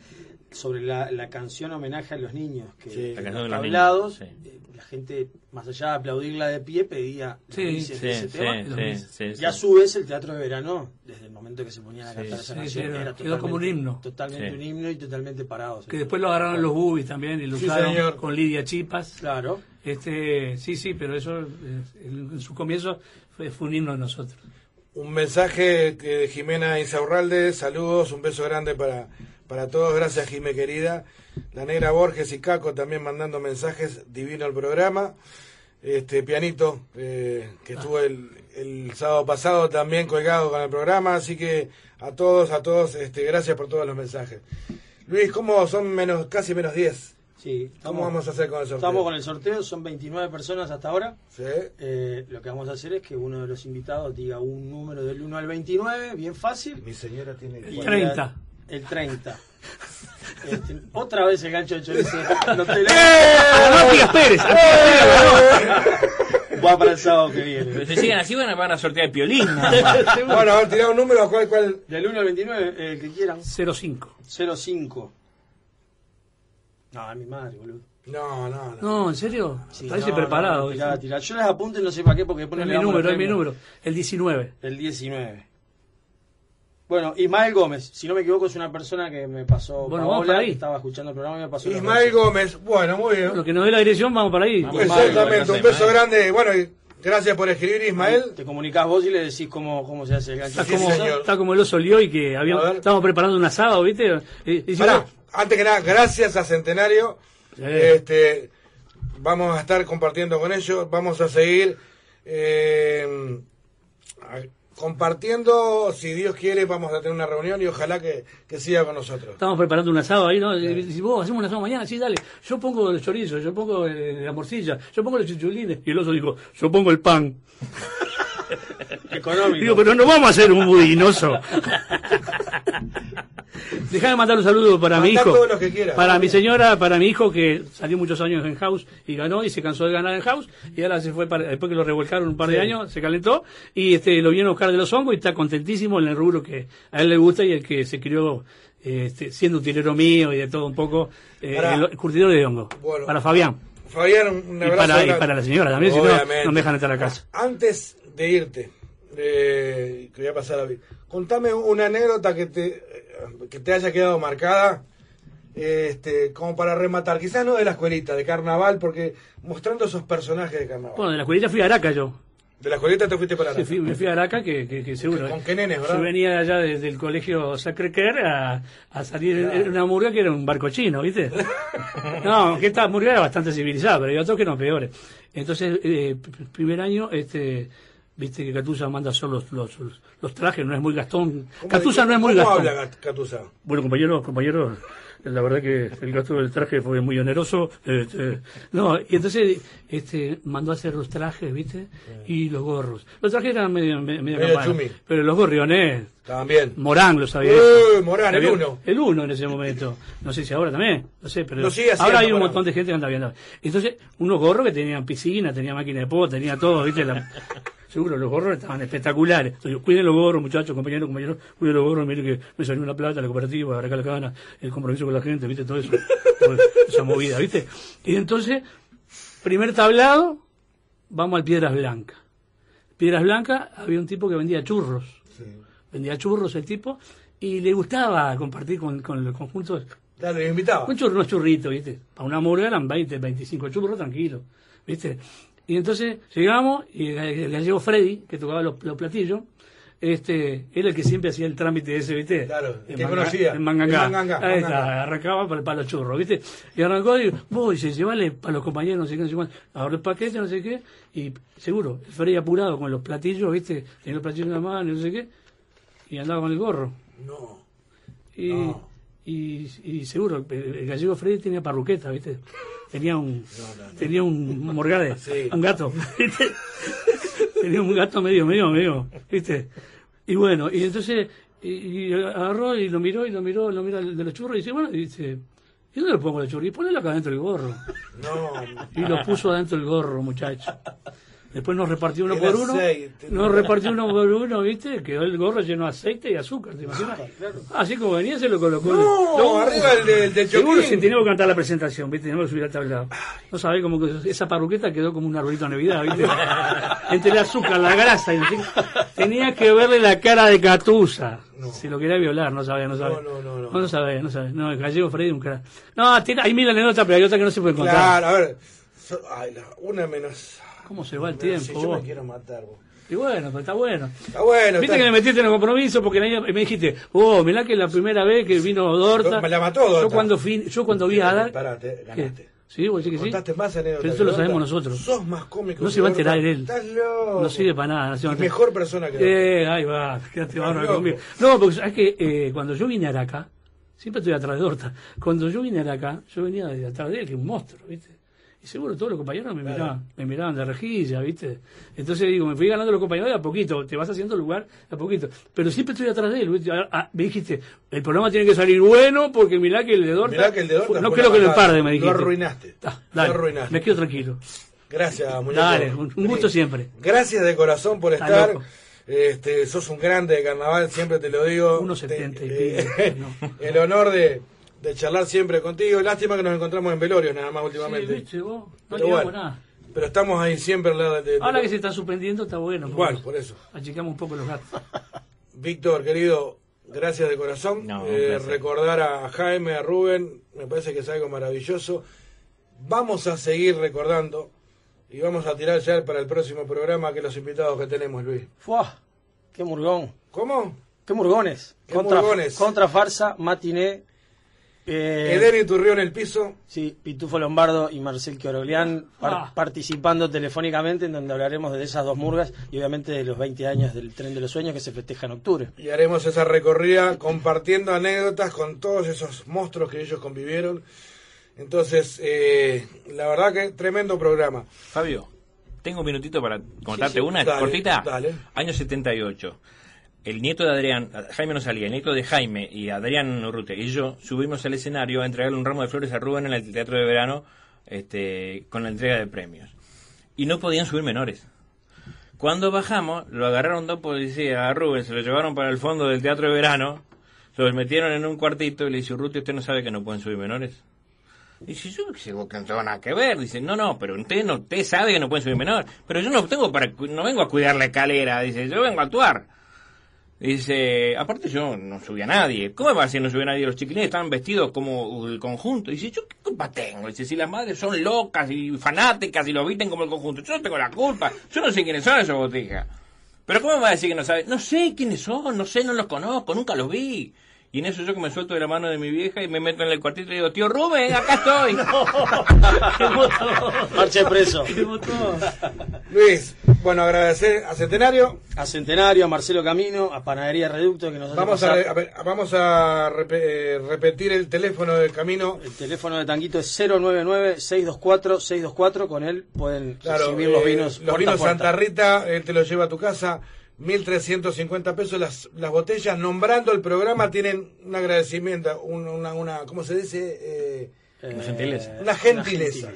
sobre la, la canción homenaje a los niños, que Sí. La los tablados, niños, eh, la gente, más allá de aplaudirla de pie, pedía Sí, ese sí, tema. y a su vez el teatro de verano, desde el momento que se ponían a cantar Sí, esa sí, canción, sí, era quedó como un himno. Totalmente Sí. un himno y totalmente parados. Que después lo agarraron los boobies también y lo Sí, usaron señor. con Lidia Chipas. Claro. Este, sí, sí, pero eso eh, en su comienzo fue, fue un himno de nosotros. Un mensaje que de Jimena Insaurralde, saludos, un beso grande para, para todos, gracias Jimé querida. La negra Borges y Caco también mandando mensajes, divino el programa. Este pianito eh, que estuvo el, el sábado pasado también colgado con el programa, así que a todos, a todos, este, gracias por todos los mensajes. Luis, ¿cómo son menos, casi menos 10? Sí, ¿Cómo vamos a hacer con el sorteo? Estamos con el sorteo, son 29 personas hasta ahora. Sí. Eh, lo que vamos a hacer es que uno de los invitados diga un número del 1 al 29, bien fácil. Mi señora tiene Y 30. El 30. Este, otra vez el gancho de chorizo. No te Matías Pérez! Va para el sábado que viene. Pero si siguen así van a, van a sortear el piolín. *laughs* bueno, a ver, tirá un número, ¿cuál, cuál? Del 1 al 29, el que quieran. 05. 05. No, a mi madre, boludo. No, no, no. No, ¿en serio? Sí, Parece no, preparado. no, tirá, tirá. Yo les apunto y no sé para qué, porque Es no le damos número, es mi número. El 19. El 19. Bueno, Ismael Gómez, si no me equivoco, es una persona que me pasó Bueno, Paola, vamos para ahí. que estaba escuchando el programa y me pasó Ismael. Gómez, bueno, muy bien. Lo que nos dé la dirección, vamos para ahí. Exactamente, un beso grande. Bueno, y gracias por escribir, Ismael. Te comunicás vos y le decís cómo, cómo se hace el gancho. Está como, está como el oso Lioy que habíamos, estábamos preparando un asado, ¿viste? Y, y Pará, antes que nada, gracias a Centenario. Este, vamos a estar compartiendo con ellos. Vamos a seguir eh, a- compartiendo. Si Dios quiere, vamos a tener una reunión y ojalá que, que siga con nosotros. Estamos preparando un asado ahí, ¿no? Dice, vos hacemos un asado mañana, sí, dale. Yo pongo el chorizo, yo pongo la morcilla, yo pongo los chichulines. Y el oso dijo, yo pongo el pan. *laughs* Económico. Digo, pero no vamos a hacer un budinoso. *laughs* Déjame mandar un saludo para mi hijo, todos los que quieras. para mi señora, para mi hijo que salió muchos años en House y ganó y se cansó de ganar en House y ahora se fue para, después que lo revolcaron un par de Sí. años, se calentó y este lo vieron a buscar de los hongos y está contentísimo en el rubro que a él le gusta y el que se crió este, siendo utilero mío y de todo un poco, eh, el, curtidor de hongo. Bueno. para Fabián. Fabián, un Y abrazo. para, y grande. para la señora también, si no, no me dejan entrar a casa. Antes de irte, eh, que voy a pasar a contame una anécdota que te, que te haya quedado marcada, este, como para rematar, quizás no de la escuelita, de carnaval, porque mostrando esos personajes de carnaval. Bueno, de la escuelita fui a Araca yo. De la escuelita te fuiste para Sí, fui- me fui a Araca, que, que, que seguro. ¿Con qué nenes, verdad? Yo venía de allá desde el colegio Sacré-Cœur a, a salir en- Claro. en una murga que era un barco chino, ¿viste? *laughs* no, que esta murga era bastante civilizada, pero había otros que eran peores. Entonces, eh, primer año, este, viste que Catusa manda hacer los, los, los, trajes, no es muy Gastón. ¿Cómo- Catusa no es muy ¿Cómo Gastón. habla Catusa? Bueno, compañeros, compañeros, la verdad que el gasto del traje fue muy oneroso. este, no, y entonces este, mandó a hacer los trajes, ¿viste? Y los gorros. Los trajes eran medio, me- medio, Medio campanas, chumi. pero los gorriones, Bien. Morán lo sabía. Morán, el uno. El uno en ese momento. No sé si ahora también, no sé, pero sigue ahora hay un Morán. montón de gente que anda viendo. Entonces, unos gorros que tenían piscina, tenía máquina de po, tenía todo, ¿viste? La- *laughs* Seguro, los gorros estaban espectaculares. Entonces, cuiden los gorros, muchachos, compañeros, compañeros, cuiden los gorros, mire que me salió una plata, la cooperativa, acá la cana, el compromiso con la gente, ¿viste? Todo eso, esa movida, ¿viste? Y entonces, primer tablado, vamos al Piedras Blancas. Piedras Blancas había un tipo que vendía churros. Vendía churros el tipo y le gustaba compartir con, con los conjuntos. Dale, invitaba. Un churro, unos churritos, ¿viste? Para una murga eran 20, 25 churros tranquilos, ¿viste? Y entonces llegamos y el gallego Freddy, que tocaba los, los platillos, este, era el que siempre hacía el trámite ese, ¿viste? Claro, En que Manga- conocía. En Mangangá. En Mangangá, Ahí Mangangá. está, arrancaba para, para los churros, ¿viste? Y arrancó y, vos, dice, llevale para los compañeros, no sé qué, no sé cuánto. Ahora el paquete, no sé qué. Y seguro, Freddy apurado con los platillos, ¿viste? Tenía los platillos en la mano, no sé qué. Y andaba con el gorro. No. Y, y, y seguro, el, gallego Freddy tenía parruqueta, ¿viste? Tenía un, tenía un morgade, *laughs* un gato, ¿viste? *laughs* tenía un gato medio, medio, medio, ¿viste? Y bueno, y entonces, y, y agarró y lo miró y lo miró, lo miró de los churros y dice, bueno, y dice, ¿y dónde lo pongo los churros? Y ponelo acá dentro del gorro. No. Y lo puso adentro del gorro, muchacho. Después nos repartió uno El por uno. aceite, Nos repartió uno por uno, ¿viste? Quedó el gorro lleno de aceite y azúcar, ¿te imaginas? Así como venía, se lo colocó. No, arriba el de- el de Seguro si teníamos que cantar la presentación, ¿viste? Teníamos que subir al tablado. No sabés cómo que esa parruqueta quedó como un arbolito de Navidad, ¿viste? *laughs* Entre el azúcar, la grasa y no. Tenía que verle la cara de Catusa. Si lo quería violar, no sabía, no sabía. No, no, no, No, no sabía, no sabía. No, el gallego Freddy un cara. No, tiene, hay mil anécdotas, pero hay otra que no se puede contar. Claro, a ver. so- ay, la- una menos. ¿Cómo se va el Si tiempo? yo vos? me quiero matar, vos. Y bueno, pero está bueno. Está bueno. Viste está- que me metiste en el compromiso porque me dijiste, oh, mirá que la primera vez que vino Dorta. Me la mató Dorta. Yo cuando, fui, yo cuando vi a Dar. Parate, ganaste. ¿Sí? ¿Vos decís que sí? Contaste más anécdotas Pero eso lo Dorta. sabemos nosotros. Sos más cómico. No se va a Dorta. enterar él. Estás loco. No sirve para nada. no Y enterar. mejor persona que Dorta. Eh, ahí va, quédate bárbaro conmigo. No, porque sabes que eh, cuando yo vine a Araca, siempre estoy atrás de Horta. Cuando yo vine a Araca, yo venía de atrás de él, que es un monstruo, ¿viste? Y seguro todos los compañeros me miraban, me miraban de rejilla, ¿viste? Entonces digo, me fui ganando los compañeros de a poquito, te vas haciendo lugar a poquito. Pero siempre estoy atrás de él, ¿viste? Ah, ah, me dijiste, el programa tiene que salir bueno porque mirá que el de Dorta. Mirá que el de Dorta no creo que lo emparde, me Lo dijiste. arruinaste. Ah, Lo arruinaste. me quedo tranquilo. Gracias, muñeco. Dale, un, un gusto siempre. Gracias de corazón por estar. Este, sos un grande de carnaval, siempre te lo digo. 1.70 y pico, eh, no. *laughs* El honor de, de charlar siempre contigo. Lástima que nos encontramos en velorio nada más últimamente. Sí, viste, vos, no Pero bueno, nada. Pero estamos ahí siempre al lado de, de- Ahora que se está suspendiendo está bueno. Igual, por eso. Achicamos un poco los gatos. Víctor, querido, gracias de corazón. No, Eh, recordar a Jaime, a Rubén, me parece que es algo maravilloso. Vamos a seguir recordando y vamos a tirar ya para el próximo programa que los invitados que tenemos, Luis. ¡Fua! ¡Qué murgón! ¿Cómo? ¡Qué murgones! ¿Qué contra, murgones? contra farsa, matiné Eh, Eden Iturrió en el piso. Sí, Pitufo Lombardo y Marcel Quioroglián par- Ah. participando telefónicamente en donde hablaremos de esas dos murgas y obviamente de los 20 años del Tren de los Sueños que se festeja en octubre. Y haremos esa recorrida compartiendo anécdotas con todos esos monstruos que ellos convivieron. Entonces, eh, la verdad que tremendo programa. Fabio, tengo un minutito para contarte Sí, sí, una dale, cortita. dale. Año 78. El nieto de Adrián, Jaime no salía, el nieto de Jaime y Adrián Urrute y yo subimos al escenario a entregarle un ramo de flores a Rubén en el Teatro de Verano este, con la entrega de premios. Y no podían subir menores. Cuando bajamos, lo agarraron dos policías a Rubén, se lo llevaron para el fondo del Teatro de Verano, se lo metieron en un cuartito y le dice, Urruti, ¿usted no sabe que no pueden subir menores? Dice, yo que no tengo nada que ver. Dice, no, no, pero usted no, usted sabe que no pueden subir menor. Pero yo no tengo para, no vengo a cuidar la escalera. Dice, yo vengo a actuar. Dice, aparte yo no subí a nadie. ¿Cómo va decir no subí a nadie? Los chiquilines estaban vestidos como el conjunto. Dice, ¿yo qué culpa tengo? Dice, si las madres son locas y fanáticas y lo visten como el conjunto. Yo no tengo la culpa. Yo no sé quiénes son esos botijas. Pero ¿cómo me va a decir que no sabe? No sé quiénes son, no sé, no los conozco, nunca los vi. Y en eso yo que me suelto de la mano de mi vieja y me meto en el cuartito y digo, tío Rubén, acá estoy. *laughs* Marche preso. *laughs* Luis, bueno, agradecer a Centenario. A Centenario, a Marcelo Camino, a Panadería Reducto que nos Vamos a, pasar- vamos a eh, repetir el teléfono del camino. El teléfono de Tanguito es 099-624-624. Con él pueden Claro, recibir los eh, vinos. los vinos. Santa Rita, él te los lleva a tu casa. 1.350 pesos las, las botellas. Nombrando el programa tienen un agradecimiento, un- una, una, ¿cómo se dice? Eh, Una gentileza. Una gentileza.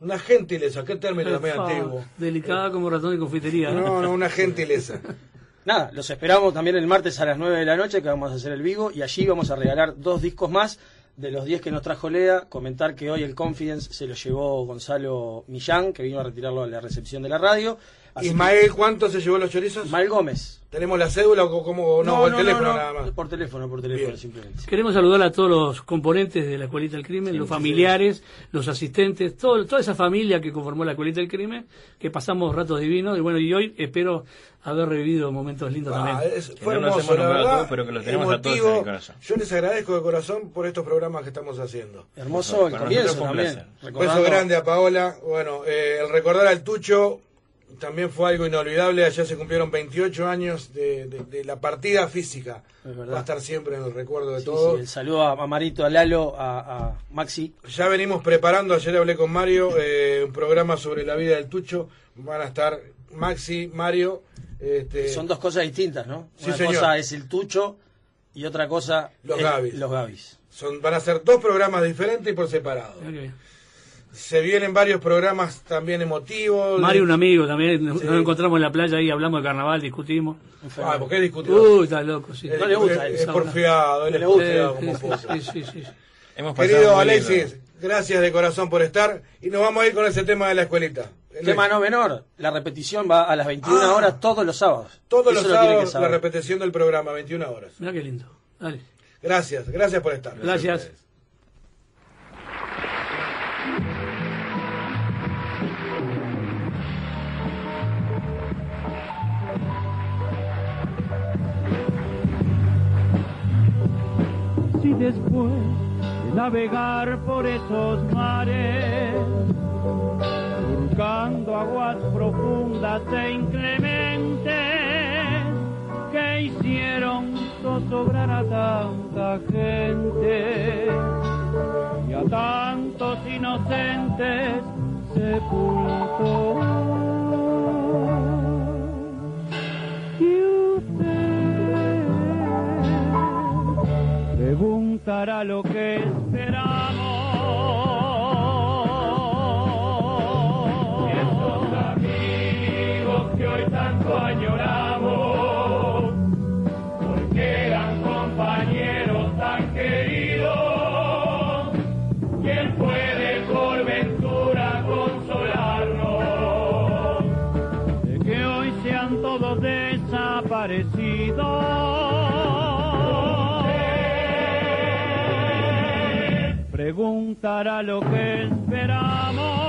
Una gentileza. ¿Qué término *laughs* también Fa, antiguo? Delicada como ratón de confitería. No, no, una gentileza. *laughs* Nada, los esperamos también el martes a las 9 de la noche que vamos a hacer el vivo y allí vamos a regalar dos discos más de los 10 que nos trajo Lea. Comentar que hoy el Confidence se lo llevó Gonzalo Millán, que vino a retirarlo a la recepción de la radio. Ismael, ¿cuánto se llevó los chorizos? Ismael Gómez. ¿Tenemos la cédula o cómo? No, o el teléfono no, nada más. Por teléfono, por teléfono simplemente. Queremos saludar a todos los componentes de la Escuelita del Crimen, los familiares, los asistentes, todo, toda esa familia que conformó la Escuelita del Crimen, que pasamos ratos divinos y bueno, y hoy espero haber revivido momentos lindos Ah, también. es- fue hermoso, la verdad. pero que los tenemos a todos en el corazón. Yo les agradezco de corazón por estos programas que estamos haciendo. Hermoso el comienzo también. Recordando- beso grande a Paola. Bueno, eh, el recordar al Tucho también fue algo inolvidable. Allá se cumplieron 28 años de, de- de la partida física. Es verdad. Va a estar siempre en el recuerdo de Sí, todos. sí, el saludo a, Marito, a Lalo, a, a Maxi. Ya venimos preparando, ayer hablé con Mario, eh, un programa sobre la vida del Tucho. Van a estar Maxi, Mario. Este, Son dos cosas distintas, ¿no? Sí, Una señor. cosa es el tucho y otra cosa Los es Gavis. Los Gavis. Son, van a ser dos programas diferentes y por separado. Bien. Se vienen varios programas también emotivos. Mario, un amigo también, nos Sí. nos encontramos en la playa ahí, hablamos de carnaval, discutimos. Ah, ¿por qué discutimos? Uy, está loco, sí. Es- No le gusta es, eso. porfiado, él es le gusta. porfiado Sí, como sí, sí, sí. Hemos Querido Alexis, gracias de corazón por estar y nos vamos a ir con ese tema de la escuelita. Tema no menor, la repetición va a las 21 Ah. horas todos los sábados. Todos Eso los lo sábados la repetición del programa, 21 horas. Mirá qué lindo. Dale. Gracias, gracias por estar. Gracias. Si después de navegar por esos mares, surcando aguas profundas e inclementes, que hicieron zozobrar a tanta gente y a tantos inocentes sepultó. Preguntará lo que esperamos. Preguntará lo que esperamos.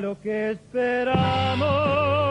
Lo que esperamos